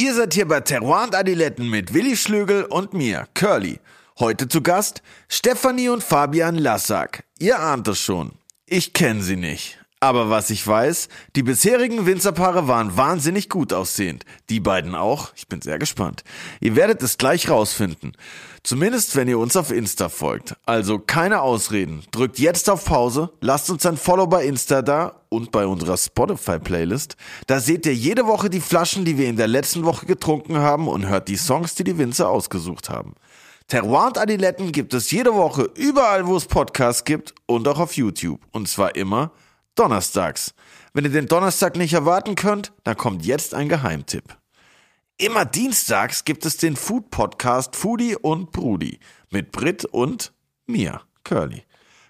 Ihr seid hier bei Terroir und Adiletten mit Willi Schlögel und mir, Curly. Heute zu Gast Stefanie und Fabian Lassack. Ihr ahnt es schon. Ich kenne sie nicht. Aber was ich weiß, die bisherigen Winzerpaare waren wahnsinnig gut aussehend. Die beiden auch. Ich bin sehr gespannt. Ihr werdet es gleich rausfinden. Zumindest wenn ihr uns auf Insta folgt. Also keine Ausreden. Drückt jetzt auf Pause, lasst uns ein Follow bei Insta da und bei unserer Spotify-Playlist. Da seht ihr jede Woche die Flaschen, die wir in der letzten Woche getrunken haben und hört die Songs, die die Winzer ausgesucht haben. Terroir und Adiletten gibt es jede Woche überall, wo es Podcasts gibt und auch auf YouTube. Und zwar immer donnerstags. Wenn ihr den Donnerstag nicht erwarten könnt, dann kommt jetzt ein Geheimtipp. Immer dienstags gibt es den Food Podcast Foodie und Brudi mit Brit und mir, Curly.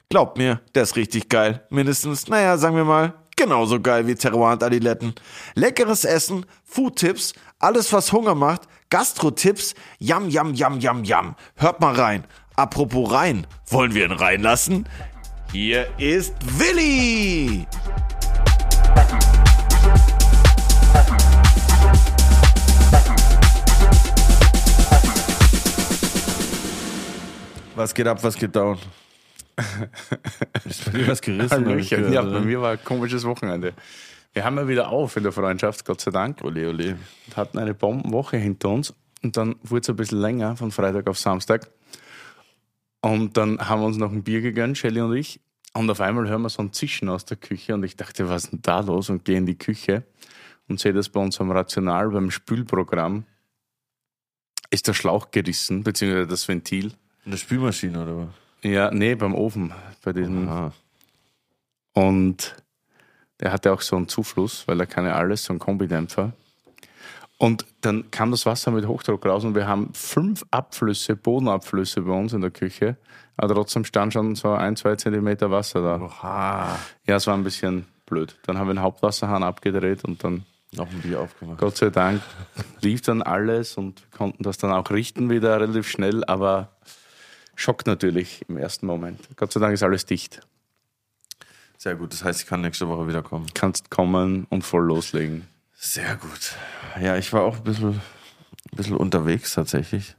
Glaubt mir, der ist richtig geil. Mindestens, naja, sagen wir mal, genauso geil wie Terroir und Adiletten. Leckeres Essen, Food-Tipps, alles was Hunger macht, Gastro-Tipps, yam, yam, yam, yam, yam. Hört mal rein. Apropos rein, wollen wir ihn reinlassen? Hier ist Willi! Was geht ab, was geht down? ist bei dir was gerissen? Hallöchen. Ja, bei mir war ein komisches Wochenende. Wir haben ja wieder auf in der Freundschaft, Gott sei Dank. Ole, ole. Und hatten eine Bombenwoche hinter uns. Und dann wurde es ein bisschen länger, von Freitag auf Samstag. Und dann haben wir uns noch ein Bier gegönnt, Shelly und ich. Und auf einmal hören wir so ein Zischen aus der Küche. Und ich dachte, was ist denn da los? Und gehe in die Küche und sehe das bei uns am Rational, beim Spülprogramm. Ist der Schlauch gerissen, beziehungsweise das Ventil. In der Spülmaschine oder was? Ja, nee, beim Ofen. Bei diesem. Aha. Und der hatte auch so einen Zufluss, weil er kann ja alles, so einen Kombidämpfer. Und dann kam das Wasser mit Hochdruck raus und wir haben fünf Abflüsse, Bodenabflüsse bei uns in der Küche. Aber trotzdem stand schon so ein, zwei Zentimeter Wasser da. Oha. Ja, es war ein bisschen blöd. Dann haben wir den Hauptwasserhahn abgedreht und dann noch ein Bier aufgemacht. Gott sei Dank lief dann alles und wir konnten das dann auch richten wieder relativ schnell, aber schockt natürlich im ersten Moment. Gott sei Dank ist alles dicht. Sehr gut, das heißt, ich kann nächste Woche wieder kommen. Kannst kommen und voll loslegen. Sehr gut. Ja, ich war auch ein bisschen, ein bisschen unterwegs tatsächlich.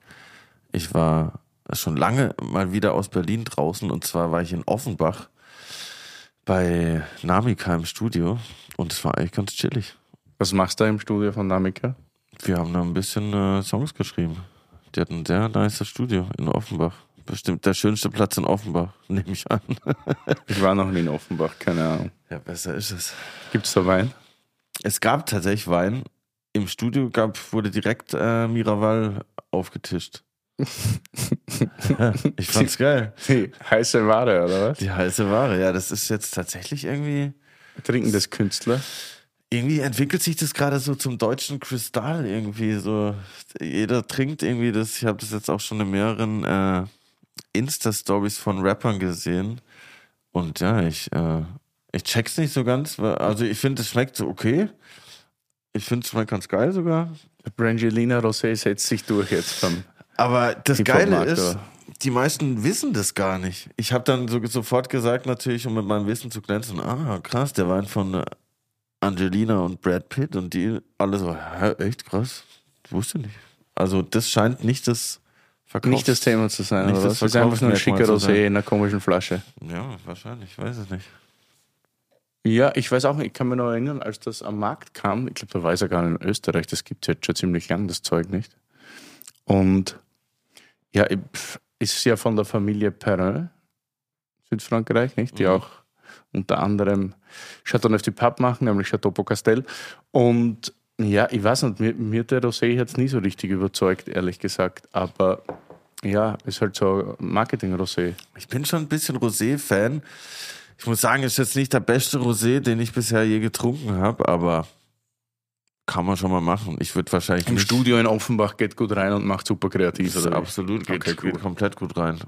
Ich war schon lange mal wieder aus Berlin draußen und zwar war ich in Offenbach bei Namika im Studio und es war eigentlich ganz chillig. Was machst du da im Studio von Namika? Wir haben da ein bisschen äh, Songs geschrieben. Die hatten ein sehr nice Studio in Offenbach. Bestimmt der schönste Platz in Offenbach, nehme ich an. ich war noch nie in Offenbach, keine Ahnung. Ja, besser ist es. Gibt es da Wein? Es gab tatsächlich Wein. Im Studio gab, wurde direkt äh, Miraval aufgetischt. ich fand's geil. Die heiße Ware, oder was? Die heiße Ware, ja, das ist jetzt tatsächlich irgendwie. Trinken des Künstler. Irgendwie entwickelt sich das gerade so zum deutschen Kristall irgendwie so. Jeder trinkt irgendwie das. Ich habe das jetzt auch schon in mehreren äh, Insta-Stories von Rappern gesehen. Und ja, ich, äh, ich check's nicht so ganz. Also ich finde, es schmeckt so okay. Ich finde es schmeckt ganz geil sogar. Brangelina Rosé setzt sich durch jetzt beim Aber das Geile ist, die meisten wissen das gar nicht. Ich habe dann so, sofort gesagt, natürlich, um mit meinem Wissen zu glänzen, ah, krass, der Wein von äh, Angelina und Brad Pitt und die alle so, hä, echt krass? Ich wusste nicht. Also das scheint nicht das Verkaufs Nicht das Thema zu sein, nicht oder was? Das ist einfach nur ein schicker Rosé in einer komischen Flasche. Ja, wahrscheinlich, ich weiß es nicht. Ja, ich weiß auch ich kann mich noch erinnern, als das am Markt kam, ich glaube, da war es ja gar nicht in Österreich, das gibt es jetzt schon ziemlich lang, das Zeug nicht. Und ja, ist ja von der Familie Perrin, Südfrankreich, nicht? Die mhm. auch unter anderem Chateau Neuf du Pape machen, nämlich Chateau Pocastel. Und ja, ich weiß nicht, mir, mir der Rosé jetzt nie so richtig überzeugt, ehrlich gesagt. Aber ja, ist halt so Marketing-Rosé. Ich bin schon ein bisschen Rosé-Fan. Ich muss sagen, ist jetzt nicht der beste Rosé, den ich bisher je getrunken habe, aber kann man schon mal machen. Ich würde wahrscheinlich im Studio in Offenbach geht gut rein und macht super kreativ. Oder absolut, geht, okay, cool. geht komplett gut rein.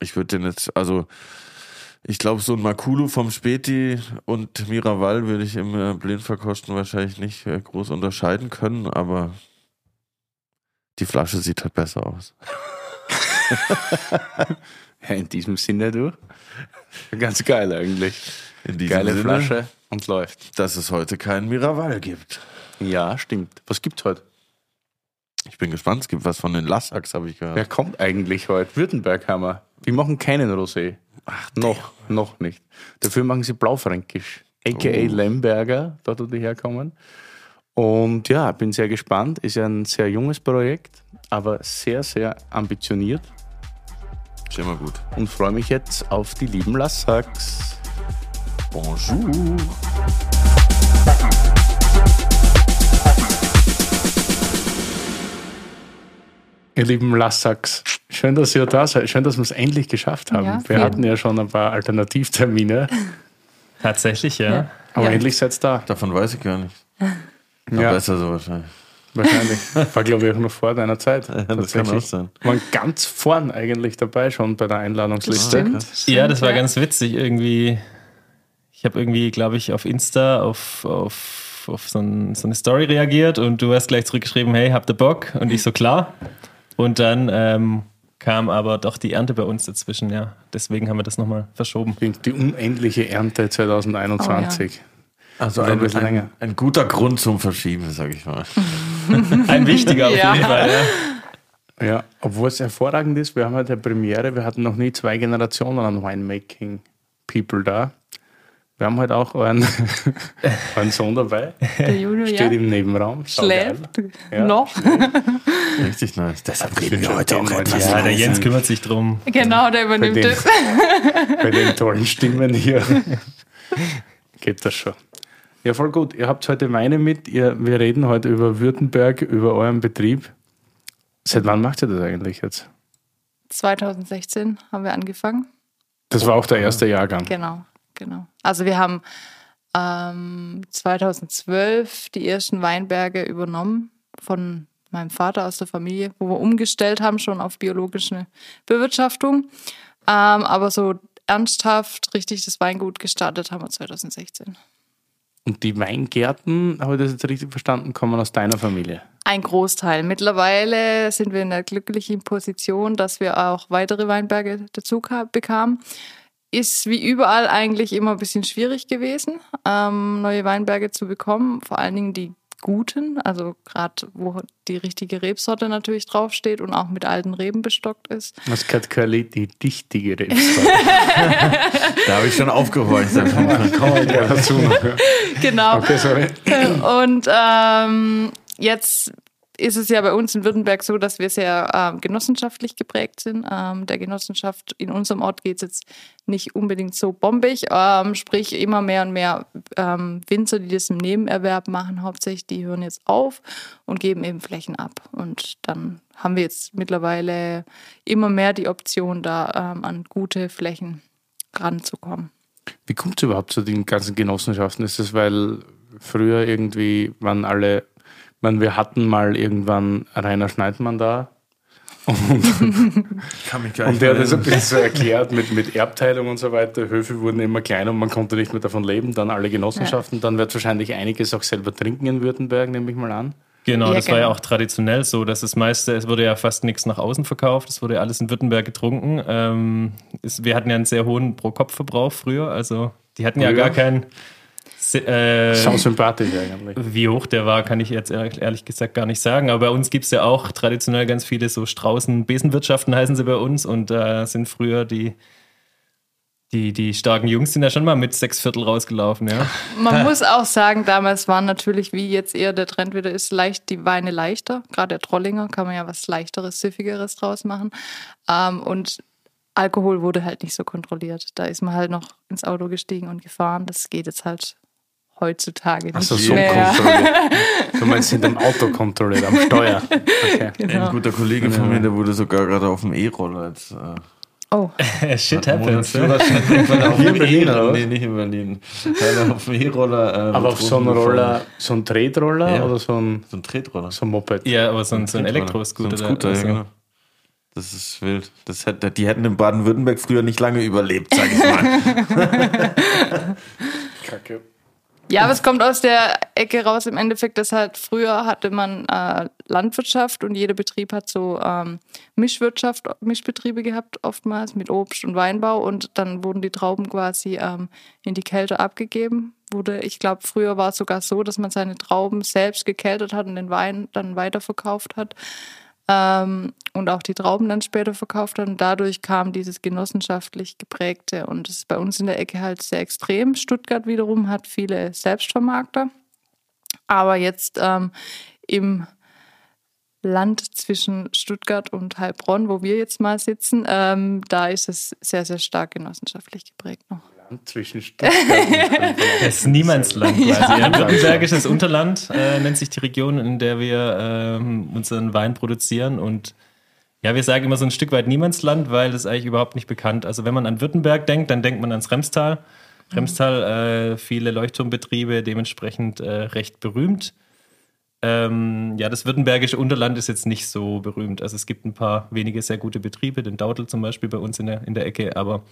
Ich würde den jetzt, also ich glaube, so ein Makulu vom Späti und Miraval würde ich im äh, Blindverkosten wahrscheinlich nicht äh, groß unterscheiden können, aber die Flasche sieht halt besser aus. ja, in diesem Sinne, du. Ganz geil eigentlich. In diesem Geile Sinne, Flasche und läuft. Dass es heute keinen Miraval gibt. Ja, stimmt. Was gibt's heute? Ich bin gespannt, es gibt was von den Lassacks, habe ich gehört. Wer kommt eigentlich heute? Württemberg haben wir. Wir machen keinen Rosé. Ach, noch, noch nicht. Dafür machen sie Blaufränkisch. A.k.a. Lemberger, dort wo die herkommen. Und ja, bin sehr gespannt. Ist ja ein sehr junges Projekt, aber sehr, sehr ambitioniert. Ist immer gut. Und freue mich jetzt auf die lieben Lassacks. Bonjour. Ihr lieben Lassacks, schön, dass ihr da seid. Schön, dass wir es endlich geschafft haben. Ja, wir vielen. hatten ja schon ein paar Alternativtermine, Tatsächlich, ja. Ja. aber Ja. endlich seid ihr da. Davon weiß ich gar nicht. Ja. Ja, Besser so wahrscheinlich. Wahrscheinlich. War, glaube ich, auch noch vor deiner Zeit. das kann auch sein. Waren ganz vorn eigentlich dabei schon bei der Einladungsliste. Stimmt. Ja, das war ja. ganz witzig. Irgendwie, ich habe irgendwie, glaube ich, auf Insta auf, auf, auf so, ein, so eine Story reagiert und du hast gleich zurückgeschrieben, hey, habt ihr Bock? Und ich so, klar. Und dann ähm, kam aber doch die Ernte bei uns dazwischen, ja. Deswegen haben wir das nochmal verschoben. Die, unendliche Ernte 2021. Also Oder ein ein, bisschen länger. ein, ein guter Grund zum Verschieben, sag ich mal. Ein wichtiger auf Ja. jeden Fall, ja. Ja, obwohl es hervorragend ist, wir haben heute eine Premiere, wir hatten noch nie zwei Generationen an Winemaking-People da. Wir haben heute auch euren, euren Sohn dabei, Der Junior, steht ja. im Nebenraum. Schläft. Ja. Noch. Richtig nice. Deshalb reden wir heute auch etwas heute- Ja, der. Jens kümmert sich drum. Genau, der Bei übernimmt den, es. bei den tollen Stimmen hier geht das schon. Ja, voll gut. Ihr habt heute Weine mit. Ihr, wir reden heute über Württemberg, über euren Betrieb. Seit wann macht ihr das eigentlich jetzt? 2016 haben wir angefangen. Das war auch der erste Jahrgang. Genau, genau. Also wir haben ähm, 2012 die ersten Weinberge übernommen von meinem Vater aus der Familie, wo wir umgestellt haben schon auf biologische Bewirtschaftung. Ähm, aber so ernsthaft richtig das Weingut gestartet haben wir 2016. Und die Weingärten, habe ich das jetzt richtig verstanden, kommen aus deiner Familie? Ein Großteil. Mittlerweile sind wir in der glücklichen Position, dass wir auch weitere Weinberge dazu ka- bekamen. Ist wie überall eigentlich immer ein bisschen schwierig gewesen, ähm, neue Weinberge zu bekommen. Vor allen Dingen die guten, also gerade wo die richtige Rebsorte natürlich draufsteht und auch mit alten Reben bestockt ist. Was gehört Curly, die dichtige Rebsorte? Da habe ich schon dazu noch. Genau. Okay, sorry. Und ähm, jetzt ist es ja bei uns in Württemberg so, dass wir sehr ähm, genossenschaftlich geprägt sind. Ähm, der Genossenschaft in unserem Ort geht es jetzt nicht unbedingt so bombig, ähm, sprich immer mehr und mehr ähm, Winzer, die das im Nebenerwerb machen, hauptsächlich, die hören jetzt auf und geben eben Flächen ab. Und dann haben wir jetzt mittlerweile immer mehr die Option, da ähm, an gute Flächen ranzukommen. Wie kommt es überhaupt zu den ganzen Genossenschaften? Ist das, weil früher irgendwie waren alle, meine, wir hatten mal irgendwann Rainer Schneidmann da kann mich gar und nicht der hat das ein bisschen so erklärt mit, mit Erbteilung und so weiter. Höfe wurden immer kleiner und man konnte nicht mehr davon leben. Dann alle Genossenschaften. Dann wird wahrscheinlich einiges auch selber trinken in Württemberg, nehme ich mal an. Genau, Ja, das war ja genau. auch traditionell so, dass das meiste, es wurde ja fast nichts nach außen verkauft, es wurde ja alles in Württemberg getrunken. Ähm, es, wir hatten ja einen sehr hohen Pro-Kopf-Verbrauch früher, also die hatten ja Früher? gar keinen. Äh, Sau sympathisch eigentlich. wie hoch der war, kann ich jetzt ehrlich, gesagt gar nicht sagen. Aber bei uns gibt es ja auch traditionell ganz viele so Straußen-Besenwirtschaften heißen sie bei uns und da sind früher die, die, die starken Jungs sind ja schon mal mit sechs Viertel rausgelaufen, ja. Man muss auch sagen, damals waren natürlich, wie jetzt eher der Trend wieder ist, leicht die Weine leichter. Gerade der Trollinger kann man ja was leichteres, süffigeres draus machen. Ähm, und Alkohol wurde halt nicht so kontrolliert. Da ist man halt noch ins Auto gestiegen und gefahren. Das geht jetzt halt heutzutage nicht Also so mehr. kontrolliert. Du meinst hinterm Auto kontrolliert, am Steuer. Okay. Genau. Ein guter Kollege von mir, der wurde sogar gerade auf dem E-Roller jetzt. Äh, Oh, Shit happens. Hier in Berlin, oder? Nee, nicht in Berlin. Er auf dem E-Roller. Äh, Aber auf so einem Roller, so ein Tretroller Ja. oder so ein. So ein Tretroller. so ein Moped? Ja, aber so ein, so ein Elektroscooter. So ein Scooter, also. ja, genau. Das ist wild. Das hätte, die hätten in Baden-Württemberg früher nicht lange überlebt, sag ich mal. Kacke. Ja, aber es kommt aus der Ecke raus im Endeffekt, dass halt früher hatte man äh, Landwirtschaft und jeder Betrieb hat so ähm, Mischwirtschaft, Mischbetriebe gehabt, oftmals mit Obst und Weinbau und dann wurden die Trauben quasi ähm, in die Kälte abgegeben. Wurde, ich glaube, früher war es sogar so, dass man seine Trauben selbst gekeltert hat und den Wein dann weiterverkauft hat ähm, und auch die Trauben dann später verkauft hat. Und dadurch kam dieses genossenschaftlich geprägte und das ist bei uns in der Ecke halt sehr extrem. Stuttgart wiederum hat viele Selbstvermarkter, aber jetzt ähm, im Land zwischen Stuttgart und Heilbronn, wo wir jetzt mal sitzen, ähm, da ist es sehr, sehr stark genossenschaftlich geprägt noch. Zwischen Stuttgart und Das ist Niemandsland quasi. Ja. Württembergisches Unterland äh, nennt sich die Region, in der wir ähm, unseren Wein produzieren. Und ja, wir sagen immer so ein Stück weit Niemandsland, weil das ist eigentlich überhaupt nicht bekannt. Also wenn man an Württemberg denkt, dann denkt man ans Remstal. Remstal, äh, viele Leuchtturmbetriebe, dementsprechend äh, recht berühmt. Ähm, ja, das württembergische Unterland ist jetzt nicht so berühmt. Also es gibt ein paar wenige sehr gute Betriebe, den Dautel zum Beispiel bei uns in der, in der Ecke, aber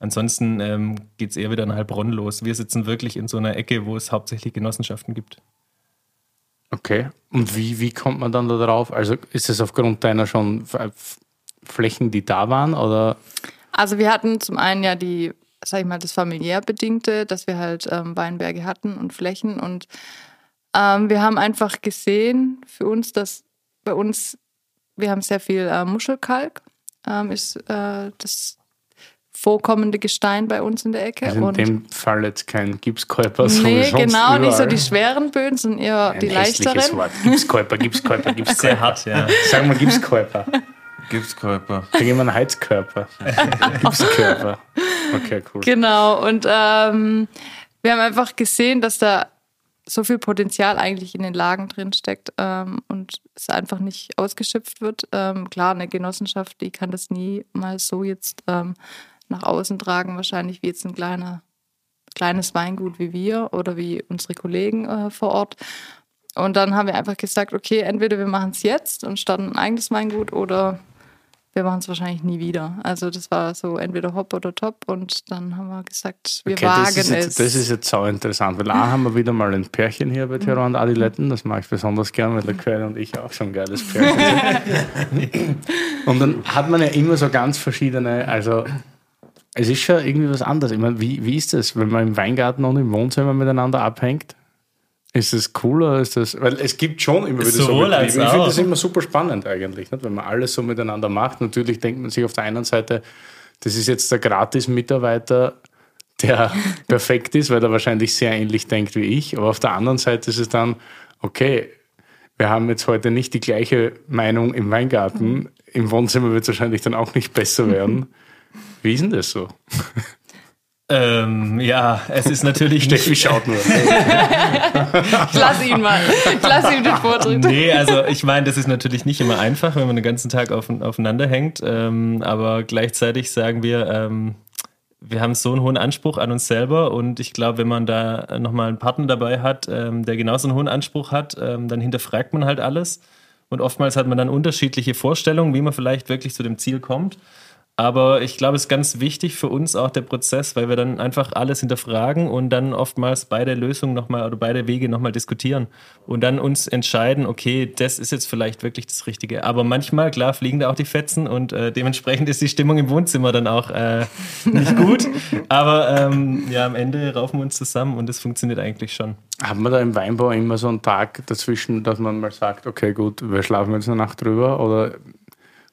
ansonsten ähm, geht es eher wieder in Heilbronn los. Wir sitzen wirklich in so einer Ecke, wo es hauptsächlich Genossenschaften gibt. Okay. Und wie, wie kommt man dann da drauf? Also ist es aufgrund deiner schon Flächen, die da waren? Oder Also wir hatten zum einen ja die, sag ich mal, das familiär bedingte, dass wir halt ähm, Weinberge hatten und Flächen und ähm, wir haben einfach gesehen für uns, dass bei uns, wir haben sehr viel äh, Muschelkalk, ähm, ist äh, das vorkommende Gestein bei uns in der Ecke. also in und dem Fall jetzt kein Gipskäuper, so nee, genau, nicht so überall? die schweren Böden, sondern eher Ein die leichteren. Wort. Gipskäuper, Gipskäuper, Gipskäuper. Sehr hart, ja. Sagen wir Gipskäuper. Gipskörper. Da gehen wir einen Heizkörper. Gipskörper. Okay, cool. Genau, und ähm, wir haben einfach gesehen, dass da so viel Potenzial eigentlich in den Lagen drin steckt ähm, und es einfach nicht ausgeschöpft wird. Ähm, klar, eine Genossenschaft, die kann das nie mal so jetzt ähm, nach außen tragen, wahrscheinlich wie jetzt ein kleiner, kleines Weingut wie wir oder wie unsere Kollegen äh, vor Ort. Und dann haben wir einfach gesagt, okay, entweder wir machen es jetzt und starten ein eigenes Weingut oder wir machen es wahrscheinlich nie wieder. Also das war so entweder hopp oder top und dann haben wir gesagt, wir Okay, wagen das, ist es. jetzt, das ist jetzt sau interessant, weil A haben wir wieder mal ein Pärchen hier bei Terror und Adiletten, das mag ich besonders gern, weil der Quelle und ich auch schon ein geiles Pärchen sind. und dann hat man ja immer so ganz verschiedene, also es ist schon irgendwie was anderes. Ich meine, wie, wie ist das, wenn man im Weingarten und im Wohnzimmer miteinander abhängt? Ist das cool oder ist das, weil es gibt schon immer wieder so Betriebe. Ich finde das immer super spannend eigentlich, nicht? wenn man alles so miteinander macht. Natürlich denkt man sich auf der einen Seite, das ist jetzt der Gratis-Mitarbeiter, der perfekt ist, weil er wahrscheinlich sehr ähnlich denkt wie ich. Aber auf der anderen Seite ist es dann, okay, wir haben jetzt heute nicht die gleiche Meinung im Weingarten. Im Wohnzimmer wird es wahrscheinlich dann auch nicht besser werden. Wie ist denn das so? Ähm, ja, es ist natürlich Steffi schaut nur. Ich lass ihn mal. Ich lass ihm den Vortritt. Nee, also ich meine, das ist natürlich nicht immer einfach, wenn man den ganzen Tag auf, aufeinander hängt. Ähm, aber gleichzeitig sagen wir, ähm, wir haben so einen hohen Anspruch an uns selber und ich glaube, wenn man da nochmal einen Partner dabei hat, ähm, der genauso einen hohen Anspruch hat, ähm, dann hinterfragt man halt alles. Und oftmals hat man dann unterschiedliche Vorstellungen, wie man vielleicht wirklich zu dem Ziel kommt. Aber ich glaube, es ist ganz wichtig für uns auch der Prozess, weil wir dann einfach alles hinterfragen und dann oftmals beide Lösungen nochmal oder beide Wege nochmal diskutieren und dann uns entscheiden, okay, das ist jetzt vielleicht wirklich das Richtige. Aber manchmal, klar, fliegen da auch die Fetzen und äh, dementsprechend ist die Stimmung im Wohnzimmer dann auch äh, nicht gut. Aber ähm, ja, am Ende raufen wir uns zusammen und das funktioniert eigentlich schon. Haben wir da im Weinbau immer so einen Tag dazwischen, dass man mal sagt, okay, gut, wir schlafen jetzt eine Nacht drüber? Oder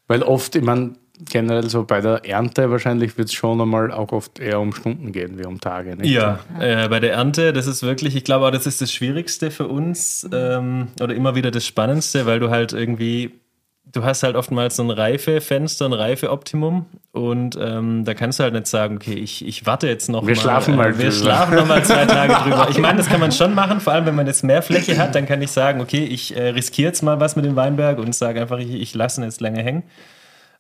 weil oft, ich meine, generell so bei der Ernte wahrscheinlich wird es schon einmal auch oft eher um Stunden gehen wie um Tage. Nicht? Ja, äh, bei der Ernte, das ist wirklich, ich glaube auch, das ist das Schwierigste für uns ähm, oder immer wieder das Spannendste, weil du halt irgendwie, du hast halt oftmals so ein Reifefenster, ein Reifeoptimum und ähm, da kannst du halt nicht sagen, okay, ich, ich warte jetzt noch Wir mal, schlafen mal äh, wir drüber. schlafen noch mal zwei Tage drüber. Ich meine, das kann man schon machen, vor allem wenn man jetzt mehr Fläche hat, dann kann ich sagen, okay, ich äh, riskiere jetzt mal was mit dem Weinberg und sage einfach, ich, ich lasse ihn jetzt länger hängen.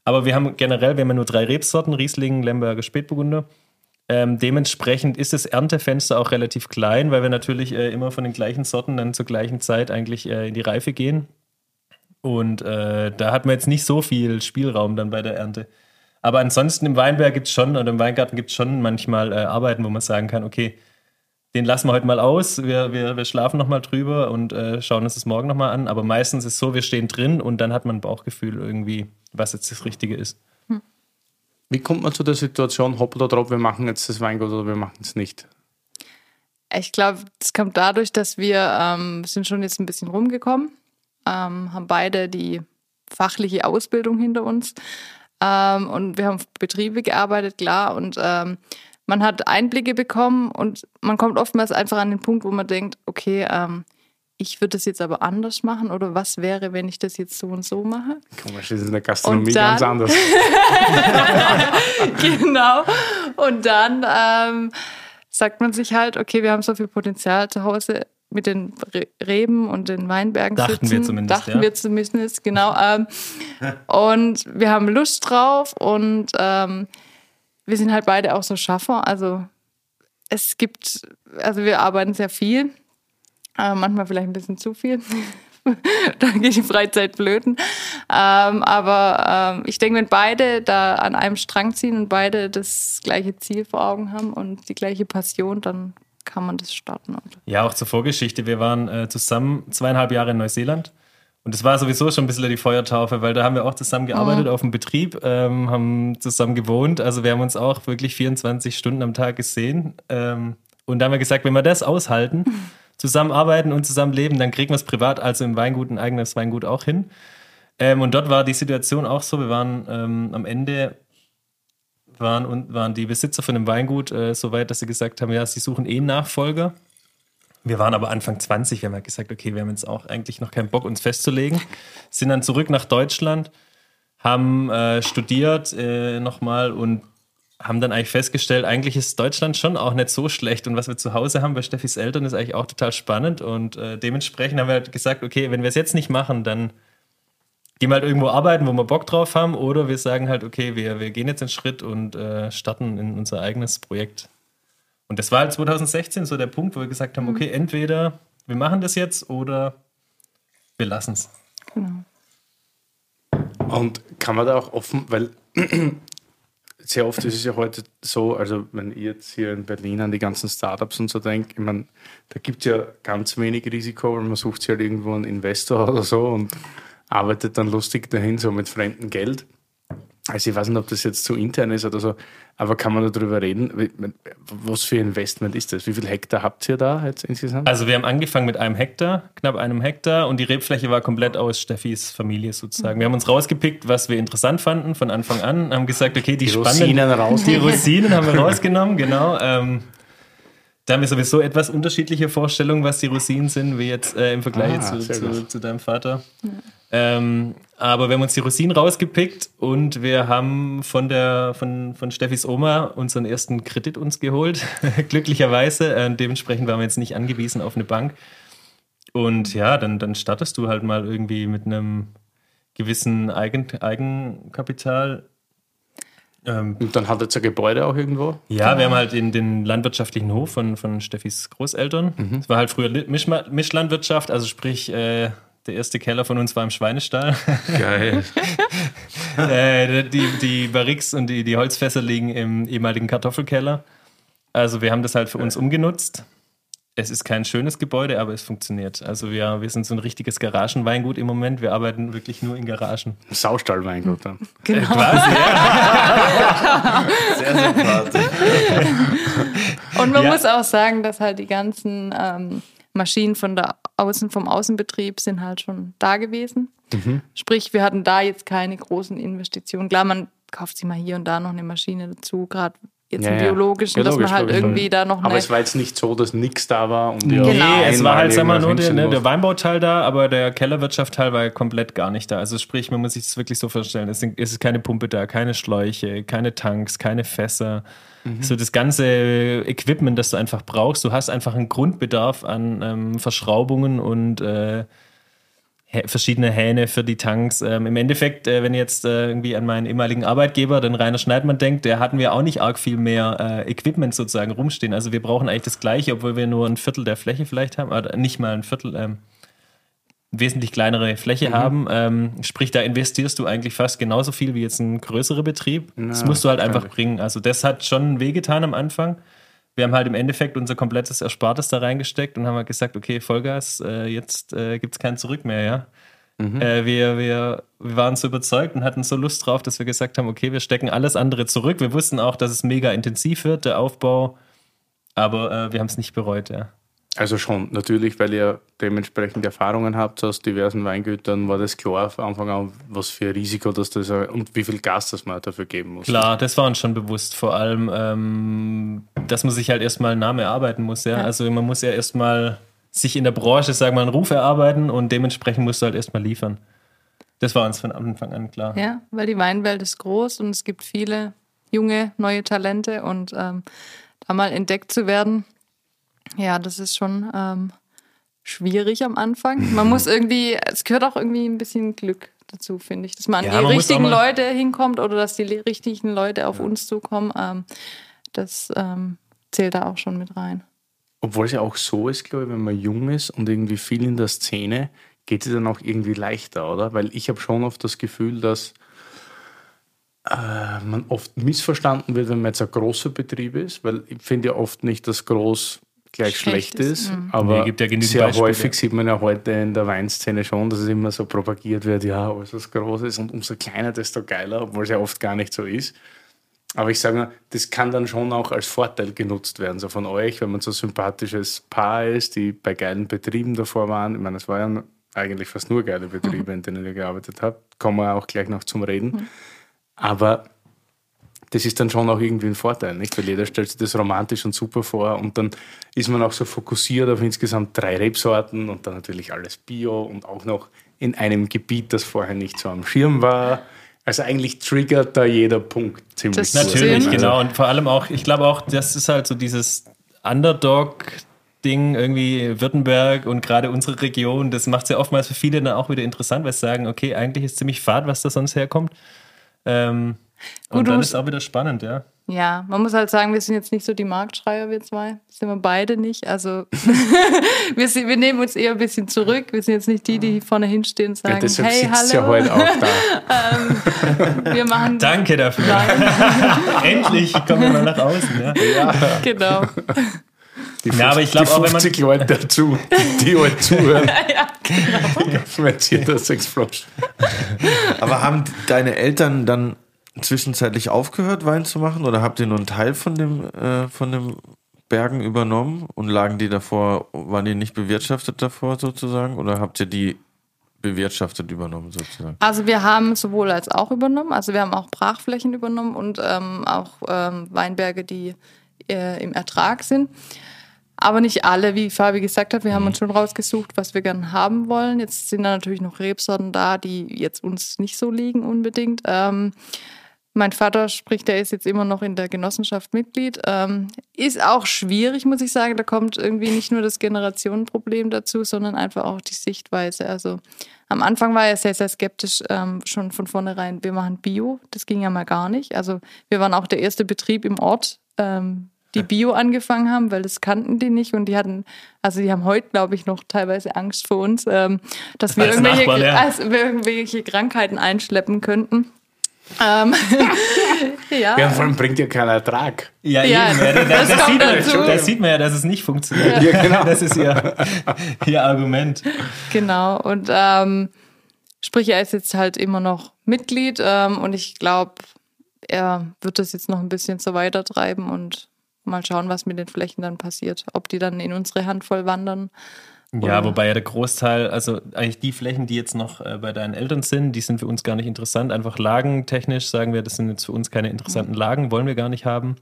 Aber wir haben generell, wir haben ja nur drei Rebsorten, Riesling, Lemberger, Spätburgunder. Ähm, dementsprechend ist das Erntefenster auch relativ klein, weil wir natürlich äh, immer von den gleichen Sorten dann zur gleichen Zeit eigentlich äh, in die Reife gehen. Und äh, da hat man jetzt nicht so viel Spielraum dann bei der Ernte. Aber ansonsten im Weinberg gibt es schon, oder im Weingarten gibt es schon manchmal äh, Arbeiten, wo man sagen kann, okay, den lassen wir heute mal aus, wir, wir, wir schlafen nochmal drüber und äh, schauen uns das morgen nochmal an. Aber meistens ist es so, wir stehen drin und dann hat man ein Bauchgefühl irgendwie, was jetzt das Richtige ist. Wie kommt man zu der Situation, hopp oder drop, wir machen jetzt das Weingut oder wir machen es nicht? Ich glaube, es kommt dadurch, dass wir ähm, sind schon jetzt ein bisschen rumgekommen, ähm, haben beide die fachliche Ausbildung hinter uns ähm, und wir haben auf Betriebe gearbeitet, klar, und ähm, man hat Einblicke bekommen und man kommt oftmals einfach an den Punkt, wo man denkt, okay, ähm, ich würde das jetzt aber anders machen oder was wäre, wenn ich das jetzt so und so mache? Komisch, das ist in der Gastronomie dann- ganz anders. genau. Und dann ähm, sagt man sich halt, okay, wir haben so viel Potenzial zu Hause mit den Re Reben und den Weinbergen Dachten sitzen. wir zumindest, Dachten ja. wir zumindest, genau. Ähm, und wir haben Lust drauf und ähm, wir sind halt beide auch so Schaffer. Also es gibt, also wir arbeiten sehr viel, äh, manchmal vielleicht ein bisschen zu viel. da geht die Freizeit blöden. Ähm, aber ähm, ich denke, wenn beide da an einem Strang ziehen und beide das gleiche Ziel vor Augen haben und die gleiche Passion, dann kann man das starten. Ja, auch zur Vorgeschichte. Wir waren äh, zusammen zweieinhalb Jahre in Neuseeland. Und das war sowieso schon ein bisschen die Feuertaufe, weil da haben wir auch zusammen gearbeitet auf dem Betrieb, ähm, haben zusammen gewohnt. Also wir haben uns auch wirklich 24 Stunden am Tag gesehen. Ähm, und da haben wir gesagt, wenn wir das aushalten, zusammenarbeiten und zusammen leben, dann kriegen wir es privat, also im Weingut, ein eigenes Weingut auch hin. Ähm, und dort war die Situation auch so, wir waren ähm, am Ende waren, und, waren die Besitzer von dem Weingut äh, so weit, dass sie gesagt haben, ja, sie suchen eh einen Nachfolger. Wir waren aber Anfang 20, wir haben halt gesagt, okay, wir haben jetzt auch eigentlich noch keinen Bock, uns festzulegen. Sind dann zurück nach Deutschland, haben äh, studiert äh, nochmal und haben dann eigentlich festgestellt, eigentlich ist Deutschland schon auch nicht so schlecht. Und was wir zu Hause haben bei Steffis Eltern ist eigentlich auch total spannend. Und äh, dementsprechend haben wir halt gesagt, okay, wenn wir es jetzt nicht machen, dann gehen wir halt irgendwo arbeiten, wo wir Bock drauf haben. Oder wir sagen halt, okay, wir, wir gehen jetzt einen Schritt und äh, starten in unser eigenes Projekt. Und das war halt 2016 so der Punkt, wo wir gesagt haben, okay, entweder wir machen das jetzt oder wir lassen es. genau. Und kann man da auch offen, weil sehr oft ist es ja heute so, also wenn ich jetzt hier in Berlin an die ganzen Startups und so denke, ich meine, da gibt es ja ganz wenig Risiko, weil man sucht sich halt irgendwo einen Investor oder so und arbeitet dann lustig dahin, so mit fremdem Geld. Also ich weiß nicht, ob das jetzt zu intern ist oder so, aber kann man darüber reden? Was für ein Investment ist das? Wie viel Hektar habt ihr da jetzt insgesamt? Also wir haben angefangen mit einem Hektar, knapp einem Hektar und die Rebfläche war komplett aus Steffis Familie sozusagen. Wir haben uns rausgepickt, was wir interessant fanden von Anfang an, haben gesagt, okay, die, Die spannenden, Rosinen raus. die Rosinen haben wir rausgenommen, genau. Ähm, da haben wir sowieso etwas unterschiedliche Vorstellungen, was die Rosinen sind, wie jetzt äh, im Vergleich Ah, zu, zu, zu deinem Vater. Ähm, aber wir haben uns die Rosinen rausgepickt und wir haben von der von, von Steffis Oma unseren ersten Kredit uns geholt, glücklicherweise. Äh, dementsprechend waren wir jetzt nicht angewiesen auf eine Bank. Und ja, dann, dann startest du halt mal irgendwie mit einem gewissen Eigen, Eigenkapital. Ähm, Und dann hat jetzt ein Gebäude auch irgendwo? ja, wir haben halt in den landwirtschaftlichen Hof von, von Steffis Großeltern. Es war halt früher Mischma Mischlandwirtschaft, also sprich, äh, der erste Keller von uns war im Schweinestall. Geil. äh, die, die Barrix und die, die Holzfässer liegen im ehemaligen Kartoffelkeller. Also wir haben das halt für uns umgenutzt. Es ist kein schönes Gebäude, aber es funktioniert. Also wir, wir sind so ein richtiges Garagenweingut im Moment. Wir arbeiten wirklich nur in Garagen. Saustallweingut dann. genau. Quasi, ja. Sehr sympathisch. Und man Ja. muss auch sagen, dass halt die ganzen ähm, Maschinen von der Außen, vom Außenbetrieb sind halt schon da gewesen. Sprich, wir hatten da jetzt keine großen Investitionen. Klar, man kauft sich mal hier und da noch eine Maschine dazu, gerade jetzt Ja, im ja. biologischen, Ja, dass logisch, man halt logisch, irgendwie da noch Aber eine es war jetzt nicht so, dass nichts da war und Genau. Nee, es war halt, sag mal, nur der, ne, der. Weinbauteil da, aber der Kellerwirtschaftteil war komplett gar nicht da. Also sprich, man muss sich das wirklich so vorstellen, es, sind, es ist keine Pumpe da, keine Schläuche, keine Tanks, keine Fässer. So das ganze Equipment, das du einfach brauchst. Du hast einfach einen Grundbedarf an ähm, Verschraubungen und äh, verschiedene Hähne für die Tanks. Ähm, Im Endeffekt, äh, wenn jetzt äh, irgendwie an meinen ehemaligen Arbeitgeber, den Rainer Schneidmann, denkt, der hatten wir auch nicht arg viel mehr äh, Equipment sozusagen rumstehen. Also wir brauchen eigentlich das Gleiche, obwohl wir nur ein Viertel der Fläche vielleicht haben, oder nicht mal ein Viertel, ähm, wesentlich kleinere Fläche haben. Ähm, sprich, da investierst du eigentlich fast genauso viel wie jetzt ein größerer Betrieb. das musst du halt einfach bringen. Also das hat schon wehgetan am Anfang. wir haben halt im Endeffekt unser komplettes Erspartes da reingesteckt und haben halt gesagt, okay, Vollgas, äh, jetzt äh, gibt es kein Zurück mehr, ja. Mhm. Äh, wir, wir, wir waren so überzeugt und hatten so Lust drauf, dass wir gesagt haben, okay, wir stecken alles andere zurück. Wir wussten auch, dass es mega intensiv wird, der Aufbau, aber äh, wir haben es nicht bereut, ja. Also schon, natürlich, weil ihr dementsprechend Erfahrungen habt aus diversen Weingütern, war das klar von Anfang an, was für ein Risiko das das und wie viel Gas das man dafür geben muss. Klar, das war uns schon bewusst. Vor allem, ähm, dass man sich halt erstmal einen Namen erarbeiten muss. Ja? Ja. Also man muss ja erstmal sich in der Branche, sagen wir mal, einen Ruf erarbeiten und dementsprechend musst du halt erstmal liefern. Das war uns von Anfang an klar. Ja, weil die Weinwelt ist groß und es gibt viele junge, neue Talente und ähm, da mal entdeckt zu werden, ja, das ist schon ähm, schwierig am Anfang. Man muss irgendwie, es gehört auch irgendwie ein bisschen Glück dazu, finde ich, dass man Ja, an die man richtigen Leute hinkommt oder dass die richtigen Leute auf uns zukommen. Ähm, das ähm, zählt da auch schon mit rein. Obwohl es ja auch so ist, glaube ich, wenn man jung ist und irgendwie viel in der Szene, geht es dann auch irgendwie leichter, oder? Weil ich habe schon oft das Gefühl, dass äh, man oft missverstanden wird, wenn man jetzt ein großer Betrieb ist, weil ich finde ja oft nicht, dass groß gleich schlecht, Schlecht ist, ist, mhm. aber Nee, gibt ja genügend sehr Beispiele. häufig sieht man ja heute in der Weinszene schon, dass es immer so propagiert wird, ja, alles was groß ist und umso kleiner, desto geiler, obwohl es ja oft gar nicht so ist. Aber ich sage mal, das kann dann schon auch als Vorteil genutzt werden, so von euch, wenn man so ein sympathisches Paar ist, die bei geilen Betrieben davor waren. Ich meine, es waren ja eigentlich fast nur geile Betriebe, in denen ihr gearbeitet habt. Kommen wir auch gleich noch zum Reden. Aber das ist dann schon auch irgendwie ein Vorteil, nicht? Weil jeder stellt sich das romantisch und super vor und dann ist man auch so fokussiert auf insgesamt drei Rebsorten und dann natürlich alles Bio und auch noch in einem Gebiet, das vorher nicht so am Schirm war. Also eigentlich triggert da jeder Punkt ziemlich Das. Natürlich, Sinn. genau. Und vor allem auch, ich glaube auch, das ist halt so dieses Underdog-Ding, irgendwie Württemberg und gerade unsere Region, das macht es ja oftmals für viele dann auch wieder interessant, weil sie sagen, okay, eigentlich ist ziemlich fad, was da sonst herkommt. Ähm, Gut, und dann ist auch wieder spannend, ja. Ja, man muss halt sagen, wir sind jetzt nicht so die Marktschreier, wir zwei. Das sind wir beide nicht. Also wir, sind, wir nehmen uns eher ein bisschen zurück. Wir sind jetzt nicht die, die vorne hinstehen und Ja, sagen, deshalb hey, sitzt ja hallo, heute auch da. wir machen Danke dafür. Endlich kommen wir mal nach außen, ja. genau. Die, Ja, aber ich glaub die auch, wenn man- 50 Leute dazu, die heute zuhören. ja, genau. Wenn hier das Explosion. Aber haben deine Eltern dann zwischenzeitlich aufgehört, Wein zu machen? Oder habt ihr nur einen Teil von dem, äh, von dem Bergen übernommen und lagen die davor, waren die nicht bewirtschaftet davor sozusagen? Oder habt ihr die bewirtschaftet übernommen sozusagen? Also wir haben sowohl als auch übernommen. Also wir haben auch Brachflächen übernommen und ähm, auch ähm, Weinberge, die äh, im Ertrag sind. Aber nicht alle, wie Fabi gesagt hat. Wir haben uns schon rausgesucht, was wir gerne haben wollen. Jetzt sind da natürlich noch Rebsorten da, die jetzt uns nicht so liegen unbedingt. Ähm, mein Vater spricht, der ist jetzt immer noch in der Genossenschaft Mitglied. Ähm, ist auch schwierig, muss ich sagen. Da kommt irgendwie nicht nur das Generationenproblem dazu, sondern einfach auch die Sichtweise. Also am Anfang war er sehr, sehr skeptisch, ähm, schon von vornherein, wir machen Bio. Das ging ja mal gar nicht. Also wir waren auch der erste Betrieb im Ort, ähm, die Bio angefangen haben, weil das kannten die nicht und die hatten, also die haben heute, glaube ich, noch teilweise Angst vor uns, ähm, dass wir Als irgendwelche, Nachbarn, ja. als wir irgendwelche Krankheiten einschleppen könnten. Ähm, ja. Ja, vor allem bringt ja keinen Ertrag. Ja, Ja, eben. Ja, da, da, das sieht man, sieht man ja, dass es nicht funktioniert. Ja, genau. Das ist ihr, ihr Argument. Genau. Und ähm, sprich, er ist jetzt halt immer noch Mitglied ähm, und ich glaube, er wird das jetzt noch ein bisschen so weitertreiben und mal schauen, was mit den Flächen dann passiert. Ob die dann in unsere Handvoll wandern. Ja, wobei ja der Großteil, also eigentlich die Flächen, die jetzt noch äh, bei deinen Eltern sind, die sind für uns gar nicht interessant. Einfach lagentechnisch sagen wir, das sind jetzt für uns keine interessanten Lagen, wollen wir gar nicht haben.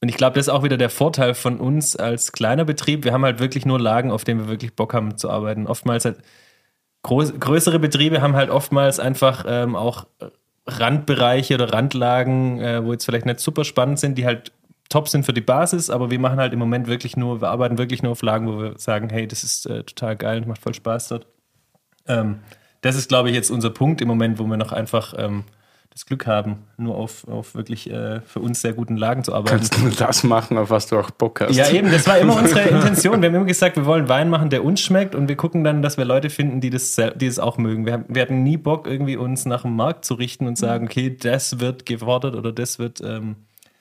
Und ich glaube, das ist auch wieder der Vorteil von uns als kleiner Betrieb. Wir haben halt wirklich nur Lagen, auf denen wir wirklich Bock haben zu arbeiten. Oftmals halt groß, größere Betriebe haben halt oftmals einfach ähm, auch Randbereiche oder Randlagen, äh, wo jetzt vielleicht nicht super spannend sind, die halt top sind für die Basis, aber wir machen halt im Moment wirklich nur, wir arbeiten wirklich nur auf Lagen, wo wir sagen, hey, das ist äh, total geil, macht voll Spaß dort. Ähm, das ist, glaube ich, jetzt unser Punkt im Moment, wo wir noch einfach ähm, das Glück haben, nur auf, auf wirklich äh, für uns sehr guten Lagen zu arbeiten. Kannst nur das machen, auf was du auch Bock hast. Ja, eben, das war immer unsere Intention. Wir haben immer gesagt, wir wollen Wein machen, der uns schmeckt und wir gucken dann, dass wir Leute finden, die das, die das auch mögen. Wir, haben, wir hatten nie Bock, irgendwie uns nach dem Markt zu richten und sagen, okay, das wird gefordert oder das wird ähm,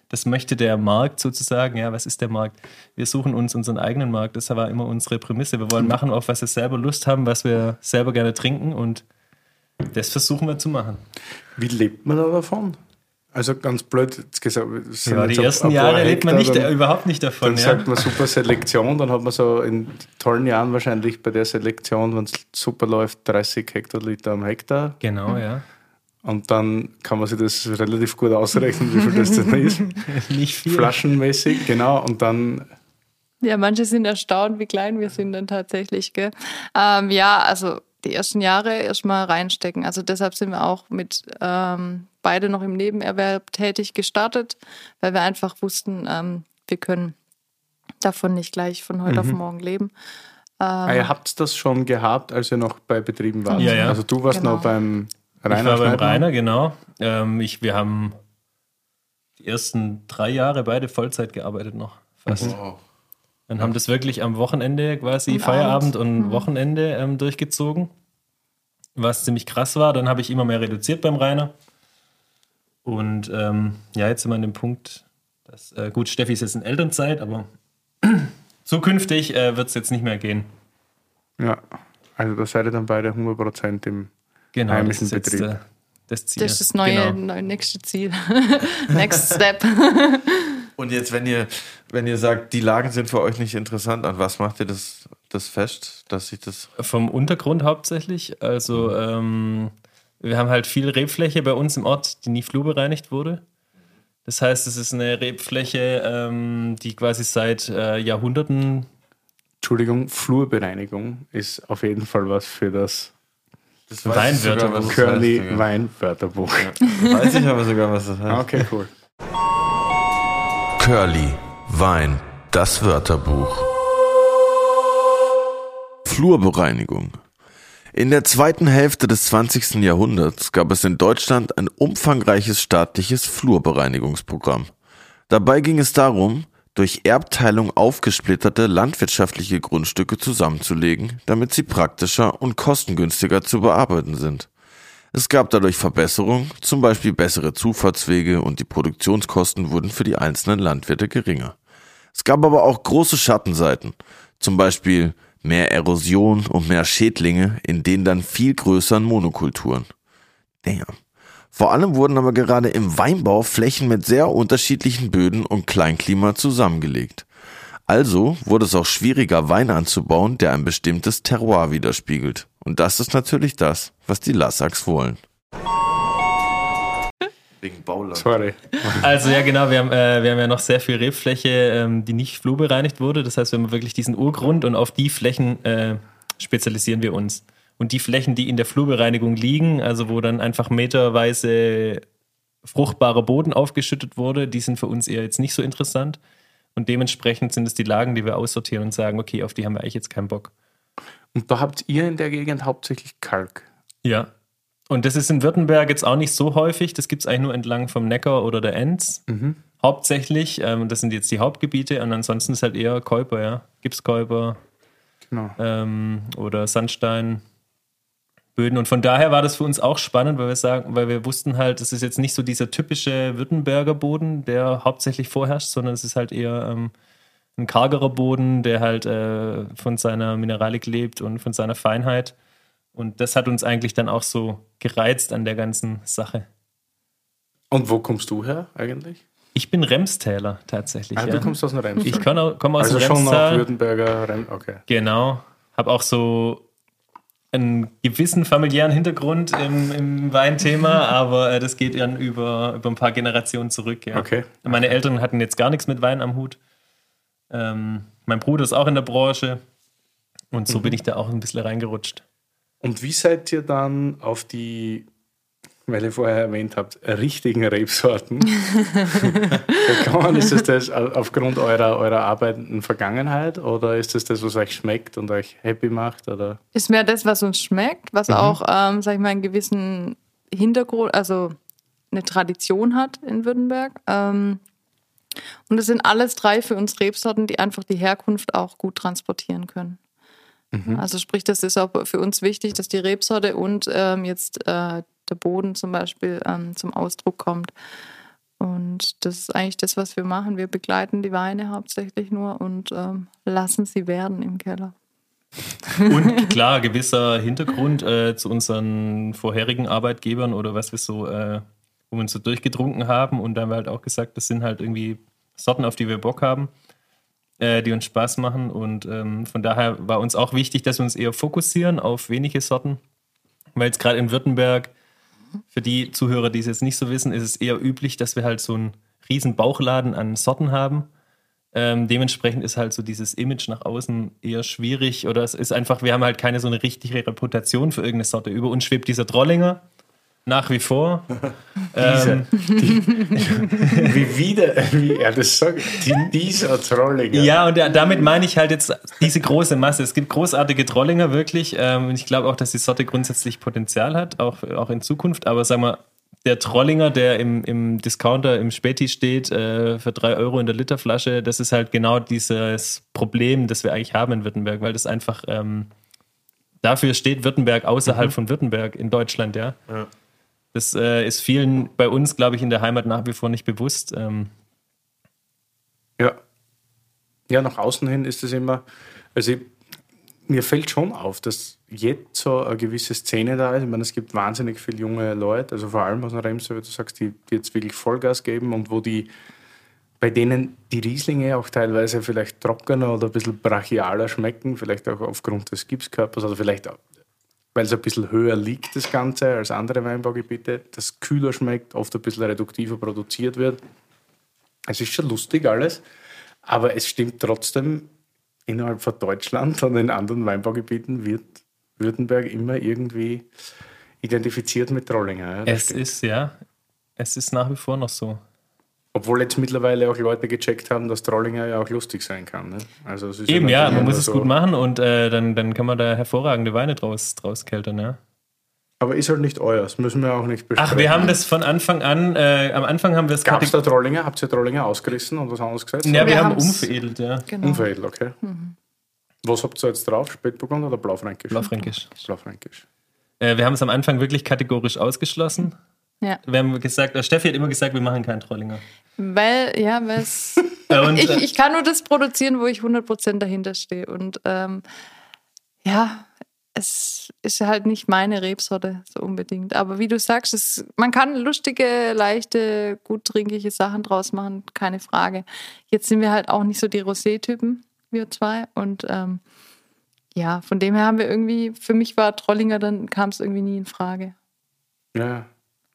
das möchte der Markt sozusagen. Ja, was ist der Markt? Wir suchen uns unseren eigenen Markt. Das war immer unsere Prämisse. Wir wollen machen, auf was wir selber Lust haben, was wir selber gerne trinken und das versuchen wir zu machen. Wie lebt man da davon? Also ganz blöd gesagt. Ja, die ersten ein paar Jahre lebt man nicht, dann- überhaupt nicht davon. Dann Ja. sagt man super Selektion, dann hat man so in tollen Jahren wahrscheinlich bei der Selektion, wenn es super läuft, 30 Hektoliter am Hektar. Genau, ja. Und dann kann man sich das relativ gut ausrechnen, wie viel das denn ist. Nicht viel. Flaschenmäßig, genau. Und dann, Ja, manche sind erstaunt, wie klein wir sind dann tatsächlich. Gell? Ähm, ja, also die ersten Jahre erstmal reinstecken. Also deshalb sind wir auch mit ähm, beide noch im Nebenerwerb tätig gestartet, weil wir einfach wussten, ähm, wir können davon nicht gleich von heute auf morgen leben. ah, ihr habt das schon gehabt, als ihr noch bei Betrieben wart. Ja, ja. Also du warst Genau. noch beim Ich Rainer war beim. Rainer, genau. Ähm, ich, wir haben die ersten drei Jahre beide Vollzeit gearbeitet noch. Fast. Dann haben das wirklich am Wochenende quasi Und Feierabend abends. und Wochenende ähm, durchgezogen. Was ziemlich krass war. Dann habe ich immer mehr reduziert beim Rainer. Und ähm, ja, jetzt sind wir an dem Punkt, dass, äh, gut, Steffi ist jetzt in Elternzeit, aber zukünftig äh, wird es jetzt nicht mehr gehen. Ja, also da seid ihr dann beide 100% im Genau, das Heimischen ist jetzt Betrieb. äh, das Ziel. Das ist das neue, Genau. neue nächste Ziel. Next Step. Und jetzt, wenn ihr, wenn ihr sagt, die Lagen sind für euch nicht interessant, an was macht ihr das, das fest, dass sich das. Vom Untergrund hauptsächlich. Also ähm, wir haben halt viel Rebfläche bei uns im Ort, die nie flurbereinigt wurde. Das heißt, es ist eine Rebfläche, ähm, die quasi seit äh, Jahrhunderten. Entschuldigung, Flurbereinigung ist auf jeden Fall was für das Weinwörterbuch. das Curly heißt, sogar. Weinwörterbuch. Weiß ich aber sogar, was das heißt. Okay, cool. Curly, Wein, das Wörterbuch. Flurbereinigung. In der zweiten Hälfte des 20. Jahrhunderts gab es in Deutschland ein umfangreiches staatliches Flurbereinigungsprogramm. Dabei ging es darum, durch Erbteilung aufgesplitterte landwirtschaftliche Grundstücke zusammenzulegen, damit sie praktischer und kostengünstiger zu bearbeiten sind. Es gab dadurch Verbesserungen, zum Beispiel bessere Zufahrtswege und die Produktionskosten wurden für die einzelnen Landwirte geringer. Es gab aber auch große Schattenseiten, zum Beispiel mehr Erosion und mehr Schädlinge in den dann viel größeren Monokulturen. Damn. Vor allem wurden aber gerade im Weinbau Flächen mit sehr unterschiedlichen Böden und Kleinklima zusammengelegt. Also wurde es auch schwieriger, Wein anzubauen, der ein bestimmtes Terroir widerspiegelt. Und das ist natürlich das, was die Lassaks wollen. Wegen Bauland. Sorry. Also ja, genau, wir haben, äh, wir haben ja noch sehr viel Rebfläche, ähm, die nicht flurbereinigt wurde. Das heißt, wir haben wirklich diesen Urgrund und auf die Flächen äh, spezialisieren wir uns. Und die Flächen, die in der Flurbereinigung liegen, also wo dann einfach meterweise fruchtbarer Boden aufgeschüttet wurde, die sind für uns eher jetzt nicht so interessant. Und dementsprechend sind es die Lagen, die wir aussortieren und sagen, okay, auf die haben wir eigentlich jetzt keinen Bock. Und da habt ihr in der Gegend hauptsächlich Kalk. Ja. Und das ist in Württemberg jetzt auch nicht so häufig. Das gibt es eigentlich nur entlang vom Neckar oder der Enz. Hauptsächlich. Ähm, das sind jetzt die Hauptgebiete. Und ansonsten ist halt eher Käuper, ja. Gipskäuper Genau. ähm, oder Sandstein. Böden. Und von daher war das für uns auch spannend, weil wir sagen, weil wir wussten halt, es ist jetzt nicht so dieser typische Württemberger Boden, der hauptsächlich vorherrscht, sondern es ist halt eher ähm, ein kargerer Boden, der halt äh, von seiner Mineralik lebt und von seiner Feinheit. Und das hat uns eigentlich dann auch so gereizt an der ganzen Sache. Und wo kommst du her eigentlich? Ich bin Remstäler tatsächlich. Ah, ja. du kommst aus dem Remstal. ich komme aus also dem schon noch Remstal. Württemberger Rem Okay. Genau. Habe auch so einen gewissen familiären Hintergrund im, im Weinthema, aber äh, das geht dann über, über ein paar Generationen zurück. Ja. Okay. Meine Eltern hatten jetzt gar nichts mit Wein am Hut. Ähm, mein Bruder ist auch in der Branche und so bin ich da auch ein bisschen reingerutscht. Und wie seid ihr dann auf die, weil ihr vorher erwähnt habt, richtigen Rebsorten? Ist das das aufgrund eurer, eurer arbeitenden Vergangenheit oder ist das das, was euch schmeckt und euch happy macht? Oder? Ist mehr das, was uns schmeckt, was auch, ähm, sag ich mal, einen gewissen Hintergrund, also eine Tradition hat in Württemberg. Ähm, und es sind alles drei für uns Rebsorten, die einfach die Herkunft auch gut transportieren können. Also sprich, das ist auch für uns wichtig, dass die Rebsorte und ähm, jetzt äh, der Boden zum Beispiel ähm, zum Ausdruck kommt. Und das ist eigentlich das, was wir machen. Wir begleiten die Weine hauptsächlich nur und ähm, lassen sie werden im Keller. Und klar, gewisser Hintergrund äh, zu unseren vorherigen Arbeitgebern oder was wir so, äh, wo wir uns so durchgetrunken haben. Und da haben wir halt auch gesagt, das sind halt irgendwie Sorten, auf die wir Bock haben, äh, die uns Spaß machen. Und ähm, von daher war uns auch wichtig, dass wir uns eher fokussieren auf wenige Sorten. Weil jetzt gerade in Württemberg, für die Zuhörer, die es jetzt nicht so wissen, ist es eher üblich, dass wir halt so einen riesen Bauchladen an Sorten haben. Ähm, dementsprechend ist halt so dieses Image nach außen eher schwierig oder es ist einfach, wir haben halt keine so eine richtige Reputation für irgendeine Sorte. Über uns schwebt dieser Trollinger nach wie vor. ähm, Wie wieder, wie er das sagt, die, dieser Trollinger. ja, und da- damit meine ich halt jetzt diese große Masse. Es gibt großartige Trollinger wirklich ähm, und ich glaube auch, dass die Sorte grundsätzlich Potenzial hat, auch, auch in Zukunft. Aber sagen wir, der Trollinger, der im, im Discounter, im Späti steht, äh, für drei Euro in der Literflasche, das ist halt genau dieses Problem, das wir eigentlich haben in Württemberg, weil das einfach ähm, dafür steht Württemberg außerhalb von Württemberg in Deutschland, ja. Das äh, ist vielen bei uns, glaube ich, in der Heimat nach wie vor nicht bewusst. Ähm, Ja. Ja, nach außen hin ist es immer, also ich, mir fällt schon auf, dass jetzt so eine gewisse Szene da ist. Ich meine, es gibt wahnsinnig viele junge Leute, also vor allem aus dem Remse, wie du sagst, die, die jetzt wirklich Vollgas geben und wo die, bei denen die Rieslinge auch teilweise vielleicht trockener oder ein bisschen brachialer schmecken, vielleicht auch aufgrund des Gipskörpers oder vielleicht auch, weil es ein bisschen höher liegt, das Ganze, als andere Weinbaugebiete, das kühler schmeckt, oft ein bisschen reduktiver produziert wird. Es ist schon lustig alles, aber es stimmt trotzdem, innerhalb von Deutschland und in anderen Weinbaugebieten wird Württemberg immer irgendwie identifiziert mit Trollinger. Ja, es stimmt. ist, ja, es ist nach wie vor noch so. Obwohl jetzt mittlerweile auch Leute gecheckt haben, dass Trollinger ja auch lustig sein kann. Ne? Also es ist Eben, ja, man muss es so- gut machen und äh, dann, dann kann man da hervorragende Weine draus, draus keltern, ja. Aber ist halt nicht euers, müssen wir auch nicht besprechen. Ach, wir haben das von Anfang an, äh, am Anfang haben wir es Gab es da Trollinger? Habt ihr Trollinger ausgerissen und was anderes gesetzt? Ja, wir, Wir haben umveredelt, ja. Genau. Unveredelt, okay. Was habt ihr jetzt drauf? Spätburgunder oder Blaufränkisch? Blaufränkisch. Blaufränkisch. Äh, wir haben es am Anfang wirklich kategorisch ausgeschlossen. Ja. Wir haben gesagt, Steffi hat immer gesagt, wir machen keinen Trollinger. Weil, ja, weil ich, äh, ich kann nur das produzieren, wo ich 100% dahinter stehe. Und ähm, ja, es ist halt nicht meine Rebsorte so unbedingt. Aber wie du sagst, es, man kann lustige, leichte, gut trinkliche Sachen draus machen, keine Frage. Jetzt sind wir halt auch nicht so die Rosé-Typen, wir zwei. Und ähm, ja, von dem her haben wir irgendwie, für mich war Trollinger, dann kam es irgendwie nie in Frage. Ja.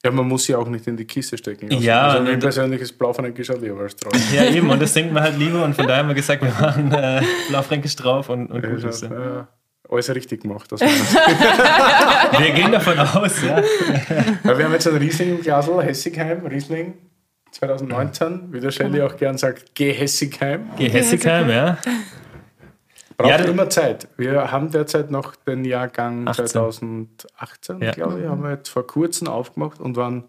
Ja, man muss sie auch nicht in die Kiste stecken. Ja, also und- mein persönliches Blaufränkisch lieber als Trollinger. ja, eben, und das denken wir halt lieber. Und von daher haben wir gesagt, wir machen äh, Blaufränkisch drauf und, und gut ist. Also, Ja. alles richtig gemacht. Sicht. Wir gehen davon aus, ja. Ja, wir haben jetzt einen Riesling im Glasl, Hessigheim, Riesling 2019, wie der Shelly auch gern sagt, geh Hessigheim. Geh Hessigheim, ja. Braucht Ja, immer Zeit. Wir haben derzeit noch den Jahrgang 18. 2018, Ja. glaube ich, haben wir jetzt vor kurzem aufgemacht und waren,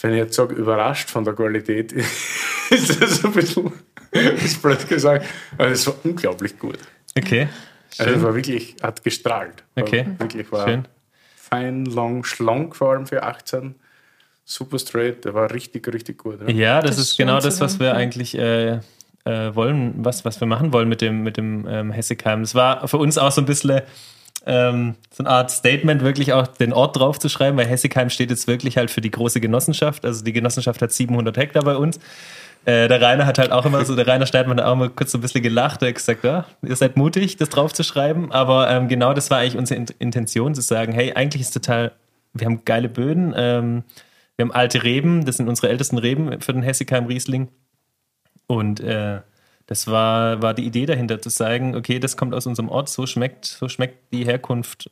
wenn ich jetzt sage, überrascht von der Qualität, ist das ein bisschen, ist blöd gesagt, aber es war unglaublich gut. Okay. Also es war wirklich, hat gestrahlt. War Okay. Wirklich war Schön. fein, long, schlank vor allem für 18. Super straight, der war richtig, richtig gut. Ja. Ja, das, Das ist genau schön das, was wir eigentlich äh, äh, wollen, was, was wir machen wollen mit dem, mit dem ähm, Hessigheim. Es war für uns auch so ein bisschen ähm, so eine Art Statement, wirklich auch den Ort drauf zu schreiben, weil Hessigheim steht jetzt wirklich halt für die große Genossenschaft. Also die Genossenschaft hat 700 Hektar bei uns. Äh, der Rainer hat halt auch immer so, der Rainer Steidmann hat auch immer kurz so ein bisschen gelacht, er hat gesagt, ja, ihr seid mutig, das drauf zu schreiben. Aber ähm, genau das war eigentlich unsere In- Intention, zu sagen, hey, eigentlich ist total, wir haben geile Böden, ähm, wir haben alte Reben, das sind unsere ältesten Reben für den Hessigheim Riesling. Und äh, das war, war die Idee dahinter, zu sagen, okay, das kommt aus unserem Ort, so schmeckt, so schmeckt die Herkunft.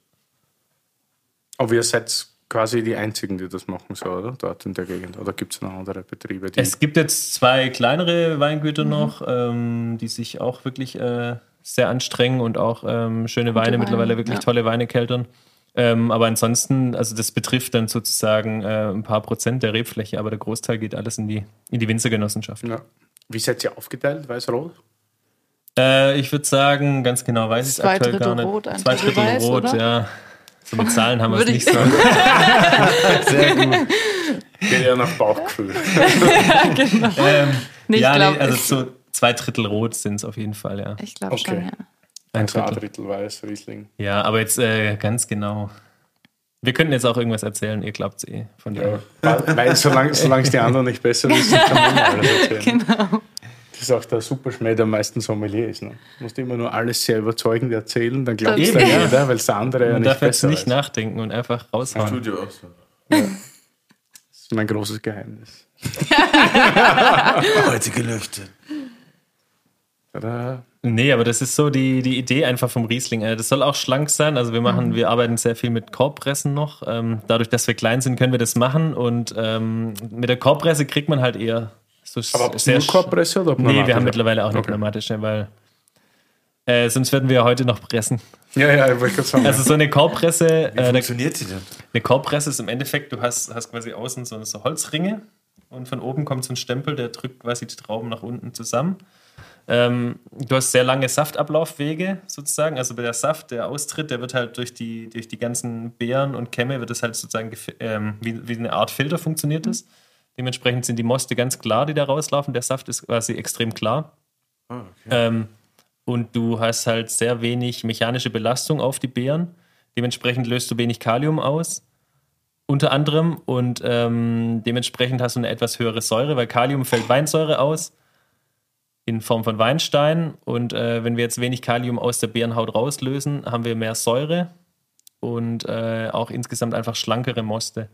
Aber ihr seid quasi die Einzigen, die das machen, so, oder? Dort in der Gegend. Oder gibt es noch andere Betriebe, die. Es gibt jetzt zwei kleinere Weingüter noch, ähm, die sich auch wirklich äh, sehr anstrengen und auch ähm, schöne Weine, Weine, mittlerweile wirklich ja. tolle Weine keltern. Ähm, aber ansonsten, also das betrifft dann sozusagen äh, ein paar Prozent der Rebfläche, aber der Großteil geht alles in die, in die Winzergenossenschaft. ja. Wie seid ihr aufgeteilt, weiß-rot? Äh, ich würde sagen, ganz genau weiß ich es Zwei aktuell Drittel gar nicht. Rot, ein Zwei Drittel Drittel Weiß, Rot, oder? ja. So mit Zahlen haben wir es Würde nicht ich- so. Sehr gut. Geht ja nach Bauchgefühl. ähm, Nee, ich ja, glaub, nee, also so zwei Drittel rot sind es auf jeden Fall, ja. Ich glaube Okay. schon, ja. Ein Zwei Drittel. Drittel weiß, Riesling. Ja, aber jetzt äh, ganz genau. Wir könnten jetzt auch irgendwas erzählen, ihr glaubt es eh. Von Ja, weil, weil solange, solange es die anderen nicht besser wissen, kann man immer alles erzählen. Genau. Das ist auch der Superschmäh, der am meisten Sommelier ist. Ne? Du musst immer nur alles sehr überzeugend erzählen, dann glaubt es dann ja. jeder, weil es der andere ja Man nicht darf jetzt besser nicht weiß. nachdenken und einfach raushauen. Studio auch so. Das ist mein großes Geheimnis. Heute gelüftet. Tada. Nee, aber das ist so die, die Idee einfach vom Riesling. Äh, Das soll auch schlank sein. Also wir machen, wir arbeiten sehr viel mit Korbpressen noch. Ähm, dadurch, dass wir klein sind, können wir das machen. Und ähm, mit der Korbpresse kriegt man halt eher so Aber sehr nur Korbpresse oder Nee, wir haben pneumatische? mittlerweile auch eine Okay. pneumatische, weil äh, sonst würden wir ja heute noch pressen. Ja, ja, ich wollte gerade sagen. Also so eine Korbpresse, Wie äh, eine, funktioniert sie denn? eine Korbpresse ist im Endeffekt, du hast, hast quasi außen so, so Holzringe und von oben kommt so ein Stempel, der drückt quasi die Trauben nach unten zusammen. Ähm, du hast sehr lange Saftablaufwege sozusagen. Also der Saft, der austritt, der wird halt durch die, durch die ganzen Beeren und Kämme, wird es halt sozusagen ähm, wie, wie eine Art Filter funktioniert das. Dementsprechend sind die Moste ganz klar, die da rauslaufen. Der Saft ist quasi extrem klar. Ah, okay. Ähm, und du hast halt sehr wenig mechanische Belastung auf die Beeren. Dementsprechend löst du wenig Kalium aus, unter anderem. Und ähm, dementsprechend hast du eine etwas höhere Säure, weil Kalium fällt Weinsäure aus in Form von Weinstein. Und äh, wenn wir jetzt wenig Kalium aus der Beerenhaut rauslösen, haben wir mehr Säure und äh, auch insgesamt einfach schlankere Moste.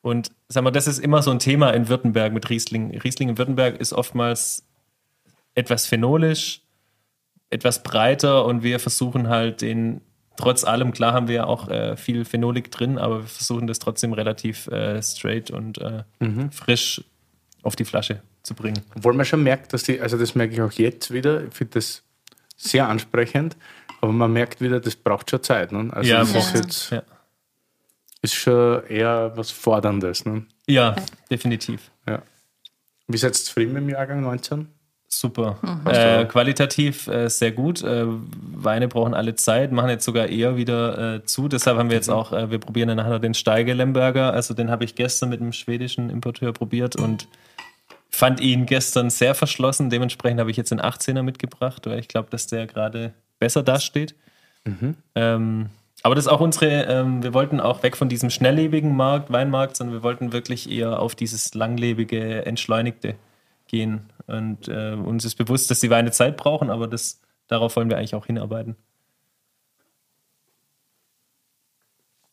Und sag mal, das ist immer so ein Thema in Württemberg mit Riesling. Riesling in Württemberg ist oftmals etwas phenolisch, etwas breiter und wir versuchen halt den, trotz allem, klar haben wir ja auch äh, viel Phenolik drin, aber wir versuchen das trotzdem relativ äh, straight und äh, frisch auf die Flasche zu bringen. Obwohl man schon merkt, dass die, also das merke ich auch jetzt wieder, ich finde das sehr ansprechend, aber man merkt wieder, das braucht schon Zeit. Ne? Also Ja, das ist, jetzt, Ja. ist schon eher was Forderndes. Ne? Ja, definitiv. Ja. Wie seid ihr zufrieden mit dem Jahrgang 19? Super. Mhm. Äh, qualitativ äh, sehr gut. Äh, Weine brauchen alle Zeit, machen jetzt sogar eher wieder äh, zu. Deshalb haben wir Mhm. jetzt auch, äh, wir probieren dann nachher den Steige Lemberger. Also den habe ich gestern mit einem schwedischen Importeur probiert und fand ihn gestern sehr verschlossen. Dementsprechend habe ich jetzt den 18er mitgebracht, weil ich glaube, dass der gerade besser dasteht. Mhm. Ähm, aber das ist auch unsere, ähm, wir wollten auch weg von diesem schnelllebigen Markt, Weinmarkt, sondern wir wollten wirklich eher auf dieses langlebige, entschleunigte gehen. Und äh, uns ist bewusst, dass die Weine Zeit brauchen, aber das, darauf wollen wir eigentlich auch hinarbeiten.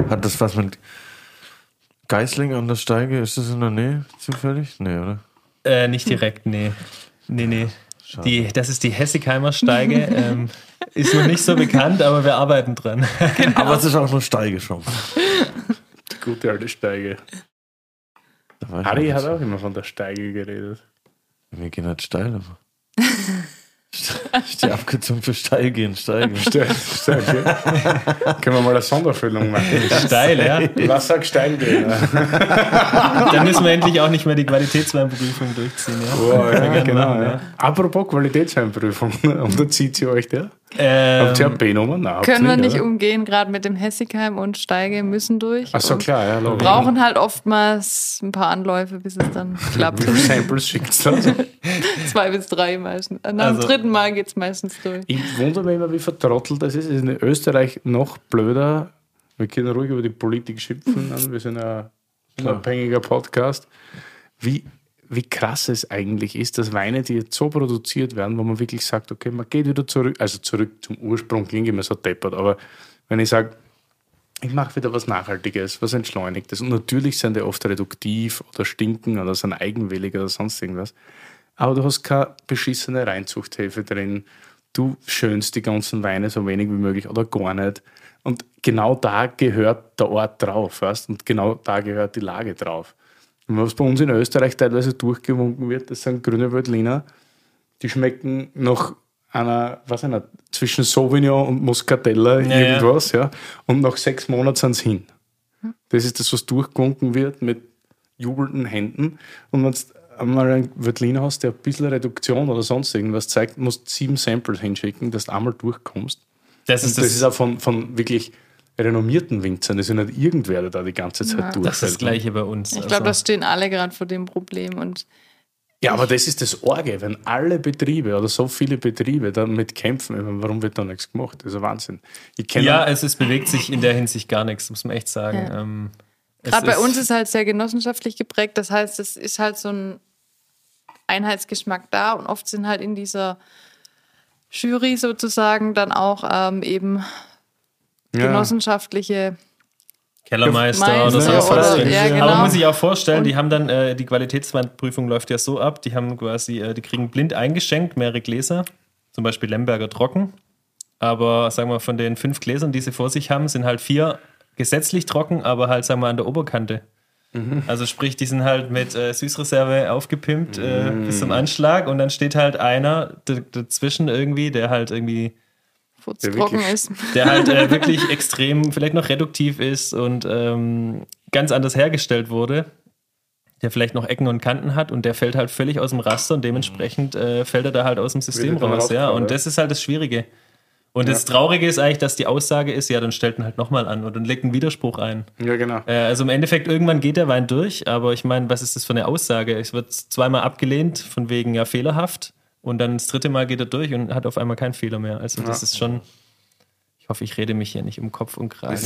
Hat das was mit Geisling an der Steige? Ist das in der Nähe zufällig? Nee, oder? Äh, nicht direkt, nee. Nee, nee. Die, das ist die Hessigheimer Steige. ähm, ist noch nicht so bekannt, aber wir arbeiten dran. Aber es ist auch nur Steige schon. Die gute alte Steige. Harry hat auch immer von der Steige geredet. Wir gehen halt steil, die Abkürzung für steil gehen, steigen. Steil, steil, gell? Können wir mal eine Sonderfüllung machen? Steil, ja. Was sagt steil gehen? Dann müssen wir endlich auch nicht mehr die Qualitätsweinprüfung durchziehen. Ja? Boah, ja, genau. machen, ja. Apropos Qualitätsweinprüfung, unterzieht sie euch der? Ähm, Habt ihr eine B-Nummer? Nein, Können wir nicht oder? umgehen, gerade mit dem Hessigheim und Steige müssen durch. Ach so, klar, ja, logisch. Brauchen halt oftmals ein paar Anläufe, bis es dann klappt. Wie viele Samples schickt dann? Zwei bis drei meistens. Nach dem Also- dritten Mal geht es meistens durch. Ich wundere mich immer, wie vertrottelt das ist. Es ist in Österreich noch blöder. Wir können ruhig über die Politik schimpfen. Wir sind ein unabhängiger Podcast. Wie, wie krass es eigentlich ist, dass Weine, die jetzt so produziert werden, wo man wirklich sagt, okay, man geht wieder zurück, also zurück zum Ursprung, klingt immer so deppert, aber wenn ich sage, ich mache wieder was Nachhaltiges, was Entschleunigtes. Und natürlich sind die oft reduktiv oder stinken oder sind eigenwillig oder sonst irgendwas. Aber du hast keine beschissene Reinzuchthilfe drin. Du schönst die ganzen Weine so wenig wie möglich oder gar nicht. Und genau da gehört der Ort drauf, weißt? Und genau da gehört die Lage drauf. Und was bei uns in Österreich teilweise durchgewunken wird, das sind grüne Veltliner. Die schmecken nach einer, was einer, zwischen Sauvignon und Muscatella Ja, irgendwas, ja. Und nach sechs Monaten sind sie hin. Das ist das, was durchgewunken wird mit jubelnden Händen. Und wenn du einmal einen Veltliner hast, der ein bisschen Reduktion oder sonst irgendwas zeigt, musst du sieben Samples hinschicken, dass du einmal durchkommst. das ist das, das, ist auch von, von wirklich renommierten Winzern. Das ist ja nicht irgendwer, der da die ganze Zeit Ja. durchfällt. Das ist das Gleiche bei uns. Ich Also, glaube, da stehen alle gerade vor dem Problem und Ja, aber das ist das Orge, wenn alle Betriebe oder so viele Betriebe damit kämpfen, meine, warum wird da nichts gemacht? Das ist ein Wahnsinn. Ja, es, es bewegt sich in der Hinsicht gar nichts, muss man echt sagen. Ja. Ähm, Gerade bei uns ist halt sehr genossenschaftlich geprägt. Das heißt, es ist halt so ein Einheitsgeschmack da und oft sind halt in dieser Jury sozusagen dann auch ähm, eben ja, genossenschaftliche. Kellermeister Meister oder sonst oder- was. drin. ja, genau. Aber man muss sich auch vorstellen, Und- die haben dann, äh, die Qualitätsprüfung läuft ja so ab, die haben quasi, äh, die kriegen blind eingeschenkt, mehrere Gläser, zum Beispiel Lemberger Trocken. Aber sagen wir, von den fünf Gläsern, die sie vor sich haben, sind halt vier gesetzlich trocken, aber halt, sagen wir, an der Oberkante. Also sprich, die sind halt mit äh, Süßreserve aufgepimpt äh, bis zum Anschlag und dann steht halt einer dazwischen irgendwie, der halt irgendwie Futztrocken wirklich- ist. der halt äh, wirklich extrem, vielleicht noch reduktiv ist und ähm, ganz anders hergestellt wurde, der vielleicht noch Ecken und Kanten hat und der fällt halt völlig aus dem Raster und dementsprechend äh, fällt er da halt aus dem System raus. Ja. Und ja. das ist halt das Schwierige. Und das Traurige ist eigentlich, dass die Aussage ist, ja, dann stellt ihn halt nochmal an und dann legt einen Widerspruch ein. ja, genau. Äh, also im Endeffekt, irgendwann geht der Wein durch, aber ich meine, was ist das für eine Aussage? Es wird zweimal abgelehnt, von wegen ja fehlerhaft, und dann das dritte Mal geht er durch und hat auf einmal keinen Fehler mehr. Also das ist schon. Ich hoffe, ich rede mich hier nicht um Kopf und Kragen.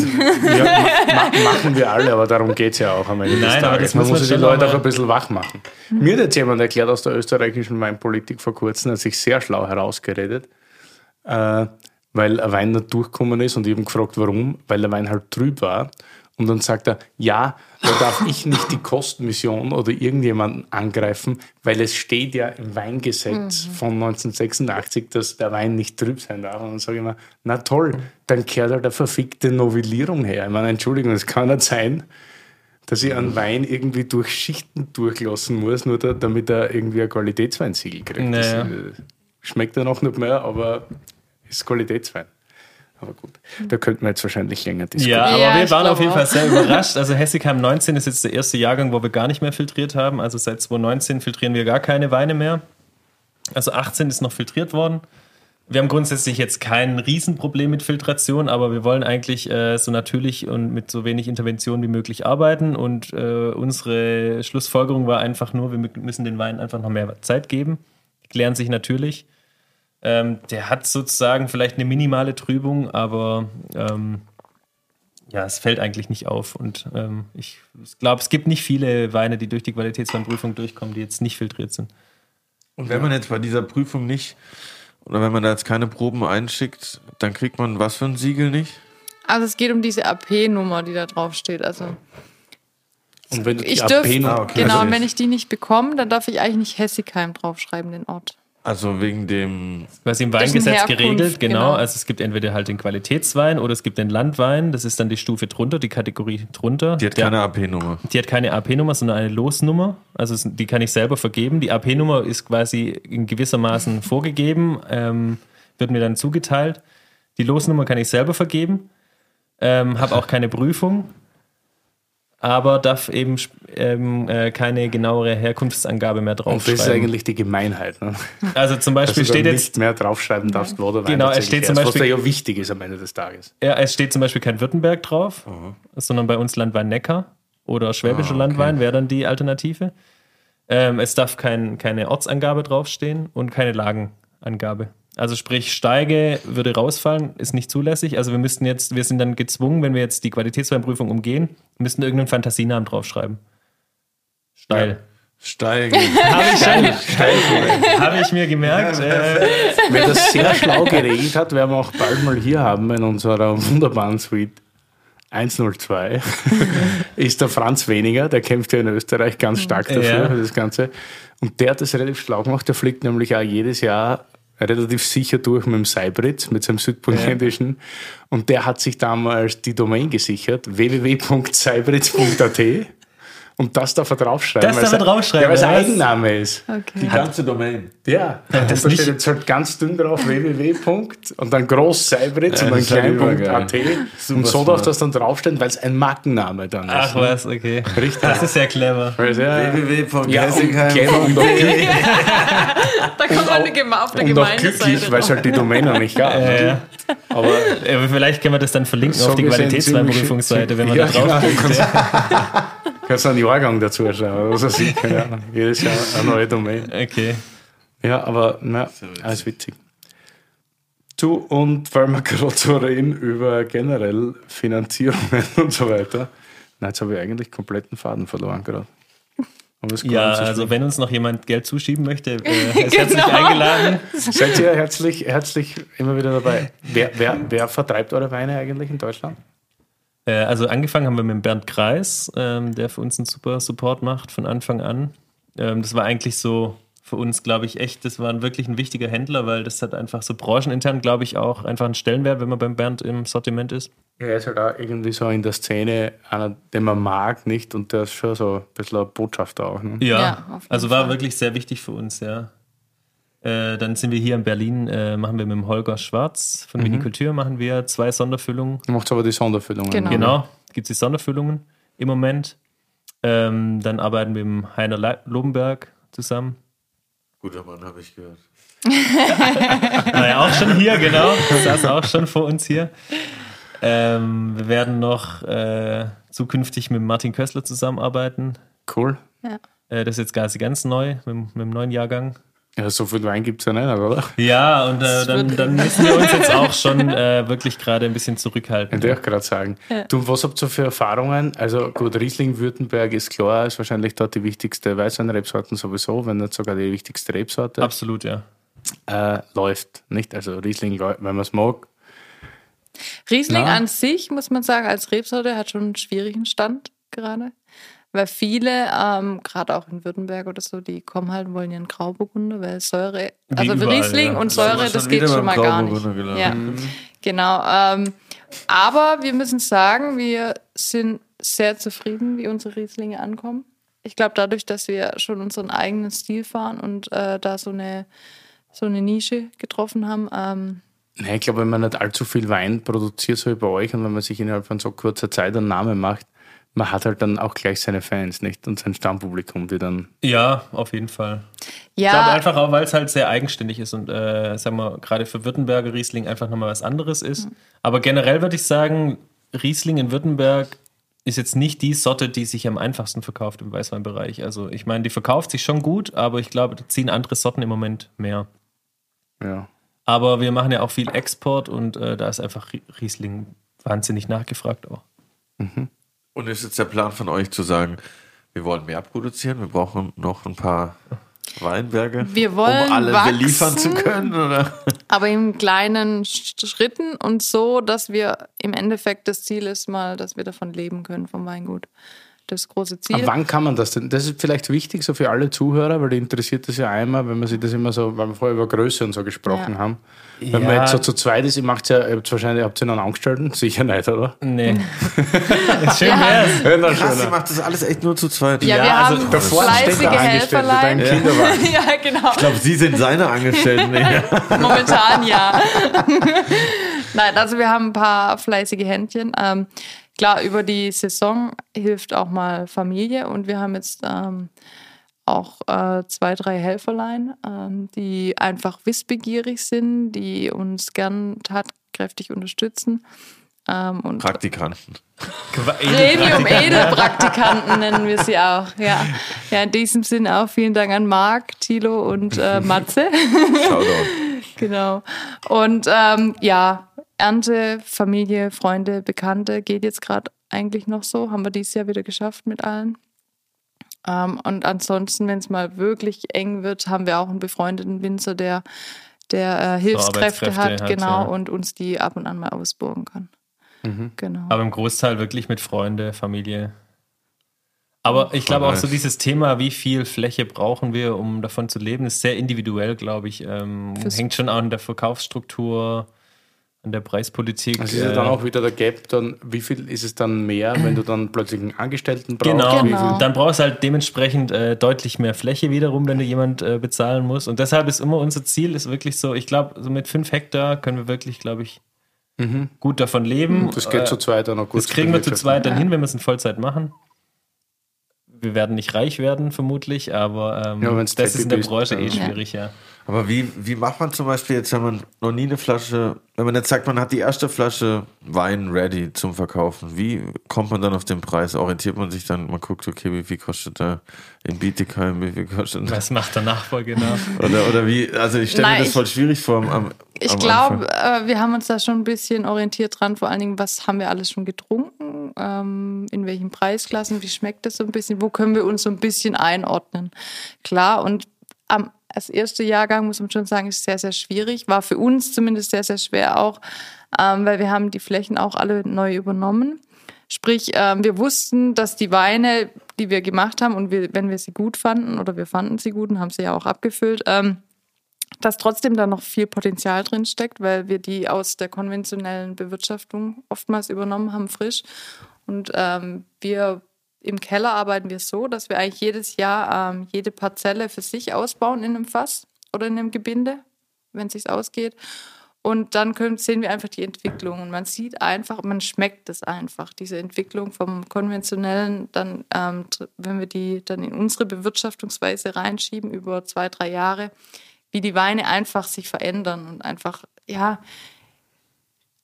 Ja, ma ma machen wir alle, aber darum geht es ja auch am Ende des Nein, aber Tages. das Man muss muss ja die Leute auch ein bisschen wach machen. Mir hat jetzt jemand erklärt aus der österreichischen Weinpolitik vor kurzem, hat sich sehr schlau herausgeredet, äh, weil ein Wein nicht durchgekommen ist und ich habe ihn gefragt, warum, weil der Wein halt trüb war. Und dann sagt er, ja, da darf ich nicht die Kostmission oder irgendjemanden angreifen, weil es steht ja im Weingesetz von 1986, dass der Wein nicht trüb sein darf. Und dann sage ich mir, na toll, dann kehrt halt eine verfickte Novellierung her. Ich meine, Entschuldigung, es kann nicht sein, dass ich einen Wein irgendwie durch Schichten durchlassen muss, nur da, damit er irgendwie ein Qualitätsweinsiegel kriegt. Naja. Das, äh, schmeckt er noch nicht mehr, aber ist Qualitätswein. Aber gut, da könnten wir jetzt wahrscheinlich länger diskutieren. Ja, aber Ja, wir waren auf jeden auch. Fall sehr überrascht. Also Hessigheim 19 ist jetzt der erste Jahrgang, wo wir gar nicht mehr filtriert haben. Also seit 2019 filtrieren wir gar keine Weine mehr. Also 18 ist noch filtriert worden. Wir haben grundsätzlich jetzt kein Riesenproblem mit Filtration, aber wir wollen eigentlich äh, so natürlich und mit so wenig Intervention wie möglich arbeiten. Und äh, unsere Schlussfolgerung war einfach nur, wir mü- müssen den Wein einfach noch mehr Zeit geben. Die klären sich natürlich. Ähm, der hat sozusagen vielleicht eine minimale Trübung, aber ähm, ja, es fällt eigentlich nicht auf. Und ähm, ich glaube, es gibt nicht viele Weine, die durch die Qualitätsweinprüfung durchkommen, die jetzt nicht filtriert sind. Und wenn man jetzt bei dieser Prüfung nicht, oder wenn man da jetzt keine Proben einschickt, dann kriegt man was für ein Siegel nicht? Also es geht um diese AP-Nummer, die da drauf steht. Also Und wenn du die ich noch- Ah, okay. genau, Also und wenn ich die nicht bekomme, dann darf ich eigentlich nicht Hessigheim draufschreiben, den Ort. Also wegen dem, Was im Weingesetz geregelt, genau. genau. Also es gibt entweder halt den Qualitätswein oder es gibt den Landwein. Das ist dann die Stufe drunter, die Kategorie drunter. die hat Der- keine AP-Nummer. Die hat keine AP-Nummer, sondern eine Losnummer. Also es- die kann ich selber vergeben. Die AP-Nummer ist quasi in gewissermaßen vorgegeben, ähm, wird mir dann zugeteilt. Die Losnummer kann ich selber vergeben, ähm, habe auch keine Prüfung, aber darf eben ähm, äh, keine genauere Herkunftsangabe mehr Und das ist draufschreiben. eigentlich die Gemeinheit. Ne? Also zum Beispiel steht jetzt nicht mehr draufschreiben darfst, wo der Genau, es steht zum Beispiel- was ja wichtig ist am Ende des Tages. Ja, es steht zum Beispiel kein Württemberg drauf, sondern bei uns Landwein Neckar oder Schwäbischer Landwein wäre dann die Alternative. Ähm, es darf kein, keine Ortsangabe draufstehen und keine Lagenangabe. Also sprich, Steige würde rausfallen, ist nicht zulässig. Also wir müssten jetzt, wir sind dann gezwungen, wenn wir jetzt die Qualitätsweinprüfung umgehen, müssten irgendeinen Fantasienamen draufschreiben. Steil. Steigen. Habe ich, habe ich mir gemerkt. Äh, Wer das sehr schlau geregelt hat, werden wir auch bald mal hier haben in unserer wunderbaren Suite 102, ist der Franz Weniger, der kämpft ja in Österreich ganz stark dafür, Ja. für das Ganze. Und der hat das relativ schlau gemacht, der fliegt nämlich auch jedes Jahr relativ sicher durch mit dem Cybrid, mit seinem südburgenländischen. Und der hat sich damals die Domain gesichert, www.cybrid.at. Und das darf er draufschreiben. Das weil darf er es- draufschreiben, Ja, weil es ein ja? Eigenname ist. Okay. ganze Domain. Ja, und das da steht jetzt halt ganz dünn drauf www. Und dann groß Seibritz Ja, und dann klein.at. Und so darf das dann draufstehen, weil es ein Markenname dann ist. Ach ne? was, okay. Richtig. Das ist ja clever. Ja, ja, glücklich- Da kann man eine der und auch Gemeindeseite glücklich, weil es halt die Domain noch nicht gab. Ja, ja. Aber Aber vielleicht können wir das dann verlinken So auf die Qualitätsüberprüfungsseite, wenn man ja, da drauf genau, kannst, kannst einen Jahrgang dazu schreiben. Oder so sieht, keine Ahnung. Jedes Jahr eine neue Domain. Okay. Ja, aber na, alles witzig. Du und so reden über generell Finanzierungen und so weiter. Na, jetzt habe ich eigentlich kompletten Faden verloren gerade. Ja, also wenn uns noch jemand Geld zuschieben möchte, äh, ist herzlich Genau. eingeladen. Seid ihr herzlich, herzlich immer wieder dabei. Wer, wer, wer vertreibt eure Weine eigentlich in Deutschland? Äh, also angefangen haben wir mit dem Bernd Kreis, ähm, der für uns einen super Support macht von Anfang an. Ähm, das war eigentlich so für uns, glaube ich, echt, das war wirklich ein wichtiger Händler, weil das hat einfach so branchenintern, glaube ich, auch einfach einen Stellenwert, wenn man beim Bernd im Sortiment ist. Er ist halt auch irgendwie so in der Szene einer, den man mag, nicht? Und der ist schon so ein bisschen ein Botschafter auch. Ne? Ja, Ja, also war Fall. wirklich sehr wichtig für uns, ja. Äh, dann sind wir hier in Berlin, äh, machen wir mit dem Holger Schwarz von Vinikultur, machen wir zwei Sonderfüllungen. Du machst aber die Sonderfüllungen. Genau. ne? Genau, gibt es die Sonderfüllungen im Moment. Ähm, dann arbeiten wir mit Heiner Le- Lobenberg zusammen. Guter Mann, habe ich gehört. War ja auch schon hier, genau. Saß auch schon vor uns hier. Ähm, wir werden noch äh, zukünftig mit Martin Kössler zusammenarbeiten. Cool. Äh, das ist jetzt quasi ganz neu, mit, mit dem neuen Jahrgang. Ja, so viel Wein gibt es ja nicht, oder? Ja, und äh, dann, dann müssen wir uns jetzt auch schon äh, wirklich gerade ein bisschen zurückhalten. Könnte ich auch gerade sagen. Du, was habt ihr für Erfahrungen? Also gut, Riesling, Württemberg ist klar, ist wahrscheinlich dort die wichtigste Weißweinrebsorten sowieso, wenn nicht sogar die wichtigste Rebsorte. Absolut, ja. Äh, läuft, nicht? Also Riesling, läuft, wenn man es mag. Riesling Na? an sich, muss man sagen, als Rebsorte hat schon einen schwierigen Stand gerade. Weil viele, ähm, gerade auch in Württemberg oder so, die kommen halt und wollen ihren Grauburgunder, weil Säure, Wie also überall, Riesling ja. und Säure, schon das geht schon mal gar nicht. Ja, genau. Ähm, aber wir müssen sagen, wir sind sehr zufrieden, wie unsere Rieslinge ankommen. Ich glaube, dadurch, dass wir schon unseren eigenen Stil fahren und äh, da so eine, so eine Nische getroffen haben, ähm, Nein, ich glaube, wenn man nicht allzu viel Wein produziert, so wie bei euch, und wenn man sich innerhalb von so kurzer Zeit einen Namen macht, man hat halt dann auch gleich seine Fans, nicht? Und sein Stammpublikum, die dann. Ja, auf jeden Fall. Ich glaube ja, einfach auch, weil es halt sehr eigenständig ist und, äh, sagen wir, gerade für Württemberger Riesling einfach nochmal was anderes ist. Aber generell würde ich sagen, Riesling in Württemberg ist jetzt nicht die Sorte, die sich am einfachsten verkauft im Weißweinbereich. Also ich meine, die verkauft sich schon gut, aber ich glaube, da ziehen andere Sorten im Moment mehr. Ja. Aber wir machen ja auch viel Export und äh, da ist einfach Rie- Riesling wahnsinnig nachgefragt auch. Und ist jetzt der Plan von euch zu sagen, wir wollen mehr produzieren, wir brauchen noch ein paar Weinberge, Wir wollen um alle wachsen. beliefern zu können? Oder? aber in kleinen Sch- Schritten und so, dass wir im Endeffekt das Ziel ist mal, dass wir davon leben können vom Weingut. Das große Aber Ziel. wann kann man das denn? Das ist vielleicht wichtig so für alle Zuhörer, weil die interessiert das ja einmal, wenn man sich das immer so, weil wir vorher über Größe und so gesprochen Ja. haben. Wenn man Ja. jetzt so zu zweit ist, ihr macht ja, ihr habt wahrscheinlich, habt ihr noch einen Angestellten? Sicher nicht, oder? Nee. Schön wär's. Ja, Krass, ihr schöner. macht das alles echt nur zu zweit. ja, Ja, wir also haben Da vorne steht fleißige Helferlein. Kinderwagen. ja, genau. Ich glaube, Sie sind seine Angestellten. Momentan ja. Nein, also wir haben ein paar fleißige Händchen. Ähm, klar, über die Saison hilft auch mal Familie und wir haben jetzt ähm, auch äh, zwei, drei Helferlein, ähm, die einfach wissbegierig sind, die uns gern tatkräftig unterstützen. Ähm, und Praktikanten. Premium Edelpraktikanten nennen wir sie auch. Ja. ja, in diesem Sinne auch vielen Dank an Marc, Thilo und äh, Matze. Shoutout. Genau. Und ähm, ja, Ernte, Familie, Freunde, Bekannte geht jetzt gerade eigentlich noch so. Haben wir dieses Jahr wieder geschafft mit allen. Ähm, und ansonsten, wenn es mal wirklich eng wird, haben wir auch einen befreundeten Winzer, der, der äh, Hilfskräfte Arbeitskräfte hat, hat, genau, ja. und uns die ab und an mal ausbohren kann. Genau. Aber im Großteil wirklich mit Freunde, Familie. Aber ich glaube auch so dieses Thema, wie viel Fläche brauchen wir, um davon zu leben, ist sehr individuell, glaube ich. Ähm, hängt schon auch in der Verkaufsstruktur an der Preispolitik. Das ist ja äh, dann auch wieder der Gap, dann, wie viel ist es dann mehr, wenn du dann plötzlich einen Angestellten brauchst? Genau. Genau. Dann brauchst du halt dementsprechend äh, deutlich mehr Fläche wiederum, wenn du jemand äh, bezahlen musst. Und deshalb ist immer unser Ziel, ist wirklich so, ich glaube, so mit fünf Hektar können wir wirklich, glaube ich, gut davon leben. Das geht Äh, zu zweit dann auch gut. Das kriegen wir zu zweit dann hin, wenn wir es in Vollzeit machen. Wir werden nicht reich werden, vermutlich, aber ähm, Ja, das ist in der bist, Branche eh schwierig, ja. Aber wie, wie macht man zum Beispiel jetzt, wenn man noch nie eine Flasche, wenn man jetzt sagt, man hat die erste Flasche Wein ready zum Verkaufen, wie kommt man dann auf den Preis? Orientiert man sich dann, man guckt, okay, wie viel kostet der in Bietigheim, wie viel kostet der? Was macht der Nachfolger genau? Oder, oder wie, also ich stelle mir das ich- voll schwierig vor. Am, am Ich glaube, äh, wir haben uns da schon ein bisschen orientiert dran, vor allen Dingen, was haben wir alles schon getrunken, ähm, in welchen Preisklassen, wie schmeckt das so ein bisschen, wo können wir uns so ein bisschen einordnen. Klar, und am, als erster Jahrgang muss man schon sagen, ist sehr, sehr schwierig, war für uns zumindest sehr, sehr schwer auch, ähm, weil wir haben die Flächen auch alle neu übernommen. Sprich, ähm, wir wussten, dass die Weine, die wir gemacht haben und wir, wenn wir sie gut fanden oder wir fanden sie gut und haben sie ja auch abgefüllt, ähm, dass trotzdem da noch viel Potenzial drin steckt, weil wir die aus der konventionellen Bewirtschaftung oftmals übernommen haben, frisch. Und ähm, wir im Keller arbeiten wir so, dass wir eigentlich jedes Jahr ähm, jede Parzelle für sich ausbauen in einem Fass oder in einem Gebinde, wenn es sich ausgeht. Und dann können, sehen wir einfach die Entwicklung. Und man sieht einfach, man schmeckt es einfach, diese Entwicklung vom konventionellen, dann, ähm, wenn wir die dann in unsere Bewirtschaftungsweise reinschieben über zwei, drei Jahre, wie die Weine einfach sich verändern und einfach, ja,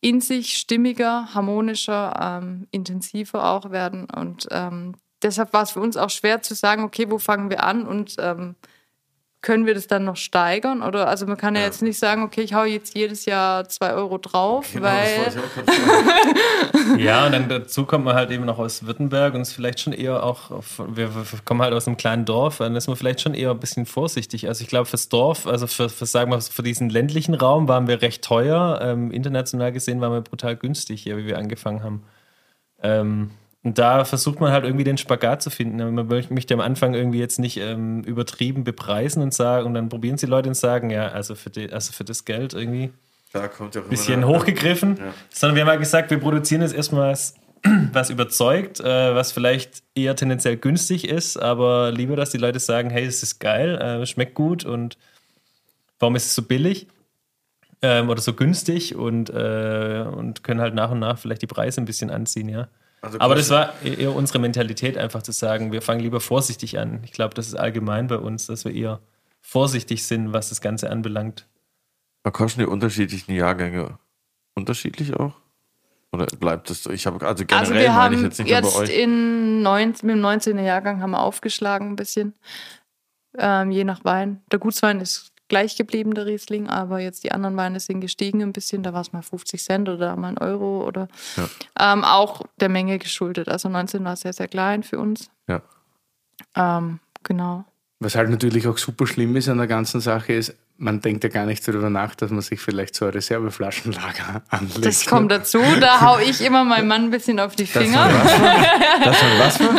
in sich stimmiger, harmonischer, ähm, intensiver auch werden. Und ähm, deshalb war es für uns auch schwer zu sagen, okay, wo fangen wir an und ähm, können wir das dann noch steigern? Oder also man kann ja, jetzt nicht sagen, okay, ich hau jetzt jedes Jahr zwei Euro drauf, Genau, weil. Ja, und dann dazu kommt man halt eben noch aus Württemberg und ist vielleicht schon eher auch, auf, wir, wir kommen halt aus einem kleinen Dorf, dann ist man vielleicht schon eher ein bisschen vorsichtig. Also ich glaube fürs Dorf, also für, für sagen wir, für diesen ländlichen Raum waren wir recht teuer. Ähm, international gesehen waren wir brutal günstig hier, wie wir angefangen haben. Ähm, und da versucht man halt irgendwie den Spagat zu finden. Man möchte am Anfang irgendwie jetzt nicht ähm, übertrieben bepreisen und sagen, und dann probieren sie Leute und sagen, ja, also für, die, also für das Geld irgendwie Da kommt ja bisschen eine- hochgegriffen, sondern wir haben halt gesagt, wir produzieren jetzt erstmal was, was überzeugt, äh, was vielleicht eher tendenziell günstig ist, aber lieber, dass die Leute sagen, hey, es ist geil, äh, schmeckt gut und warum ist es so billig ähm, oder so günstig und, äh, und können halt nach und nach vielleicht die Preise ein bisschen anziehen, ja. Also aber das war e-, eher unsere Mentalität, einfach zu sagen, wir fangen lieber vorsichtig an. Ich glaube, das ist allgemein bei uns, dass wir eher vorsichtig sind, was das Ganze anbelangt. Aber kosten die unterschiedlichen Jahrgänge unterschiedlich auch? Oder bleibt es so? Ich habe also generell Also wir meine ich jetzt nicht nur bei jetzt euch. in 19, mit dem 19. Jahrgang haben wir aufgeschlagen ein bisschen, ähm, je nach Wein. Der Gutswein ist gleich geblieben, der Riesling, aber jetzt die anderen Weine sind gestiegen ein bisschen. Da war es mal 50 Cent oder mal ein Euro oder ähm, auch der Menge geschuldet. Also 19 war sehr, sehr klein für uns. Ja. Ähm, genau. Was halt natürlich auch super schlimm ist an der ganzen Sache ist, man denkt ja gar nicht darüber nach, dass man sich vielleicht so ein Reserveflaschenlager anlegt. Das kommt dazu. Da hau ich immer meinem Mann ein bisschen auf die Finger. Das war was für?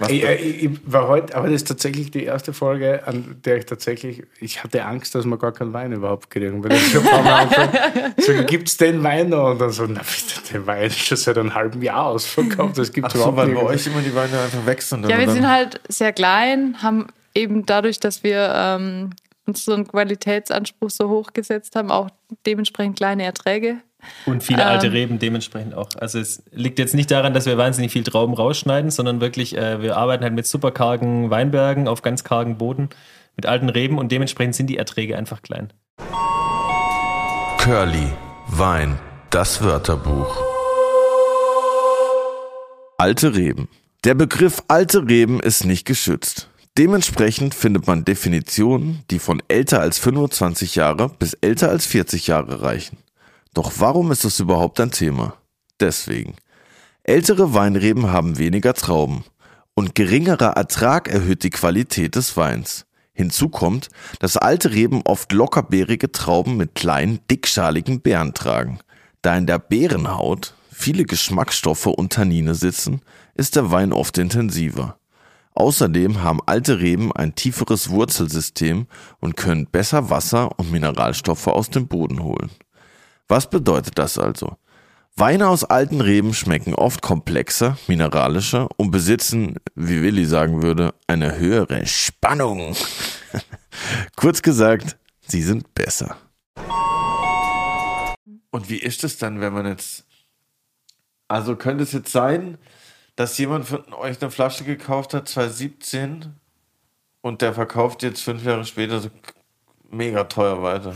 Was Ich, für? ich, ich war heute, aber das ist tatsächlich die erste Folge, an der ich tatsächlich, ich hatte Angst, dass wir gar keinen Wein überhaupt kriegen, weil ich schon ein paar Mal angefangen so, gibt es den Wein noch? Und dann so, na bitte, den Wein ist schon seit einem halben Jahr ausverkauft, das gibt Ach so, überhaupt weil nicht. bei euch immer die Weine einfach wechseln. Ja, wir dann- sind halt sehr klein, haben eben dadurch, dass wir ähm, unseren Qualitätsanspruch so hoch gesetzt haben, auch dementsprechend kleine Erträge. Und viele alte Ähm. Reben dementsprechend auch. Also es liegt jetzt nicht daran, dass wir wahnsinnig viel Trauben rausschneiden, sondern wirklich, äh, wir arbeiten halt mit super kargen Weinbergen auf ganz kargen Boden, mit alten Reben und dementsprechend sind die Erträge einfach klein. Curly, Wein, das Wörterbuch. Alte Reben. Der Begriff alte Reben ist nicht geschützt. Dementsprechend findet man Definitionen, die von älter als 25 Jahre bis älter als 40 Jahre reichen. Doch warum ist das überhaupt ein Thema? Deswegen. Ältere Weinreben haben weniger Trauben und geringerer Ertrag erhöht die Qualität des Weins. Hinzu kommt, dass alte Reben oft lockerbeerige Trauben mit kleinen, dickschaligen Beeren tragen. Da in der Beerenhaut viele Geschmacksstoffe und Tannine sitzen, ist der Wein oft intensiver. Außerdem haben alte Reben ein tieferes Wurzelsystem und können besser Wasser und Mineralstoffe aus dem Boden holen. Was bedeutet das also? Weine aus alten Reben schmecken oft komplexer, mineralischer und besitzen, wie Willi sagen würde, eine höhere Spannung. Kurz gesagt, sie sind besser. Und wie ist es dann, wenn man jetzt. Also könnte es jetzt sein, dass jemand von euch eine Flasche gekauft hat, 2017, und der verkauft jetzt fünf Jahre später so mega teuer weiter.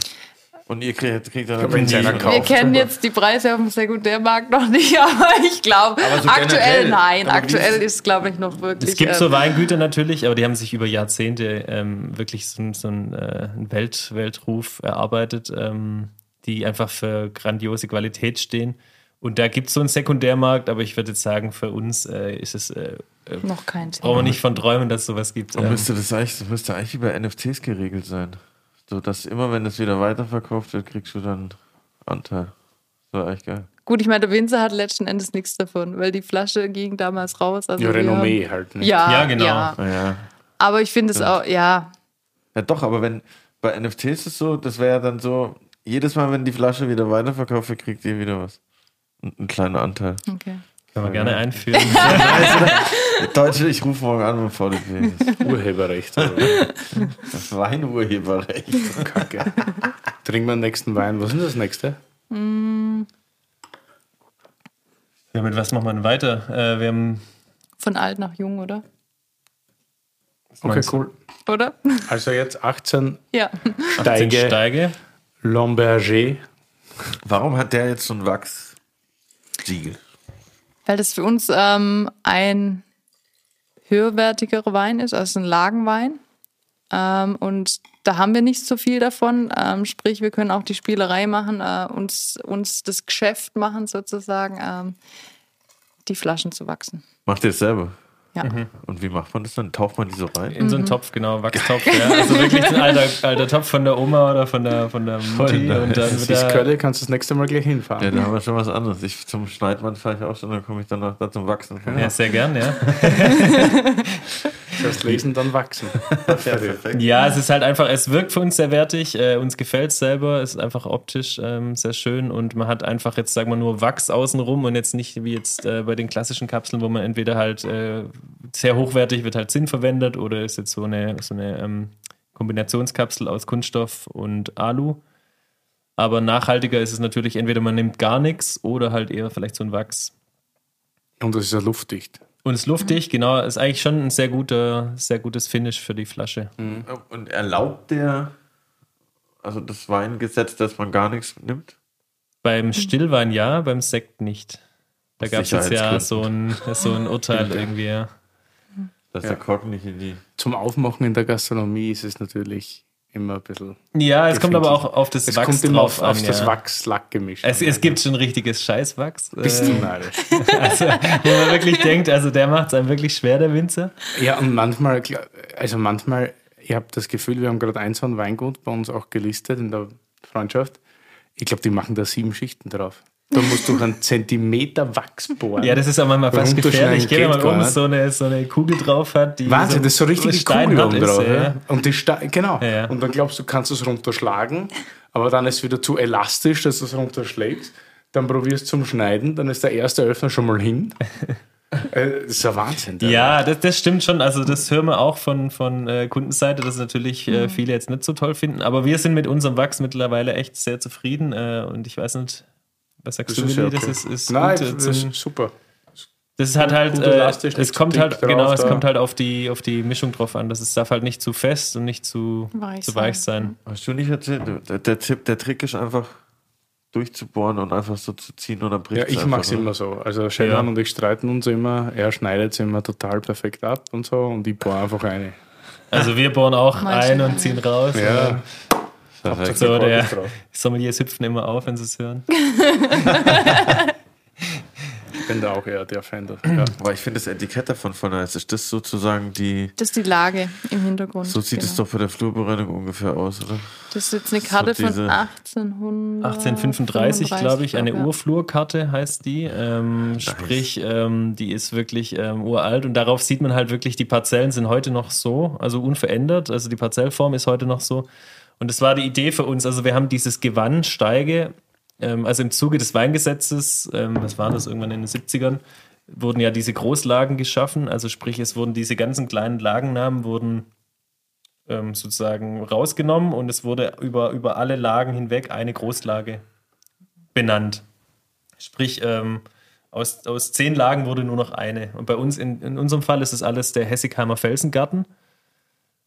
Und ihr kriegt, kriegt dann kauft. Wir kennen jetzt die Preise auf dem Sekundärmarkt noch nicht, aber ich glaube, so aktuell nein. Aktuell ist- ist, glaube ich, noch wirklich. Es gibt ähm, so Weingüter natürlich, aber die haben sich über Jahrzehnte ähm, wirklich so, so einen, äh, einen Welt, Weltruf erarbeitet, ähm, die einfach für grandiose Qualität stehen. Und da gibt es so einen Sekundärmarkt, aber ich würde jetzt sagen, für uns äh, ist es, äh, äh, noch kein brauchen wir nicht von träumen, dass es sowas gibt. Und müsste das eigentlich, das müsste eigentlich wie bei NFTs geregelt sein. So, dass immer, wenn es wieder weiterverkauft wird, kriegst du dann Anteil. So eigentlich geil. Gut, ich meine, der Winzer hat letzten Endes nichts davon, weil die Flasche ging damals raus. Also Ja, Renommee haben- halt. Ne? Ja, Ja, genau. Ja. Naja. Aber ich finde es auch, ja, Ja, doch, aber wenn bei NFTs ist es so, das wäre ja dann so, jedes Mal, wenn die Flasche wieder weiterverkauft wird, kriegt ihr wieder was. Ein, ein kleiner Anteil. okay. können wir gerne einführen. Deutsche, ich rufe morgen an beim VDP. Urheberrecht. Oder? Das Weinurheberrecht. Kacke. Trinken wir den nächsten Wein. Was ist denn das nächste? ja, mit was machen wir denn weiter? Äh, wir haben Von alt nach jung, oder? Okay, du? cool. Oder? Also jetzt 18 Ja. 18 Steige, Steige. Lomberger. Warum hat der jetzt so ein Wachssiegel? Weil das für uns ähm, ein höherwertigerer Wein ist, also ein Lagenwein. Ähm, und da haben wir nicht so viel davon. Ähm, sprich, wir können auch die Spielerei machen, äh, uns, uns das Geschäft machen, sozusagen, ähm, die Flaschen zu wachsen. Macht ihr es selber? Ja. Und wie macht man das dann? Taucht man die so rein? In so einen Topf, genau, Wachstopf. Ja. Also wirklich ein alter, alter Topf von der Oma oder von der, von der Mutti. nice. Und dann Das wird ist er, Kölle, kannst du das nächste Mal gleich hinfahren. Ja, da haben wir schon was anderes. Ich zum Schneidmann fahre ich auch schon, dann komme ich dann noch da zum Wachsen. ja, sehr gern, ja. Zuerst lesen, dann wachsen. perfekt. Ja, es ist halt einfach, es wirkt für uns sehr wertig, äh, uns gefällt es selber, es ist einfach optisch ähm, sehr schön und man hat einfach jetzt, sagen wir nur, Wachs außenrum und jetzt nicht wie jetzt äh, bei den klassischen Kapseln, wo man entweder halt äh, sehr hochwertig wird halt Zinn verwendet oder ist jetzt so eine, so eine ähm, Kombinationskapsel aus Kunststoff und Alu. Aber nachhaltiger ist es natürlich, entweder man nimmt gar nichts oder halt eher vielleicht so ein Wachs. Und das ist ja luftdicht. Und es ist luftig, genau, ist eigentlich schon ein sehr guter, sehr gutes Finish für die Flasche. Und erlaubt der, also das Weingesetz, dass man gar nichts nimmt? Beim Stillwein ja, beim Sekt nicht. Da gab es jetzt ja so ein, so ein Urteil irgendwie. Ja. Dass der Korken nicht in die. Zum Aufmachen in der Gastronomie ist es natürlich immer ein bisschen. Ja, es kommt aber auch auf das Es Wachs kommt immer drauf auf, auf an. das ja. Wachs-Lack-Gemisch. Es, es gibt schon richtiges Scheißwachs. Bist äh, du narrisch. also, wo man wirklich denkt, also der macht es einem wirklich schwer, der Winzer. Ja, und manchmal, also manchmal, ich habe das Gefühl, wir haben gerade ein so ein Weingut bei uns auch gelistet in der Freundschaft. Ich glaube, die machen da sieben Schichten drauf. Da musst du einen Zentimeter Wachs bohren. Ja, das ist auch manchmal fast gefährlich. Gell, wenn man oben so eine, so eine Kugel drauf hat, die Wahnsinn, das ist so richtig steinhart Kugel oben ist, drauf. ja. Ja. Und die Ste genau. Ja. Und dann glaubst du, kannst es runterschlagen, aber dann ist es wieder zu elastisch, dass du es runterschlägst. Dann probierst du zum Schneiden, dann ist der erste Öffner schon mal hin. Äh, das ist ja Wahnsinn. Ja, das, das stimmt schon. Also das hören wir auch von, von äh, Kundenseite, dass natürlich äh, viele jetzt nicht so toll finden. Aber wir sind mit unserem Wachs mittlerweile echt sehr zufrieden. Äh, und ich weiß nicht, was sagst Das du, ist ja okay. Das ist, ist Nein, gut, das ist super. das hat halt, gut äh, es kommt halt, genau, es kommt halt auf die, auf die Mischung drauf an. Das ist, darf halt nicht zu fest und nicht zu Weich zu sein. weich sein. Hast du nicht erzählt? Der, der Tipp, der Trick ist einfach durchzubohren und einfach so zu ziehen oder bricht Ja, ich mache es immer so. Also Shellman Ja. und ich streiten uns immer. Er schneidet es immer total perfekt ab und so und ich bohre einfach eine. Also wir bohren auch Manche- ein und ziehen raus. Ja, Perfekt. So, der. Sommeliers hüpfen immer auf, wenn sie es hören. Ich bin da auch eher der Fan. davon, Ja. Aber ich finde das Etikett davon voll nice. Ist das sozusagen die. Das ist die Lage im Hintergrund. So sieht es genau. doch bei der Flurbereinigung ungefähr aus, oder? Das ist jetzt eine Karte So von 1800. 1835, glaube ich, eine ja. Urflurkarte heißt die. Ähm, Sprich, ähm, die ist wirklich ähm, uralt und darauf sieht man halt wirklich, die Parzellen sind heute noch so, also unverändert. Also die Parzellform ist heute noch so. Und das war die Idee für uns. Also wir haben dieses Gewann, Steige, ähm, also im Zuge des Weingesetzes, ähm, was war das irgendwann in den 70ern, wurden ja diese Großlagen geschaffen. Also sprich, es wurden diese ganzen kleinen Lagennamen wurden ähm, sozusagen rausgenommen und es wurde über, über alle Lagen hinweg eine Großlage benannt. Sprich, ähm, aus, aus zehn Lagen wurde nur noch eine. Und bei uns, in, in unserem Fall, ist es alles der Hessigheimer Felsengarten.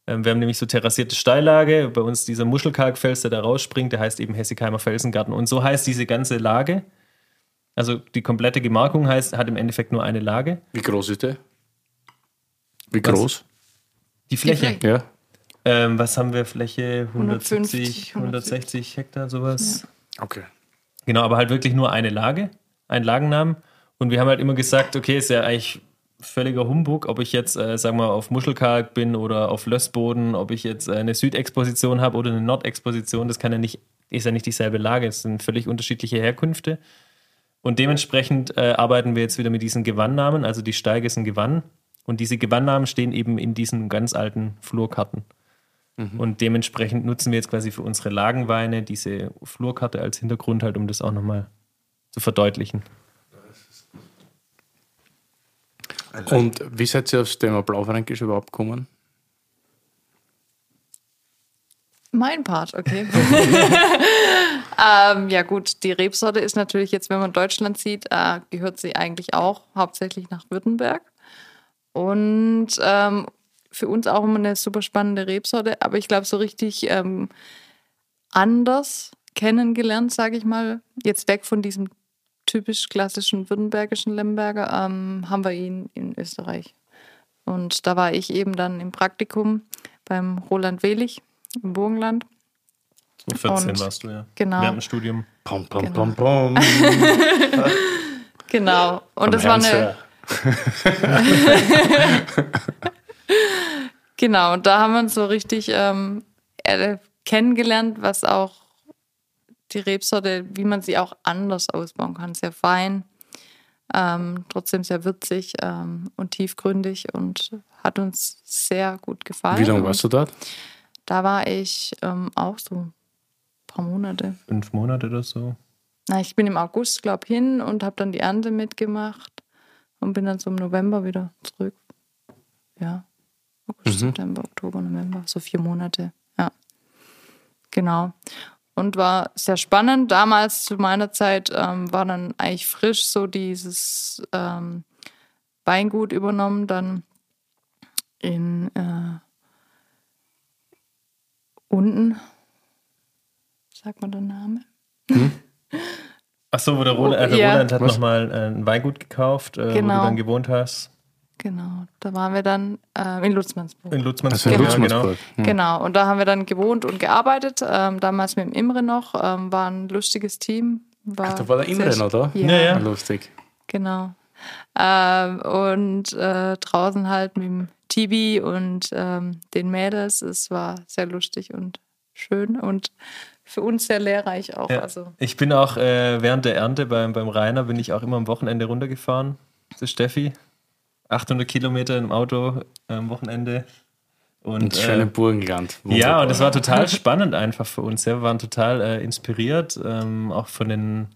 Ähm, wir haben nämlich so terrassierte Steillage. Bei uns dieser Muschelkalkfels, der da rausspringt, der heißt eben Hessigheimer Felsengarten. Und so heißt diese ganze Lage. Also die komplette Gemarkung heißt, hat im Endeffekt nur eine Lage. Wie groß ist der? Wie Was? groß? Die Fläche. Fläche. Ja. Ähm, was haben wir? Fläche 170, 150, 160 Hektar, sowas. Okay. Genau, aber halt wirklich nur eine Lage, ein Lagennamen. Und wir haben halt immer gesagt, okay, ist ja eigentlich völliger Humbug, ob ich jetzt, äh, sagen wir, auf Muschelkalk bin oder auf Lössboden, ob ich jetzt äh, eine Südexposition habe oder eine Nordexposition, das kann ja nicht, ist ja nicht dieselbe Lage, es sind völlig unterschiedliche Herkünfte. Und dementsprechend äh, arbeiten wir jetzt wieder mit diesen Gewannnamen, also die Steige ist ein Gewann. Und diese Gewannnamen stehen eben in diesen ganz alten Flurkarten. Und dementsprechend nutzen wir jetzt quasi für unsere Lagenweine diese Flurkarte als Hintergrund halt, um das auch nochmal zu verdeutlichen. Und wie seid ihr aufs Thema Blaufränkisch überhaupt gekommen? Mein Part, okay. ähm, ja gut, die Rebsorte ist natürlich jetzt, wenn man Deutschland sieht, äh, gehört sie eigentlich auch hauptsächlich nach Württemberg. Und ähm, für uns auch immer eine super spannende Rebsorte, aber ich glaube so richtig ähm, anders kennengelernt, sage ich mal, jetzt weg von diesem typisch klassischen württembergischen Lemberger, ähm, haben wir ihn in Österreich. Und da war ich eben dann im Praktikum beim Roland Wehlich im Burgenland. 2014 Und- warst du ja. genau. Während dem Studium. Pom, pom, Genau. pom, pom. Genau. Und das war eine, genau, und da haben wir uns so richtig ähm, äh, kennengelernt, was auch die Rebsorte, wie man sie auch anders ausbauen kann. Sehr fein, ähm, trotzdem sehr würzig ähm, und tiefgründig und hat uns sehr gut gefallen. Wie lange warst du dort? Da war ich ähm, auch so ein paar Monate. Fünf Monate oder so. Na, ich bin im August, glaube ich, hin und habe dann die Ernte mitgemacht und bin dann so im November wieder zurück. Ja. August, September, Oktober, November, so vier Monate. Ja. Genau. Und war sehr spannend. Damals zu meiner Zeit ähm, war dann eigentlich frisch so dieses ähm, Weingut übernommen, dann in äh, unten, sagt man der Name? Ach so, wo der Roland, äh, der Ja. Roland hat nochmal ein Weingut gekauft, äh, wo Genau. du dann gewohnt hast. Genau, da waren wir dann äh, in Lutzmannsburg. In Also Lutzmannsburg. Genau. ja, Lutzmannsburg. Hm. Genau, und da haben wir dann gewohnt und gearbeitet. Ähm, damals mit dem Imre noch. Ähm, war ein lustiges Team. War Ach, da war der Imre noch da? Ja, Ja, ja. Lustig. genau. Ähm, und äh, draußen halt mit dem Tibi und ähm, den Mädels. Es war sehr lustig und schön und für uns sehr lehrreich auch. Ja. Also Ich bin auch äh, während der Ernte beim, beim Rainer, bin ich auch immer am Wochenende runtergefahren zu Steffi. 800 Kilometer im Auto am Wochenende. Und, Und schöne äh, Burgenland. Ja, Wunderbar. und das war total spannend einfach für uns. Ja. Wir waren total äh, inspiriert, ähm, auch von den,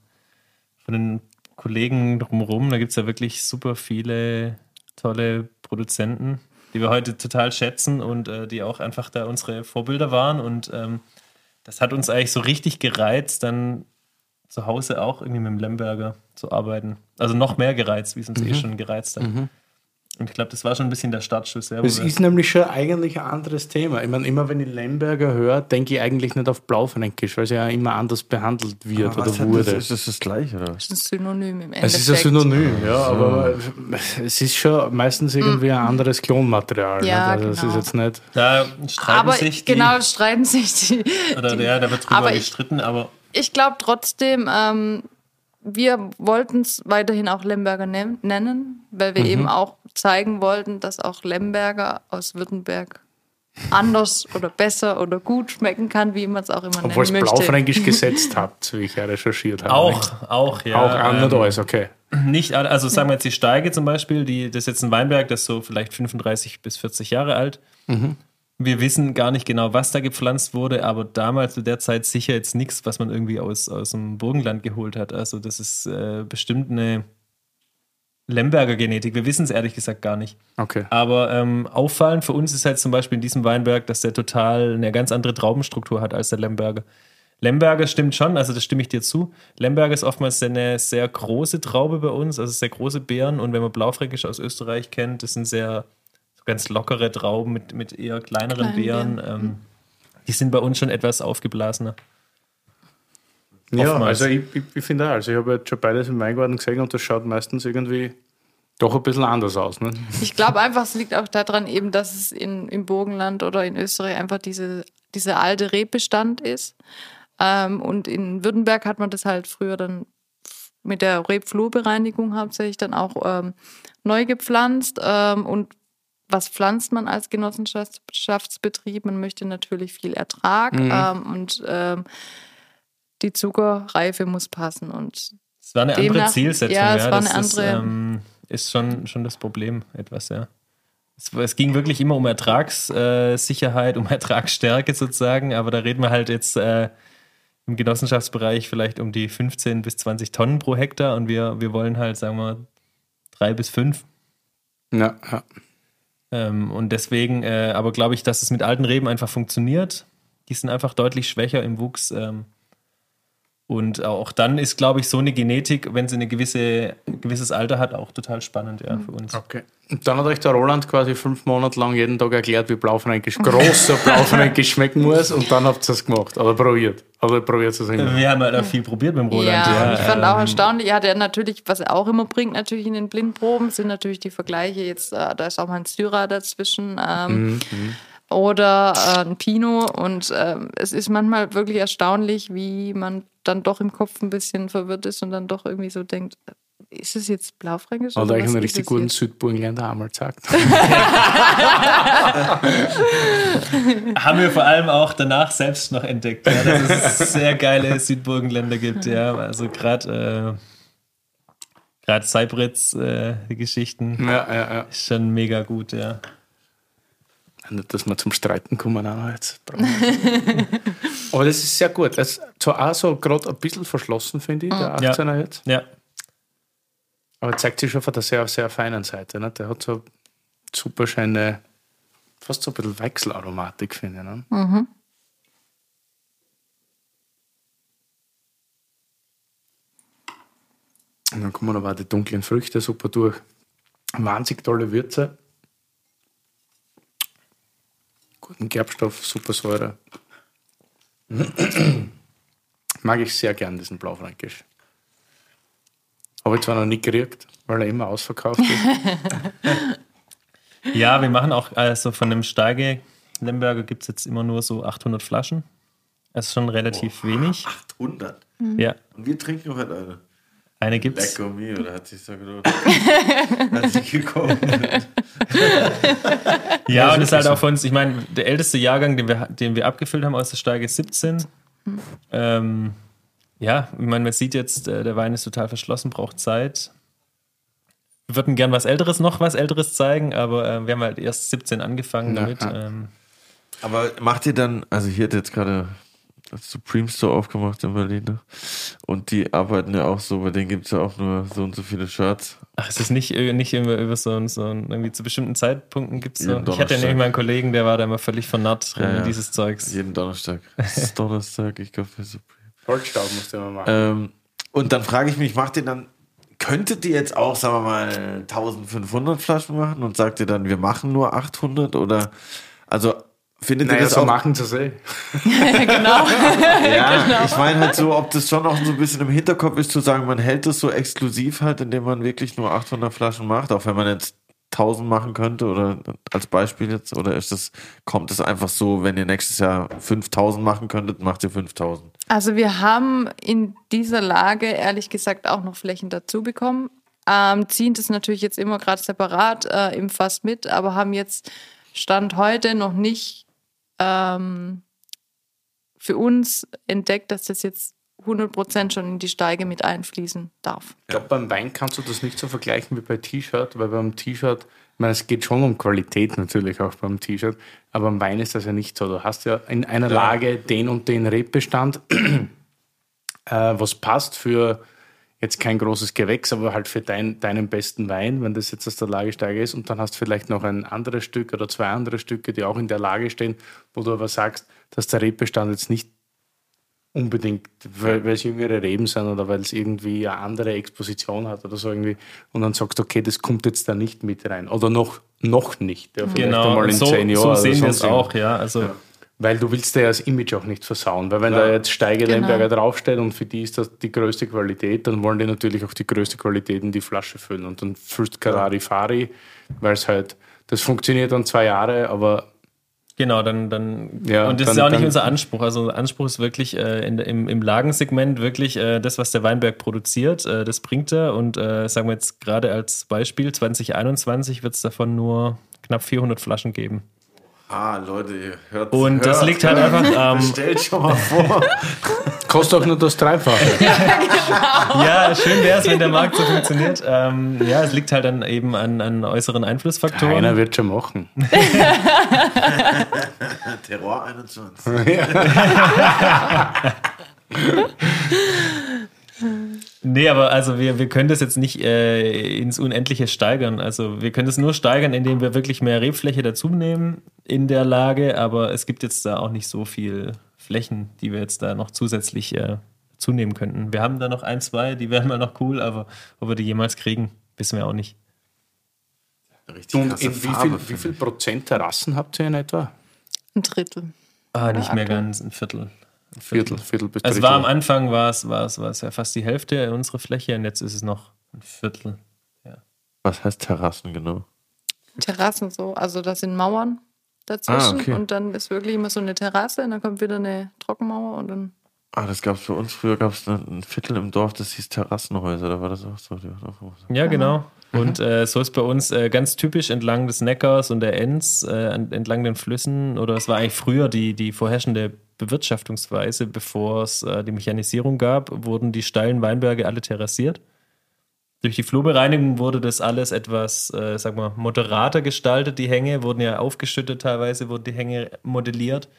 von den Kollegen drumherum. Da gibt es ja wirklich super viele tolle Produzenten, die wir heute total schätzen und äh, die auch einfach da unsere Vorbilder waren. Und ähm, das hat uns eigentlich so richtig gereizt, dann zu Hause auch irgendwie mit dem Lemberger zu arbeiten. Also noch mehr gereizt, wie es uns eh schon gereizt hat. Und ich glaube, das war schon ein bisschen der Startschuss. Ja, Es ist nämlich schon eigentlich ein anderes Thema. Ich meine, immer wenn ich Lemberger höre, denke ich eigentlich nicht auf Blaufränkisch, weil es ja immer anders behandelt wird Was oder wurde. das, ist das das gleiche, oder? das ist ein Synonym im Endeffekt. Es ist ein Synonym, ja, aber es ist schon meistens irgendwie ein anderes Klonmaterial. Ja, nicht? also es genau. ist jetzt nicht. da streiten Aber sich die, genau, streiten sich die. Oder die ja, da wird drüber aber ich- gestritten, aber ich glaube trotzdem, ähm, wir wollten es weiterhin auch Lemberger nen- nennen, weil Mhm. wir eben auch zeigen wollten, dass auch Lemberger aus Württemberg anders oder besser oder gut schmecken kann, wie man es auch immer Obwohl es nennen möchte. Blaufränkisch gesetzt habt, wie ich ja recherchiert habe. auch, auch, ja. Auch an ähm, nicht alles, okay. Nicht, alle- also sagen wir jetzt die Steige zum Beispiel, die, das ist jetzt ein Weinberg, das ist so vielleicht 35 bis 40 Jahre alt. Wir wissen gar nicht genau, was da gepflanzt wurde, aber damals zu der Zeit sicher jetzt nichts, was man irgendwie aus, aus dem Burgenland geholt hat. Also das ist äh, bestimmt eine Lemberger Genetik. Wir wissen es ehrlich gesagt gar nicht. Okay. Aber ähm, auffallend für uns ist halt zum Beispiel in diesem Weinberg, dass der total eine ganz andere Traubenstruktur hat als der Lemberger. Lemberger stimmt schon, also das stimme ich dir zu. Lemberger ist oftmals eine sehr große Traube bei uns, also sehr große Beeren. Und wenn man Blaufränkisch aus Österreich kennt, das sind sehr ganz lockere Trauben mit, mit eher kleineren Kleinen Beeren. Beeren. Ähm, die sind bei uns schon etwas aufgeblasener. Ja, Oftmals. also ich, ich, ich finde auch, also ich habe jetzt schon beides im Weingarten gesehen und das schaut meistens irgendwie doch ein bisschen anders aus. Ne? Ich glaube einfach, es liegt auch daran eben, dass es in, im Burgenland oder in Österreich einfach diese, dieser alte Rebbestand ist. Ähm, und in Württemberg hat man das halt früher dann mit der Rebflurbereinigung hauptsächlich dann auch ähm, neu gepflanzt. Ähm, und was pflanzt man als Genossenschaftsbetrieb? Man möchte natürlich viel Ertrag ähm, und ähm, die Zuckerreife muss passen. Und Es war eine andere Demnach- Zielsetzung. ja, es war das eine ist, andere- ähm, ist schon, schon das Problem etwas, ja. Es, es ging wirklich immer um Ertragssicherheit, um Ertragsstärke sozusagen, aber da reden wir halt jetzt äh, im Genossenschaftsbereich vielleicht um die 15 bis 20 Tonnen pro Hektar und wir, wir wollen halt, sagen wir, drei bis fünf. Ja, ja. Ähm, und deswegen, äh, aber glaube ich, dass es mit alten Reben einfach funktioniert. Die sind einfach deutlich schwächer im Wuchs. Ähm, und auch dann ist, glaube ich, so eine Genetik, wenn sie eine gewisse, ein gewisses Alter hat, auch total spannend ja, für uns. Okay. Und dann hat euch der Roland quasi fünf Monate lang jeden Tag erklärt, wie Blaufränkisch, großer Blaufränkisch schmecken muss und dann habt ihr es gemacht oder probiert. Oder probiert es immer. Wir haben halt auch viel probiert mit dem Roland. ja, Ja, ich fand auch ähm, erstaunlich. Ja, der natürlich, was er auch immer bringt, natürlich in den Blindproben, sind natürlich die Vergleiche. Jetzt, äh, da ist auch mal ein Syrah dazwischen. Ähm, Oder äh, ein Pinot. Und ähm, es ist manchmal wirklich erstaunlich, wie man dann doch im Kopf ein bisschen verwirrt ist und dann doch irgendwie so denkt, ist es jetzt Blaufränkisch? Oder euch was einen richtig guten jetzt? Südburgenländer einmal gesagt. Haben wir vor allem auch danach selbst noch entdeckt, ja, dass es sehr geile Südburgenländer gibt. Ja, also gerade äh, gerade Seibritz, äh, ja, ja, ja. ist schon mega gut, ja. Nicht, dass wir zum Streiten kommen auch jetzt. Aber das ist sehr gut. Das ist zwar auch so gerade ein bisschen verschlossen, finde ich, der Ja. 18er jetzt. Ja, Aber zeigt sich schon von der sehr, sehr feinen Seite. Ne? Der hat so super schöne, fast so ein bisschen Wechselaromatik, finde ich. Ne? Und dann kommen aber auch die dunklen Früchte super durch. Wahnsinnig tolle Würze. Guten Gerbstoff, super Säure. Mag ich sehr gern, diesen Blaufränkisch. Habe ich zwar noch nie gekriegt, weil er immer ausverkauft ist. ja wir machen auch, also von dem Steige Lemberger gibt es jetzt immer nur so 800 Flaschen. Das ist schon relativ wenig. 800. Ja, Und wir trinken heute eine. Eine gibt's. Lecker mir, oder hat sich so gedacht? hat sich gekommen. Ja, und das ist halt auch für uns, ich meine, der älteste Jahrgang, den wir, den wir abgefüllt haben aus der Steige, ist 17. Ähm, ja, ich meine, man sieht jetzt, äh, der Wein ist total verschlossen, braucht Zeit. Wir würden gern was Älteres, noch was Älteres zeigen, aber äh, wir haben halt erst 17 angefangen Na, damit. Ähm, Aber macht ihr dann, also hier hat jetzt gerade das Supreme Store aufgemacht in Berlin. Ne? Und die arbeiten ja auch so, bei denen gibt es ja auch nur so und so viele Shirts. ach, es ist nicht, äh, nicht immer über so, ein- so ein- irgendwie zu bestimmten Zeitpunkten gibt es so. Ich hatte ja nämlich mal einen Kollegen, der war da immer völlig vernarrt drin Ja, ja. dieses Zeugs. Jeden Donnerstag. Es ist Donnerstag, ich glaube für Supreme. Holzstaub musst du immer machen. Ähm, und dann frage ich mich, macht ihr dann, könntet ihr jetzt auch, sagen wir mal, 1500 Flaschen machen und sagt ihr dann, wir machen nur 800 oder, also findet ihr naja, das so auch, machen sie es eh. genau. ja, ich meine halt so, ob das schon auch so ein bisschen im Hinterkopf ist, zu sagen, man hält das so exklusiv halt, indem man wirklich nur 800 Flaschen macht, auch wenn man jetzt 1000 machen könnte oder als Beispiel jetzt, oder ist das, kommt es einfach so, wenn ihr nächstes Jahr 5000 machen könntet, macht ihr 5000? Also wir haben in dieser Lage ehrlich gesagt auch noch Flächen dazu bekommen. Ähm, ziehen das natürlich jetzt immer gerade separat äh, im Fass mit, aber haben jetzt Stand heute noch nicht ähm, für uns entdeckt, dass das jetzt 100% schon in die Steige mit einfließen darf. Ich glaube, beim Wein kannst du das nicht so vergleichen wie bei T-Shirt, weil beim T-Shirt meine, es geht schon um Qualität natürlich auch beim T-Shirt, aber beim Wein ist das ja nicht so. Du hast ja in einer Lage den und den Rebbestand, äh, was passt für jetzt kein großes Gewächs, aber halt für dein, deinen besten Wein, wenn das jetzt aus der Lagesteiger ist. Und dann hast du vielleicht noch ein anderes Stück oder zwei andere Stücke, die auch in der Lage stehen, wo du aber sagst, dass der Rebbestand jetzt nicht unbedingt, weil, weil es jüngere Reben sind oder weil es irgendwie eine andere Exposition hat oder so irgendwie. Und dann sagst du, okay, das kommt jetzt da nicht mit rein. Oder noch, noch nicht. Ja, Genau, so, so sehen wir es auch, ja. Also Ja. Weil du willst dir ja das Image auch nicht versauen. Weil wenn da jetzt Steige Lemberger draufsteht und für die ist das die größte Qualität, dann wollen die natürlich auch die größte Qualität in die Flasche füllen. Und dann füllst Carrari-Fari, weil es halt, das funktioniert dann zwei Jahre, aber Genau, dann, dann Ja, und das dann- ist ja auch nicht dann- unser Anspruch. Also unser Anspruch ist wirklich äh, in, im, im Lagensegment wirklich äh, das, was der Weinberg produziert, äh, das bringt er. Und äh, sagen wir jetzt gerade als Beispiel, 2021 wird es davon nur knapp 400 Flaschen geben. Ah, Leute, ihr hört. Und das hört, liegt halt einfach ähm, Stellt schon mal vor. kostet auch nur das Dreifache. Ja, schön wäre es, wenn der Markt so funktioniert. Ähm, ja, es liegt halt dann eben an, an äußeren Einflussfaktoren. Einer wird schon machen. Terror 21. Nee, aber also wir, wir können das jetzt nicht äh, ins Unendliche steigern. Also wir können das nur steigern, indem wir wirklich mehr Rebfläche dazu nehmen in der Lage, aber es gibt jetzt da auch nicht so viel Flächen, die wir jetzt da noch zusätzlich äh, zunehmen könnten. Wir haben da noch ein, zwei, die wären mal noch cool, aber ob wir die jemals kriegen, wissen wir auch nicht. Richtig Und in wie viel, wie viel Prozent Terrassen habt ihr in etwa? Ein Drittel. Ah, nicht mehr okay. ganz, ein Viertel. Ein Viertel, Viertel bis Also war am Anfang war es, war es, war es ja fast die Hälfte unserer Fläche und jetzt ist es noch ein Viertel. Was heißt Terrassen genau? Terrassen so. Also das sind Mauern dazwischen Ah, okay. und dann ist wirklich immer so eine Terrasse und dann kommt wieder eine Trockenmauer und dann. Ah, das gab es bei uns. Früher gab es ein Viertel im Dorf, das hieß Terrassenhäuser. Da war das auch so. Auch so. Ja, genau. Und äh, so ist bei uns äh, ganz typisch entlang des Neckars und der Enns, äh, an- entlang den Flüssen, oder es war eigentlich früher die, die vorherrschende Bewirtschaftungsweise, bevor es äh, die Mechanisierung gab, wurden die steilen Weinberge alle terrassiert. Durch die Flurbereinigung wurde das alles etwas, äh, sag mal, moderater gestaltet. Die Hänge wurden ja aufgeschüttet, teilweise wurden die Hänge modelliert.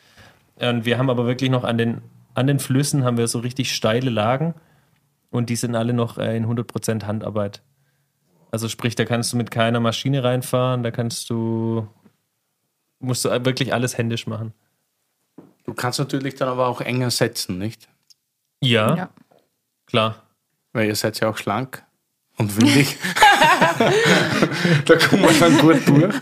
Und wir haben aber wirklich noch an den, an den Flüssen haben wir so richtig steile Lagen und die sind alle noch äh, in 100% Handarbeit. Also sprich, da kannst du mit keiner Maschine reinfahren, da kannst du, musst du wirklich alles händisch machen. Du kannst natürlich dann aber auch enger setzen, nicht? Ja, Ja. klar. Weil ihr seid ja auch schlank und windig. da kommt man dann gut durch.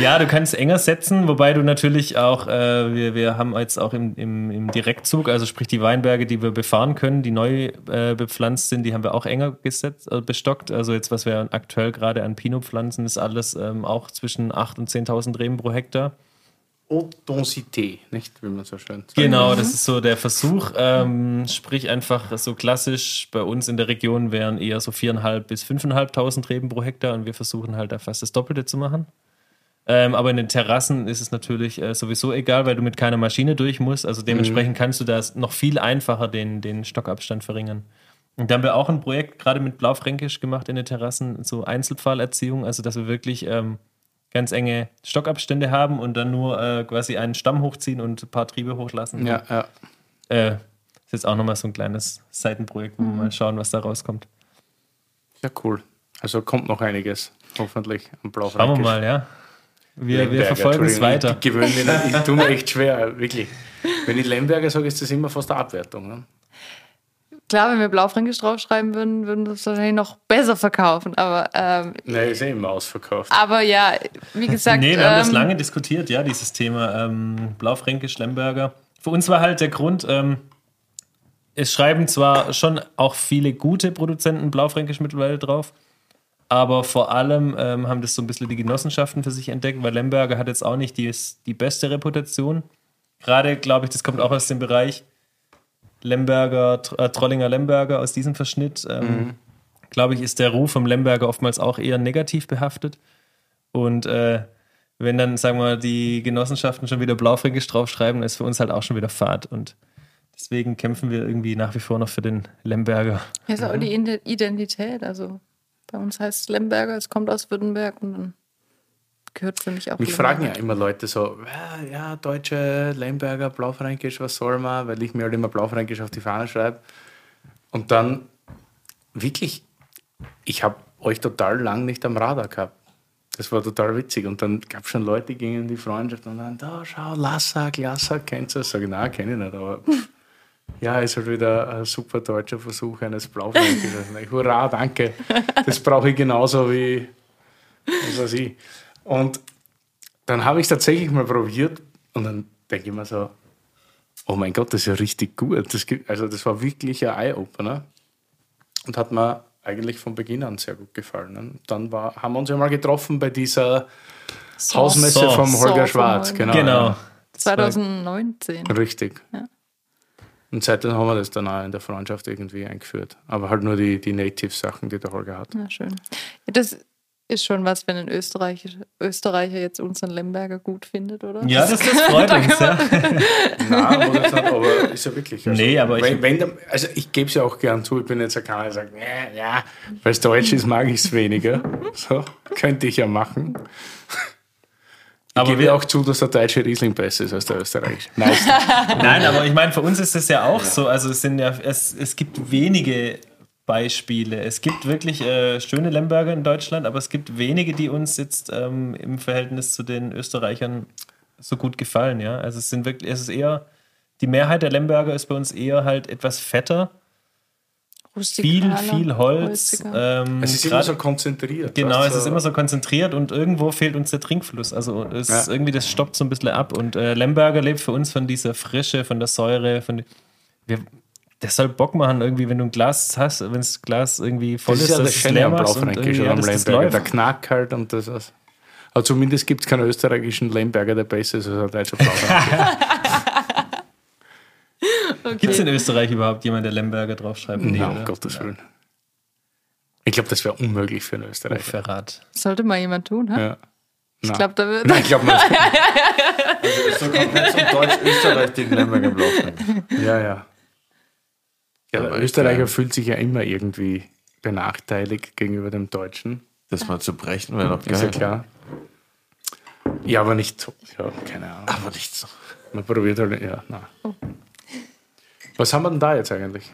Ja, du kannst enger setzen, wobei du natürlich auch, äh, wir, wir haben jetzt auch im, im, im Direktzug, also sprich die Weinberge, die wir befahren können, die neu äh, bepflanzt sind, die haben wir auch enger gesetzt, äh, bestockt. Also jetzt, was wir aktuell gerade an Pinot pflanzen, ist alles ähm, auch zwischen 8.000 und 10.000 Reben pro Hektar. Authenticité, nicht? Wie man so schön sagt. Genau, das ist so der Versuch. Ähm, sprich einfach so klassisch, bei uns in der Region wären eher so 4.500 bis 5.500 Reben pro Hektar und wir versuchen halt da fast das Doppelte zu machen. Ähm, aber in den Terrassen ist es natürlich äh, sowieso egal, weil du mit keiner Maschine durch musst. Also dementsprechend kannst du da noch viel einfacher den, den Stockabstand verringern. Und da haben wir auch ein Projekt gerade mit Blaufränkisch gemacht in den Terrassen, so Einzelpfahlerziehung, also dass wir wirklich ähm, ganz enge Stockabstände haben und dann nur äh, quasi einen Stamm hochziehen und ein paar Triebe hochlassen. Ja, ja. Äh, ist jetzt auch nochmal so ein kleines Seitenprojekt, wo wir mal schauen, was da rauskommt. Ja, cool. Also kommt noch einiges, hoffentlich, am Schauen wir mal, ja. Wir, wir verfolgen es weiter. Ich, ich, gewöhne mich nicht, ich tue mir echt schwer, wirklich. Wenn ich Lemberger sage, ist das immer fast eine Abwertung. Ne? Klar, wenn wir Blaufränkisch draufschreiben würden, würden wir es wahrscheinlich noch besser verkaufen. Aber, ähm, Nein, ist eh immer ausverkauft. aber ja, wie gesagt. Nee, wir haben das ähm, lange diskutiert, ja, dieses Thema ähm, Blaufränkisch, Lemberger. Für uns war halt der Grund, ähm, es schreiben zwar schon auch viele gute Produzenten Blaufränkisch mittlerweile drauf, aber vor allem ähm, haben das so ein bisschen die Genossenschaften für sich entdeckt, weil Lemberger hat jetzt auch nicht die, die beste Reputation. Gerade, glaube ich, das kommt auch aus dem Bereich Lemberger, äh, Trollinger Lemberger aus diesem Verschnitt. Ähm, Glaube ich, ist der Ruf vom Lemberger oftmals auch eher negativ behaftet. Und äh, wenn dann, sagen wir, die Genossenschaften schon wieder Blaufränkisch draufschreiben, ist für uns halt auch schon wieder Fahrt. Und deswegen kämpfen wir irgendwie nach wie vor noch für den Lemberger. Ja, ist auch die Ide- Identität. Also bei uns heißt es Lemberger, es kommt aus Württemberg und dann gehört für mich auch. Mich fragen ja immer Leute so, ja, ja deutsche Lemberger, Blaufränkisch, was soll man? Weil ich mir halt immer Blaufränkisch auf die Fahne schreibe. Und dann wirklich, ich habe euch total lang nicht am Radar gehabt. Das war total witzig. Und dann gab es schon Leute, die gingen in die Freundschaft und dann, da schau, Lassack, Lassack, kennst du das? Sag ich, nein, kenne ich nicht, aber ja, ist halt wieder ein super deutscher Versuch eines Blaufränkischen. Hurra, danke. Das brauche ich genauso wie, was weiß ich. Und dann habe ich es tatsächlich mal probiert und dann denke ich mir so, oh mein Gott, das ist ja richtig gut. Das gibt, also das war wirklich ein Eye-Opener und hat mir eigentlich von Beginn an sehr gut gefallen. Und dann war, haben wir uns ja mal getroffen bei dieser Hausmesse So. vom So, Holger vom Schwarz. Genau. Genau. 2019. Richtig. Ja. Und seitdem haben wir das dann auch in der Freundschaft irgendwie eingeführt. Aber halt nur die, die Native-Sachen, die der Holger hat. Ja, schön. Ja, das ist schon was, wenn ein Österreicher, Österreicher jetzt unseren Lemberger gut findet, oder? Ja, das, das freut uns, ja. Nein, ich aber ist ja wirklich. Also, Nee, aber ich- wenn, wenn, der- also ich gebe es ja auch gern zu, ich bin jetzt keiner, der sagt, nee, ja, weil es Deutsch ist, mag ich es weniger. So, könnte ich ja machen. Ich Aber gebe wir- auch zu, dass der deutsche Riesling besser ist als der österreichische. Meistens. Nein, aber ich meine, für uns ist es ja auch so. Also es sind ja, es, es gibt wenige Beispiele. Es gibt wirklich äh, schöne Lemberger in Deutschland, aber es gibt wenige, die uns jetzt ähm, im Verhältnis zu den Österreichern so gut gefallen. Ja, also es sind wirklich, es ist eher die Mehrheit der Lemberger ist bei uns eher halt etwas fetter, viel, Rustikaler, viel Holz. holziger. Ähm, Es ist immer grad- so konzentriert. Genau, es ist immer so konzentriert und irgendwo fehlt uns der Trinkfluss. Also es Ja. ist irgendwie, das stoppt so ein bisschen ab. Und äh, Lemberger lebt für uns von dieser Frische, von der Säure, von die, wir, das soll Bock machen, irgendwie, wenn du ein Glas hast, wenn das Glas irgendwie voll Das ist, ist ja dass das es Schöne leer am machst und Blaufränkisch irgendwie, oder ja, am dass das Lemberger. Der läuft. Knack halt und das ist. Aber zumindest gibt es keinen österreichischen Lemberger, der besser ist als ein deutscher Blaufränkisch. Gibt es in Österreich überhaupt jemanden, der Lemberger draufschreibt? Nee, ja, um? Gottes Willen. Ich glaube, das wäre unmöglich für einen Oh, Österreicher. Verrat. Sollte mal jemand tun, ha? Ja. Ich glaube, da wird. Nein, ich glaube nicht. So komplett zum Deutsch-Österreich den Lemberger Blaufränkisch. Ja, ja. Ja, der Aber Österreicher ich, fühlt sich ja immer irgendwie benachteiligt gegenüber dem Deutschen. Das mal zu brechen wäre doch geil. Ist ja klar. Ja, aber nicht so. Ja, keine Ahnung. Aber nicht so. Man probiert halt, ja, na. Was haben wir denn da jetzt eigentlich?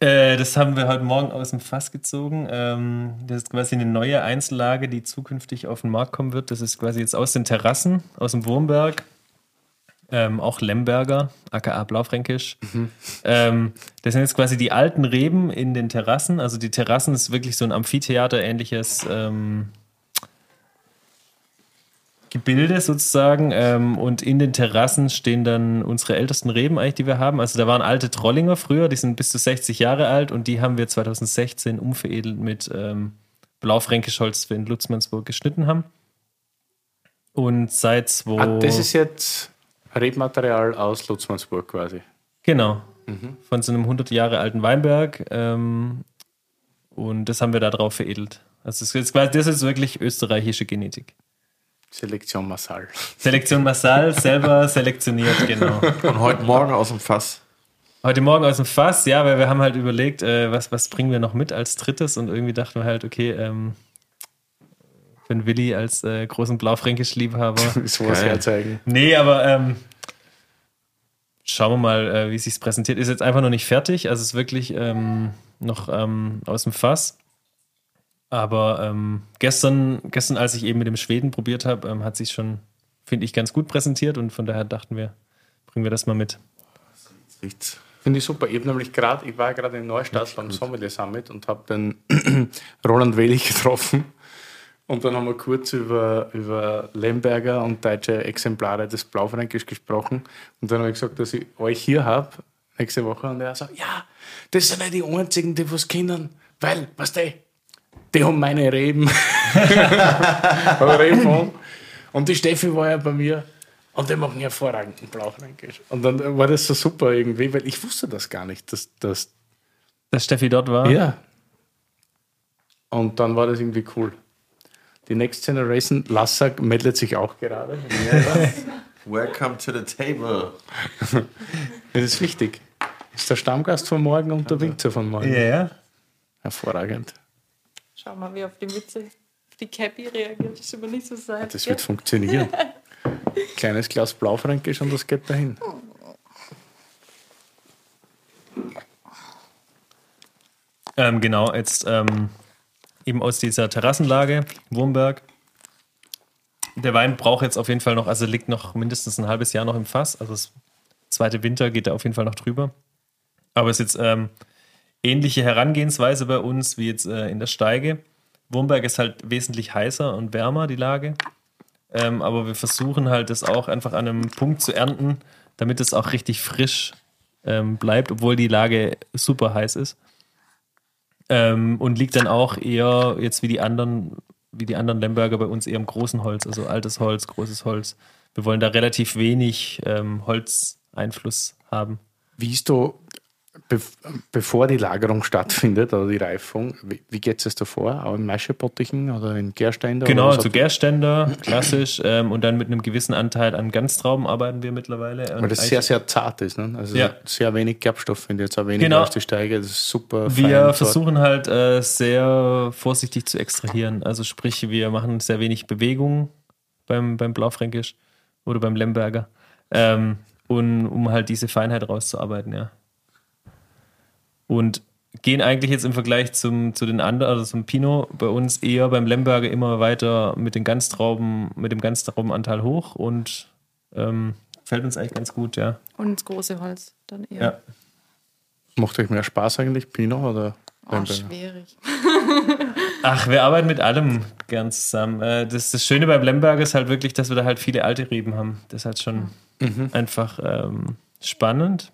Äh, das haben wir heute Morgen aus dem Fass gezogen. Ähm, das ist quasi eine neue Einzellage, die zukünftig auf den Markt kommen wird. Das ist quasi jetzt aus den Terrassen, aus dem Wurmberg. Ähm, auch Lemberger, aka Blaufränkisch. Ähm, das sind jetzt quasi die alten Reben in den Terrassen. Also die Terrassen ist wirklich so ein Amphitheater-ähnliches ähm, Gebilde sozusagen. Ähm, und in den Terrassen stehen dann unsere ältesten Reben eigentlich, die wir haben. Also da waren alte Trollinger früher, die sind bis zu 60 Jahre alt und die haben wir 2016 umveredelt mit ähm, Blaufränkischholz, das wir in Lutzmannsburg geschnitten haben. Und seit zwei... Ah, das ist jetzt Rebmaterial aus Lutzmannsburg quasi. Genau. Von so einem 100 Jahre alten Weinberg. Ähm, und das haben wir da drauf veredelt. Also das ist, quasi, das ist wirklich österreichische Genetik. Selektion Massal. Selektion Massal, selber selektioniert, genau. Und heute Morgen aus dem Fass. Heute Morgen aus dem Fass, ja, weil wir haben halt überlegt, äh, was, was bringen wir noch mit als drittes und irgendwie dachten wir halt, okay, ähm, den Willi als äh, großen Blaufränkisch-Liebhaber. Sowas Geil. herzeigen. Nee, aber ähm, schauen wir mal, äh, wie sich präsentiert. Ist jetzt einfach noch nicht fertig, also es ist wirklich ähm, noch ähm, aus dem Fass. Aber ähm, gestern, gestern, als ich eben mit dem Schweden probiert habe, ähm, hat sich schon, finde ich, ganz gut präsentiert und von daher dachten wir, bringen wir das mal mit. Riecht's. Finde ich super. Ich habe nämlich gerade, ich war gerade in Neustadt beim Sommelier Summit und habe den Roland Welig getroffen. Und dann haben wir kurz über, über Lemberger und deutsche Exemplare des Blaufränkisch gesprochen. Und dann habe ich gesagt, dass ich euch hier habe nächste Woche. Und er sagt, ja, das sind ja die einzigen, die was kennen. Weil, was die, die haben meine Reben. Reben. Und die Steffi war ja bei mir. Und die machen hervorragenden Blaufränkisch. Und dann war das so super irgendwie, weil ich wusste das gar nicht, dass das. Dass Steffi dort war? Ja. Und dann war das irgendwie cool. Die Next Generation, Lassack meldet sich auch gerade. Welcome to the table. Das ist wichtig. Ist der Stammgast von morgen und der Winzer von morgen. Ja, ja. Hervorragend. Schau mal, wie auf die Mütze, auf Die Cappy reagiert schon mal nicht so sein. Das wird funktionieren. Kleines Glas Blaufränkisch und das geht dahin. Ähm, genau, jetzt ähm, eben aus dieser Terrassenlage, Wurmberg. Der Wein braucht jetzt auf jeden Fall noch, also liegt noch mindestens ein halbes Jahr noch im Fass. Also das zweite Winter geht da auf jeden Fall noch drüber. Aber es ist jetzt ähm, ähnliche Herangehensweise bei uns wie jetzt äh, in der Steige. Wurmberg ist halt wesentlich heißer und wärmer, die Lage. Ähm, aber wir versuchen halt das auch einfach an einem Punkt zu ernten, damit es auch richtig frisch ähm, bleibt, obwohl die Lage super heiß ist. Ähm, und liegt dann auch eher jetzt wie die anderen, wie die anderen Lemberger bei uns eher im großen Holz, also altes Holz, großes Holz. Wir wollen da relativ wenig ähm, Holzeinfluss haben. Wie ist du, bev bevor die Lagerung stattfindet oder die Reifung, wie, geht es davor? Auch in Maischepottichen oder in Gärständer? Genau, was also? Gerständer, klassisch. Ähm, und dann mit einem gewissen Anteil an Ganztrauben arbeiten wir mittlerweile. Und Weil das sehr, sehr zart ist. Ne? Also Ja. sehr wenig Gerbstoff, ich jetzt auch weniger Genau. als die Steige. Das ist super. fein Wir zart. versuchen halt äh, sehr vorsichtig zu extrahieren. Also sprich, wir machen sehr wenig Bewegung beim, beim Blaufränkisch oder beim Lemberger. Ähm, und, um halt diese Feinheit rauszuarbeiten, ja. Und gehen eigentlich jetzt im Vergleich zum, zu den anderen, also zum Pinot, bei uns eher beim Lemberger immer weiter mit den Ganztrauben, mit dem Ganztraubenanteil hoch und ähm, fällt uns eigentlich ganz gut, ja. Und ins große Holz dann eher. Ja. Macht euch mehr Spaß eigentlich, Pinot oder Oh, Lemberger? schwierig. Ach, wir arbeiten mit allem gern zusammen. Äh, Das, das Schöne beim Lemberg ist halt wirklich, dass wir da halt viele alte Reben haben. Das ist halt schon einfach ähm, spannend.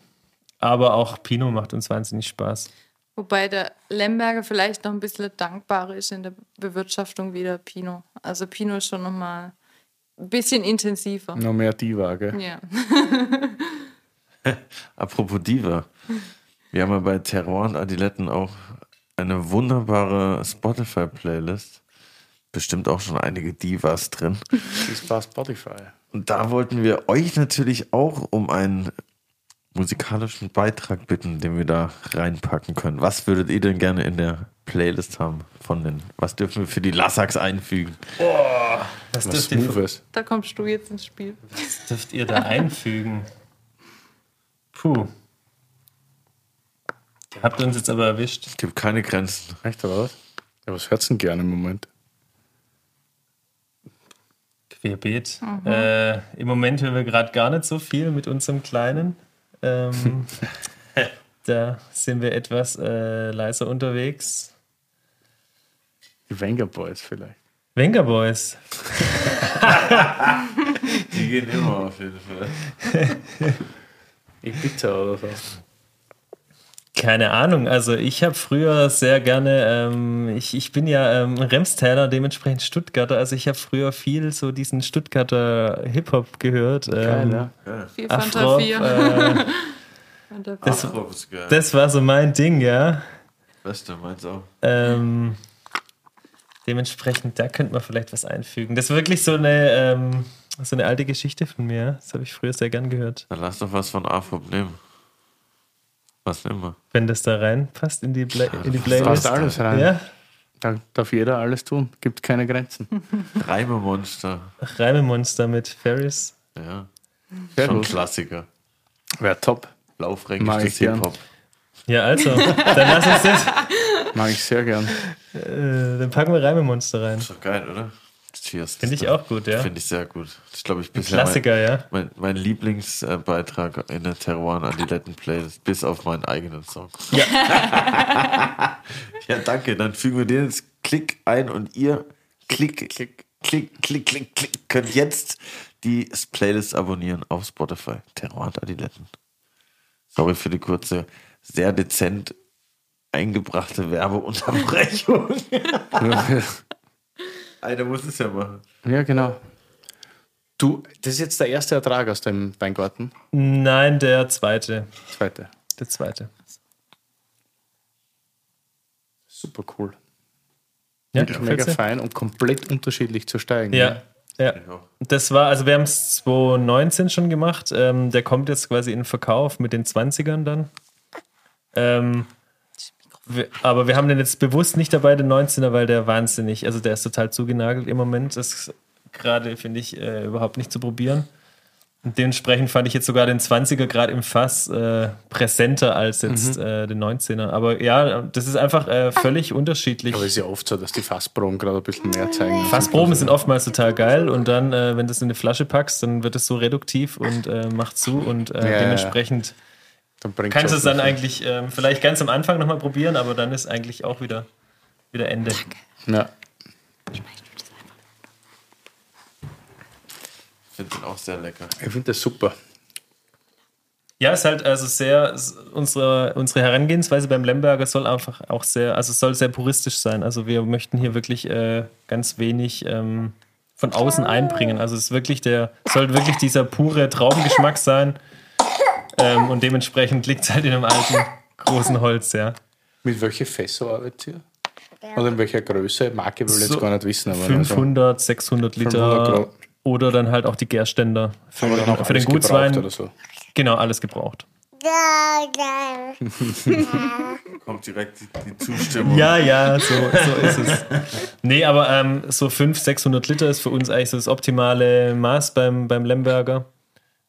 Aber auch Pinot macht uns wahnsinnig Spaß. Wobei der Lemberger vielleicht noch ein bisschen dankbarer ist in der Bewirtschaftung wie der Pinot. Also Pinot ist schon nochmal ein bisschen intensiver. Noch mehr Diva, gell? Ja. Apropos Diva. Wir haben ja bei Terror und Adiletten auch eine wunderbare Spotify-Playlist. Bestimmt auch schon einige Divas drin. Das ist bei Spotify. Und da wollten wir euch natürlich auch um einen musikalischen Beitrag bitten, den wir da reinpacken können. Was würdet ihr denn gerne in der Playlist haben von den, was dürfen wir für die Lassaks einfügen? Was Was dürft, ihr. Da kommst du jetzt ins Spiel. was dürft ihr da einfügen? Puh. Ihr habt uns jetzt aber erwischt. Es gibt keine Grenzen. Echt, oder was? Ja, was hört's denn gerne im Moment? Querbeet. Äh, Im Moment hören wir gerade gar nicht so viel mit unserem Kleinen. Ähm, da sind wir etwas äh, leiser unterwegs. Die Wenger Boys vielleicht. Wenger Boys. Die gehen immer auf jeden Fall. Ibiza oder so. Keine Ahnung, also ich habe früher sehr gerne, ähm, ich, ich bin ja ähm, Remstäler, dementsprechend Stuttgarter, also ich habe früher viel so diesen Stuttgarter Hip-Hop gehört. Ähm, Geil, ja. Viel Fanta 4. äh, Fanta 4. das, das war so mein Ding, ja. Beste, meins auch. Ähm, dementsprechend, da könnte man vielleicht was einfügen. Das ist wirklich so eine, ähm, so eine alte Geschichte von mir. Das habe ich früher sehr gern gehört. Dann lass doch was von Afro nehmen. Was wir? Wenn das da reinpasst in die, Play in die Passt Playlist. alles rein. Ja, Da darf jeder alles tun. Gibt keine Grenzen. Reimemonster. Reimemonster mit Ferris. Ja. Sehr Schon gut. Klassiker. Wäre top. Mag Laufränkiges ich gern. Hip-Hop. Ja, also, dann lass uns das. Mag ich sehr gern. Äh, dann packen wir Reimemonster rein. Ist doch geil, oder? Cheers. Finde ich auch gut, ja. Finde ich sehr gut. Ist, glaube ich, mein, Klassiker, ja. mein, mein Lieblingsbeitrag in der Terroir Adiletten Playlist, bis auf meinen eigenen Song. Ja. ja, danke. Dann fügen wir den jetzt Klick ein und ihr Klick, Klick, Klick, Klick, Klick, Klick könnt jetzt die Playlist abonnieren auf Spotify. Terroir Adiletten. Sorry für die kurze, sehr dezent eingebrachte Werbeunterbrechung. Einer muss es ja machen. ja, genau. Du, das ist jetzt der erste Ertrag aus dem Weingarten. Nein, der zweite. Zweite. Der zweite. Super cool. Ja, Wirklich mega fein und komplett unterschiedlich zu steigen. Ja, ja. auch. Das war, also wir haben es 2019 schon gemacht. Ähm, der kommt jetzt quasi in den Verkauf mit den 20ern dann. Ähm, aber wir haben den jetzt bewusst nicht dabei, den 19er, weil der wahnsinnig, also der ist total zugenagelt im Moment. Das ist gerade, finde ich, äh, überhaupt nicht zu probieren. Und dementsprechend fand ich jetzt sogar den 20er gerade im Fass äh, präsenter als jetzt Mhm. äh, den 19er. Aber ja, das ist einfach äh, völlig unterschiedlich. Aber es ist ja oft so, dass die Fassproben gerade ein bisschen mehr zeigen. Fassproben sind oftmals total geil und dann, äh, wenn du es in eine Flasche packst, dann wird es so reduktiv und äh, macht zu und äh, Ja, ja. Dann kannst du es dann eigentlich ähm, vielleicht ganz am Anfang nochmal probieren, aber dann ist eigentlich auch wieder, wieder Ende. Ja. Ich finde den auch sehr lecker. Ich finde das super. Ja, ist halt also sehr, unsere, unsere Herangehensweise beim Lemberger soll einfach auch sehr, also es soll sehr puristisch sein. Also wir möchten hier wirklich äh, ganz wenig ähm, von außen einbringen. Also es ist wirklich der, soll wirklich dieser pure Traubengeschmack sein. Ähm, und dementsprechend liegt es halt in einem alten, großen Holz, ja. Mit welcher Fässer arbeitet ihr? Oder in welcher Größe? Marke will ich jetzt So gar nicht wissen. Aber 500, 600 Liter 500 Gramm. oder dann halt auch die Gärständer für, Also, den, auch für den alles gebraucht Gutswein. Oder so. Genau, alles gebraucht. Kommt direkt die, die Zustimmung. Ja, ja, so, so ist es. Nee, aber ähm, so 500, 600 Liter ist für uns eigentlich so das optimale Maß beim, beim Lemberger.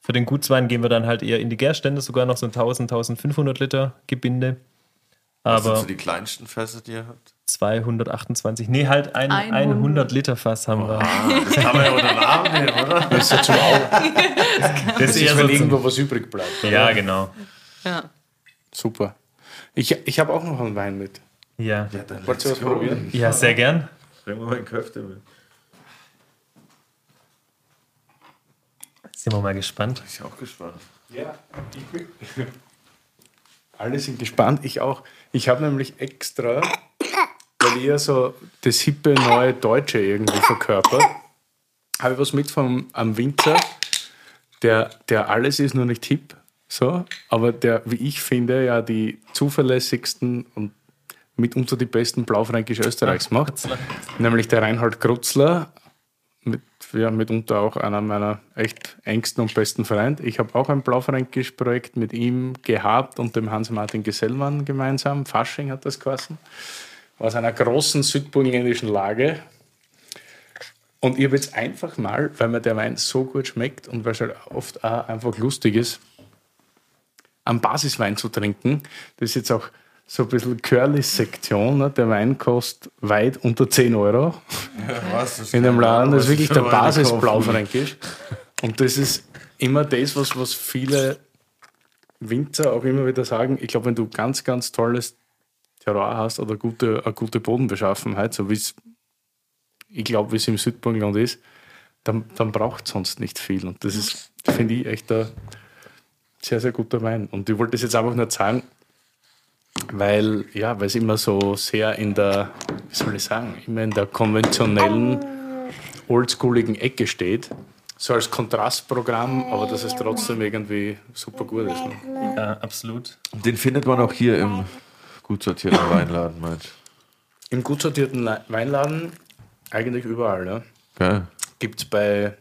Für den Gutswein gehen wir dann halt eher in die Gärstände, sogar noch so ein 1000, 1500 Liter Gebinde. Was sind Aber so die kleinsten Fässer, die ihr habt? 228, nee, halt ein 100. 100 Liter Fass haben wir. Das kann man ja unter den Arm nehmen, oder? Das ist ja zum Augen. Das Das ist, so wenn zum- irgendwo was übrig bleibt. oder? Ja, genau. Ja. Super. Ich, ich habe auch noch einen Wein mit. Ja. dann Wollt ihr was probieren? ja, sehr gern. Bringen wir mal einen Köfte mit. Sind wir mal gespannt. Ich bin auch gespannt. Ja, ich bin. Alle sind gespannt, ich auch. Ich habe nämlich extra, weil ihr so das hippe neue Deutsche irgendwie verkörpert, habe ich was mit vom am Winzer, der, der alles ist nur nicht hip, so, aber der, wie ich finde, ja die zuverlässigsten und mitunter die besten Blaufränkisch Österreichs macht. Nämlich der Reinhard Krutzler, mit, ja, mitunter auch einer meiner echt engsten und besten Freunde. Ich habe auch ein Blaufränkisch-Projekt mit ihm gehabt und dem Hans-Martin Gesellmann gemeinsam. Fasching hat das geheißen. Aus einer großen südburgenländischen Lage. Und ich habe jetzt einfach mal, weil mir der Wein so gut schmeckt und weil es halt oft auch einfach lustig ist, einen Basiswein zu trinken. Das ist jetzt auch so ein bisschen Curly-Sektion. Ne? Der Wein kostet weit unter 10 Euro Was? in dem Laden. Das ist wirklich der Weine kaufen? Basis-Blaufränkisch. Und das ist immer das, was, was viele Winzer auch immer wieder sagen. Ich glaube, wenn du ganz, ganz tolles Terroir hast oder gute, eine gute Bodenbeschaffenheit, so wie es, ich glaube, wie es im Südburgenland ist, dann, dann braucht es sonst nicht viel. Und das ist, finde ich, echt ein sehr, sehr guter Wein. Und ich wollte das jetzt einfach nur sagen, weil ja, weil es immer so sehr in der, wie soll ich sagen, immer in der konventionellen, oldschooligen Ecke steht. So als Kontrastprogramm, aber dass es trotzdem irgendwie super gut ist. Ne? Ja, absolut. Den findet man auch hier im gut sortierten Weinladen, meinst Im gut sortierten Le- Weinladen eigentlich überall. Ne? Geil. Gibt es bei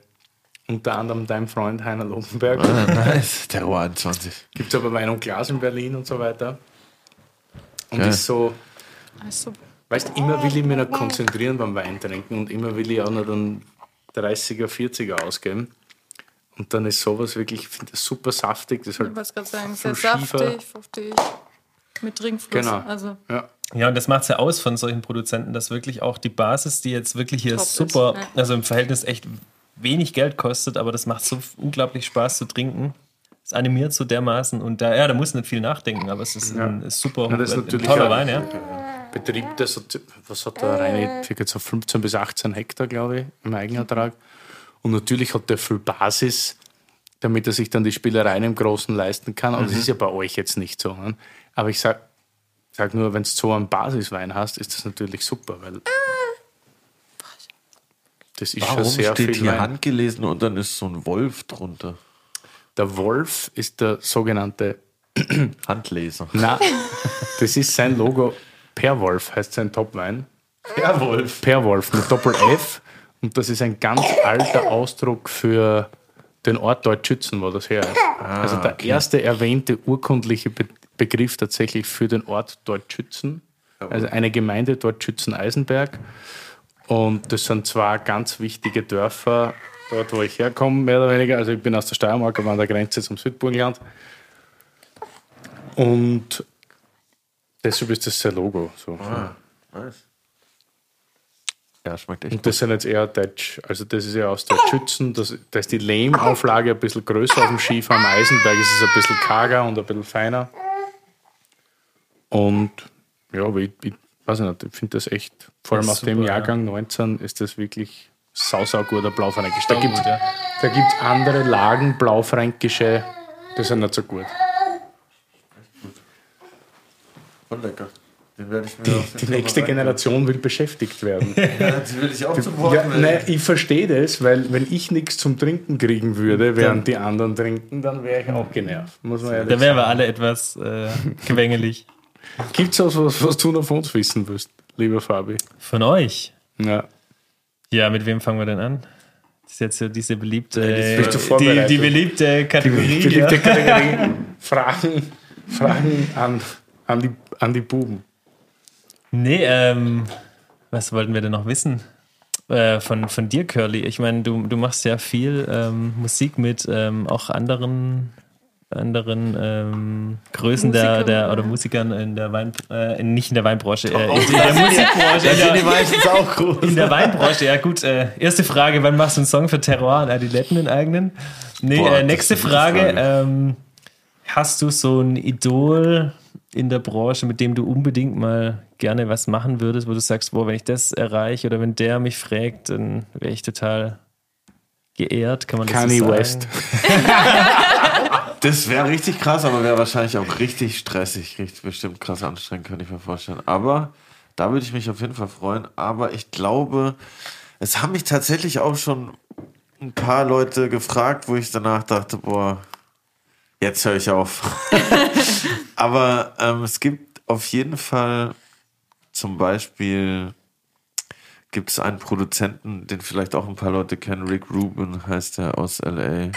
unter anderem deinem Freund Heiner Lobenberg, Ah, nice. Terror 21. gibt es aber Wein und Glas in Berlin und so weiter. Und Geil. ist so, Also, Weißt immer will ich mich noch konzentrieren beim Wein trinken und immer will ich auch noch dann 30er, 40er ausgeben. Und dann ist sowas wirklich, ich finde das super saftig. Das ist ich halt, wollte gerade sagen, sehr Schiefer. saftig, fruchtig, mit Trinkfluss. Genau. Also, ja, Ja, und das macht es ja aus von solchen Produzenten, dass wirklich auch die Basis, die jetzt wirklich hier Top ist, super, ja. also im Verhältnis echt wenig Geld kostet, aber das macht so unglaublich Spaß zu trinken. Es animiert so dermaßen und da, ja, da muss nicht viel nachdenken, aber es ist ein ist super Ja, das ist ein natürlich toller Wein, ja. Betrieb, das hat, was hat der Reine, circa so 15 bis 18 Hektar, glaube ich, im Eigenertrag. Und natürlich hat der viel Basis, damit er sich dann die Spielereien im Großen leisten kann. Aber das ist ja bei euch jetzt nicht so. Ne? Aber ich sage sag nur, wenn du so einen Basiswein hast, ist das natürlich super, weil das ist Warum schon sehr steht viel hier Wein. handgelesen und dann ist so ein Wolf drunter? Der Wolf ist der sogenannte, Handleser. na, das ist sein Logo. Perwolf heißt sein Topwein. Werwolf. Perwolf mit Doppel-F. Und das ist ein ganz alter Ausdruck für den Ort Deutschützen, wo das her ist. also der erste erwähnte urkundliche Be Begriff tatsächlich für den Ort Deutschützen Also eine Gemeinde dort Schützen-Eisenberg. Und das sind zwei ganz wichtige Dörfer, dort wo ich herkomme, mehr oder weniger. Also ich bin aus der Steiermark, aber an der Grenze zum Südburgenland. Und deshalb ist das sein Logo. So. Ja, schmeckt echt Und das sind jetzt eher Deutsch, also das ist ja aus der Schützen, das, da ist die Lehmauflage ein bisschen größer auf dem Skifahr. Am Eisenberg ist es ein bisschen karger und ein bisschen feiner. Und ja, aber ich, ich weiß nicht, ich finde das echt, vor allem Ja, aus dem Jahrgang 19 ist das wirklich sau, sau guter Blaufränkisch. Da gibt es ja. da gibt's andere Lagen Blaufränkische, die sind nicht so gut. Voll lecker. Die Fall nächste Generation will beschäftigt werden. Ja, die will ich auch zum Wort Ja, nein, ich verstehe das, weil wenn ich nichts zum Trinken kriegen würde, während die anderen trinken, dann wäre ich auch genervt. Muss man ehrlich Da wären wir alle etwas äh, gewängelig. Gibt es was, was, was du noch von uns wissen willst, lieber Fabi? Von euch? Ja. Ja, mit wem fangen wir denn an? Das ist jetzt so diese beliebte, du die, die beliebte Kategorie. Beliebte ja. Kategorie. Fragen, Fragen an, an, die, an die Buben. Nee, ähm, was wollten wir denn noch wissen? Äh, von, von dir, Curly. Ich meine, du, du machst ja viel ähm, Musik mit ähm, auch anderen, anderen ähm, Größen der, der oder Musikern in der Wein, äh, nicht in der Weinbranche, äh, in, in der Musikbranche. In der, in der Weinbranche, ja gut. Äh, erste Frage, wann machst du einen Song für Terror und Adiletten, den eigenen? Nee, Boah, äh, nächste Frage. Frage. Ähm, hast du so ein Idol in der Branche, mit dem du unbedingt mal gerne was machen würdest, wo du sagst, boah, wenn ich das erreiche oder wenn der mich fragt, dann wäre ich total geehrt, kann man das Kanye so sagen? West. Das wäre richtig krass, aber wäre wahrscheinlich auch richtig stressig, richtig bestimmt krass anstrengend, könnte ich mir vorstellen. Aber da würde ich mich auf jeden Fall freuen. Aber ich glaube, es haben mich tatsächlich auch schon ein paar Leute gefragt, wo ich danach dachte, boah, jetzt höre ich auf. aber ähm, es gibt auf jeden Fall zum Beispiel gibt es einen Produzenten, den vielleicht auch ein paar Leute kennen, Rick Rubin heißt er aus LA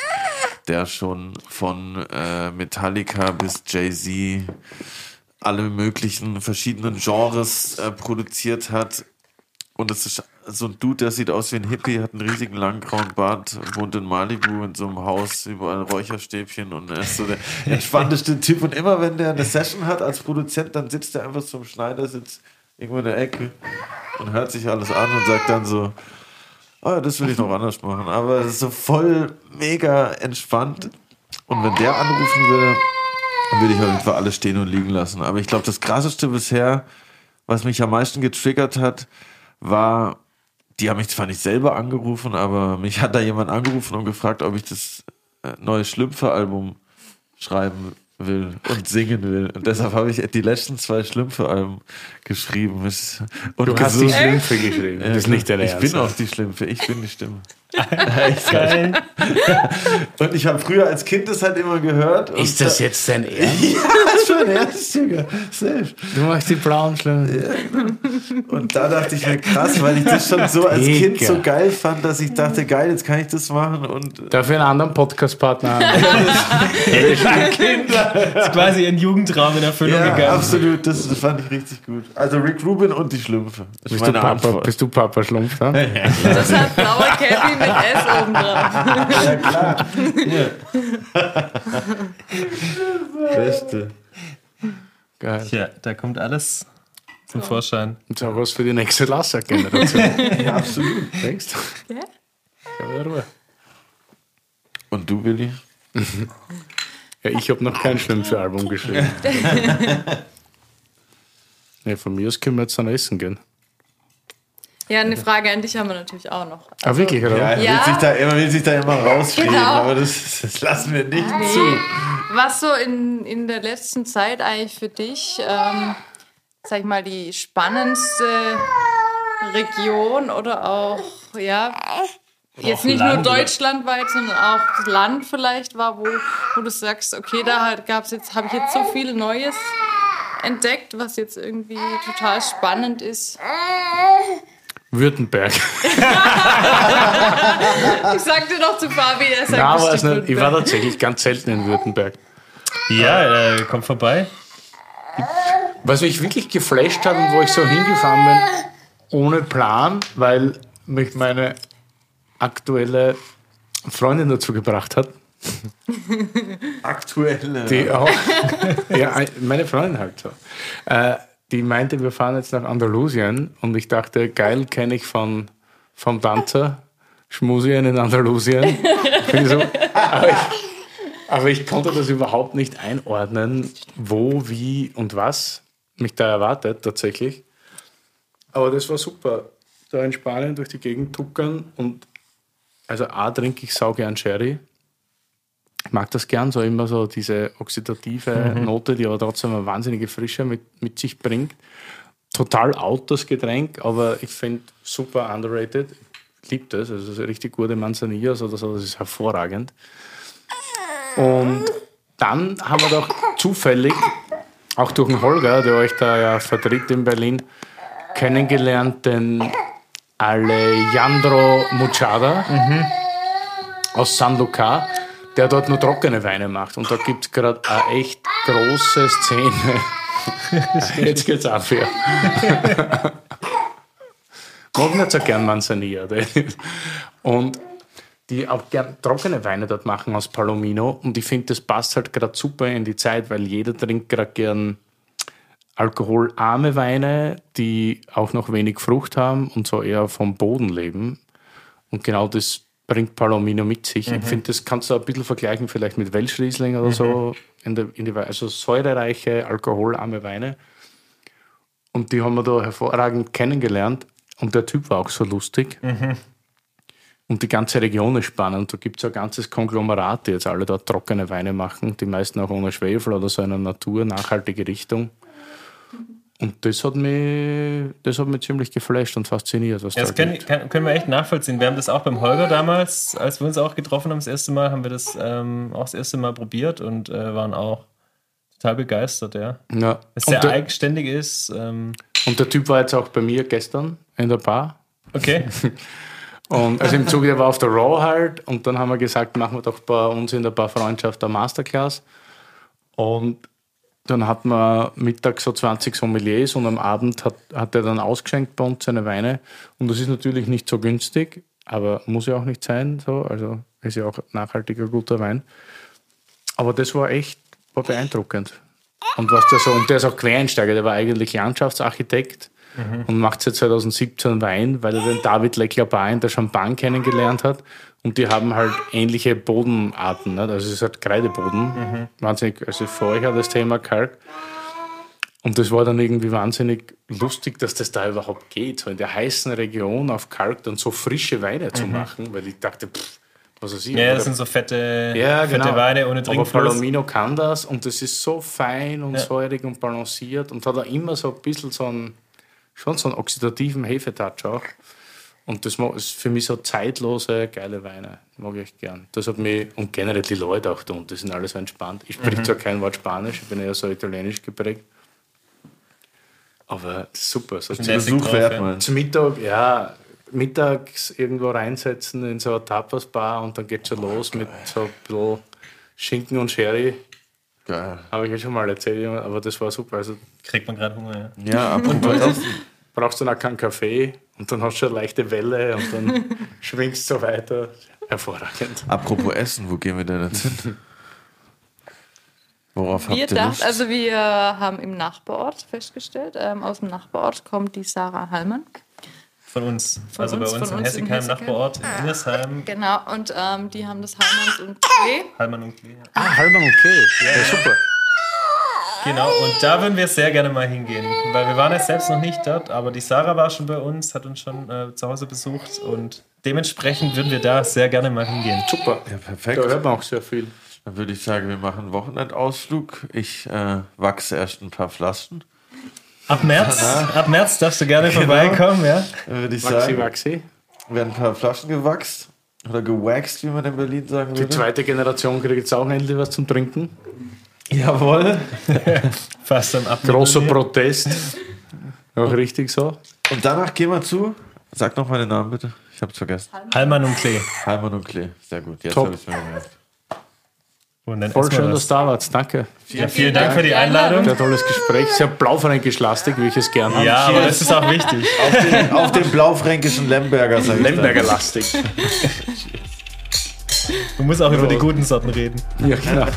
der schon von äh, Metallica bis Jay-Z alle möglichen verschiedenen Genres äh, produziert hat. Und es ist so ein Dude, der sieht aus wie ein Hippie, hat einen riesigen langen grauen Bart, wohnt in Malibu in so einem Haus, überall Räucherstäbchen und er ist so der entspannteste Typ. Und immer wenn der eine Session hat als Produzent, dann sitzt er einfach so im Schneidersitz irgendwo in der Ecke und hört sich alles an und sagt dann so, oh, das will ich noch anders machen. Aber es ist so voll mega entspannt. Und wenn der anrufen würde, dann würde ich auf jeden Fall alles stehen und liegen lassen. Aber ich glaube, das krasseste bisher, was mich am meisten getriggert hat, war, die haben mich zwar nicht selber angerufen, aber mich hat da jemand angerufen und gefragt, ob ich das äh, neue Schlümpfe-Album schreiben will und singen will. Und deshalb habe ich die letzten zwei Schlümpfe-Alben geschrieben. Es- Und Du hast die. Schlümpfe geschrieben. Das ist nicht dein Ich Ernst. bin auch die Schlümpfe, ich bin die Stimme. Geil. Und ich habe früher als Kind das halt immer gehört. Und Ist das jetzt dein Ernst? Ja, das ist schon ernst, Digga. Safe. Du machst die blauen Schlümpfe. Und da dachte ich mir krass, weil ich das schon so als Kind so geil fand, dass ich dachte, geil, jetzt kann ich das machen. Und Dafür einen anderen Podcast-Partner haben. Das ist quasi ein Jugendraum in Erfüllung ja, gegangen. absolut, das, fand ich richtig gut. Also Rick Rubin und die Schlümpfe. Bist du Papa, bist du Papa Schlumpf? Ja? Das hat blauer Cappy mit S oben drauf. Ja, klar. Beste. Geil. Tja, da kommt alles zum Vorschein. Und auch was für die nächste Lasser-Generation. Ja, absolut. Denkst du? Ja. Ja, Ruhe. Und du, Willi? Ja, ich habe noch kein Schlümpfe-Album geschrieben. ja, von mir aus können wir jetzt dann essen gehen. Ja, eine Frage an dich haben wir natürlich auch noch. Ah, wirklich, oder? Ja, er Ja. Will, sich da, er will sich da immer rausstehen, Genau. aber das, das lassen wir nicht zu. Was so in, in der letzten Zeit eigentlich für dich, ähm, sag ich mal, die spannendste Region oder auch, ja, jetzt auch nicht Land, nur oder? deutschlandweit, sondern auch das Land vielleicht war, wo, wo du sagst, okay, da halt gab's jetzt, habe ich jetzt so viel Neues entdeckt, was jetzt irgendwie total spannend ist. Württemberg. Ich sagte noch zu Fabi, er sagt Nein, aber nicht. Ich war Württemberg. tatsächlich ganz selten in Württemberg. Ja, äh, kommt vorbei. Was mich wirklich geflasht hat und wo ich so hingefahren bin, ohne Plan, weil mich meine aktuelle Freundin dazu gebracht hat, Aktuelle. die auch, ja, meine Freundin halt so, äh, die meinte, wir fahren jetzt nach Andalusien und ich dachte, geil, kenne ich von, vom Tanzer, Schmusien in Andalusien. Bin ich so, aber, ich, aber ich konnte das überhaupt nicht einordnen, wo, wie und was mich da erwartet tatsächlich. Aber das war super. Da in Spanien durch die Gegend tuckern und also A trinke ich sau gern Sherry. Ich mag das gern, so immer so diese oxidative Note, die aber trotzdem eine wahnsinnige Frische mit, mit sich bringt. Total out das Getränk, aber ich finde super underrated. Ich liebe das, also das ist richtig gute Manzanillas oder so, das ist hervorragend. Und dann haben wir doch zufällig, auch durch den Holger, der euch da ja vertritt in Berlin, kennengelernt, den Alejandro Muchada aus San Lucar, der dort nur trockene Weine macht. Und da gibt es gerade eine echt große Szene. Jetzt geht's ab hier. Mag nicht so gern Manzanilla. Und die auch gern trockene Weine dort machen aus Palomino. Und ich finde, das passt halt gerade super in die Zeit, weil jeder trinkt gerade gern alkoholarme Weine, die auch noch wenig Frucht haben und so eher vom Boden leben. Und genau das bringt Palomino mit sich. Ich finde, das kannst du ein bisschen vergleichen vielleicht mit Welschriesling oder so. In der, in die, also säurereiche, alkoholarme Weine. Und die haben wir da hervorragend kennengelernt. Und der Typ war auch so lustig. Und die ganze Region ist spannend. Da gibt es ein ganzes Konglomerat, die jetzt alle dort trockene Weine machen. Die meisten auch ohne Schwefel oder so in einer Natur, nachhaltige Richtung. Und das hat mich, das hat mich ziemlich geflasht und fasziniert, was Ja, da das können, kann, können wir echt nachvollziehen. Wir haben das auch beim Holger damals, als wir uns auch getroffen haben, das erste Mal, haben wir das ähm, auch das erste Mal probiert und äh, waren auch total begeistert, ja. Ja. Sehr Und, der, eigenständig ist. Ähm, und der Typ war jetzt auch bei mir gestern in der Bar. okay. Und also im Zuge, der war auf der Raw halt und dann haben wir gesagt, machen wir doch bei uns in der Bar Freundschaft eine Masterclass. Und dann hat man mittags so 20 Sommeliers und am Abend hat, hat er dann ausgeschenkt bei uns seine Weine. Und das ist natürlich nicht so günstig, aber muss ja auch nicht sein. So. Also ist ja auch nachhaltiger, guter Wein. Aber das war echt war beeindruckend. Und was der so, und der ist auch Quereinsteiger, der war eigentlich Landschaftsarchitekt und macht seit 2017 Wein, weil er den David Leclerbar in der Champagne kennengelernt hat. Und die haben halt ähnliche Bodenarten. Nicht? Also es ist halt Kreideboden. Wahnsinnig, also vorher das Thema Kalk. Und das war dann irgendwie wahnsinnig lustig, dass das da überhaupt geht, so in der heißen Region auf Kalk dann so frische Weine zu machen, weil ich dachte, pff, was weiß ich. Ja, das sind so fette, ja, fette genau. Weine ohne Aber Trinkfluss. Palomino kann das und das ist so fein und säurig und balanciert und hat auch immer so ein bisschen so einen, schon so einen oxidativen Hefetouch auch. Und das ist für mich so zeitlose, geile Weine. Mag ich gern. Das hat mich, und generell die Leute auch da und die sind alle so entspannt. Ich Mhm. spreche zwar kein Wort Spanisch, ich bin eher so italienisch geprägt. Aber super. So zum, Besuch wert, ja. zum Mittag, ja, mittags irgendwo reinsetzen in so eine Tapas-Bar und dann geht schon los mit so ein bisschen Schinken und Sherry. Geil. Habe ich ja schon mal erzählt, aber das war super. Also Kriegt man gerade Hunger, ja. Ja, apropos Essen. Brauchst du dann auch keinen Kaffee und dann hast du eine leichte Welle und dann schwingst du so weiter. Hervorragend. Apropos Essen, wo gehen wir denn jetzt hin? Worauf Wir, habt ihr dacht, Lust? also wir haben im Nachbarort festgestellt, ähm, aus dem Nachbarort kommt die Sarah Hallmann. Von uns. Von also uns, bei uns in Hessigheim. Nachbarort, in Ingersheim, Genau, und ähm, die haben das Hallmanns und Klee. Hallmann und Klee. Ah, Halbmann und Klee. Ja, super. Genau, und da würden wir sehr gerne mal hingehen, weil wir waren jetzt selbst noch nicht dort, aber die Sarah war schon bei uns, hat uns schon äh, zu Hause besucht und dementsprechend würden wir da sehr gerne mal hingehen. Super. Ja, Da perfekt. hört man auch sehr viel. Dann würde ich sagen, wir machen einen Wochenendausflug. Ich äh, wachse erst ein paar Flaschen. Ab März, ab März darfst du gerne vorbeikommen, ja. Dann würde ich Maxi, sagen, Maxi. werden ein paar Flaschen gewachst. Oder gewaxt, wie man in Berlin sagen Die würde. zweite Generation kriegt jetzt auch endlich was zum Trinken. Jawohl. Fast am Ab. Großer Protest. Auch richtig so. Und danach gehen wir zu. Sag noch mal den Namen bitte. Ich habe es vergessen. Hallmann und Klee. Heimann und Klee. Sehr gut. Jetzt Top. habe ich es mir gemerkt. Und dann Voll schön, dass du da warst. Danke. Ja, vielen Dank für die Einladung. Sehr tolles Gespräch. Sehr blaufränkisch-lastig, wie ich es gerne habe. Ja, aber das ist auch wichtig. Auf den, auf den blaufränkischen Lemberger, dann. Lemberger-lastig. Du musst auch über die guten Sorten reden. Ja, genau.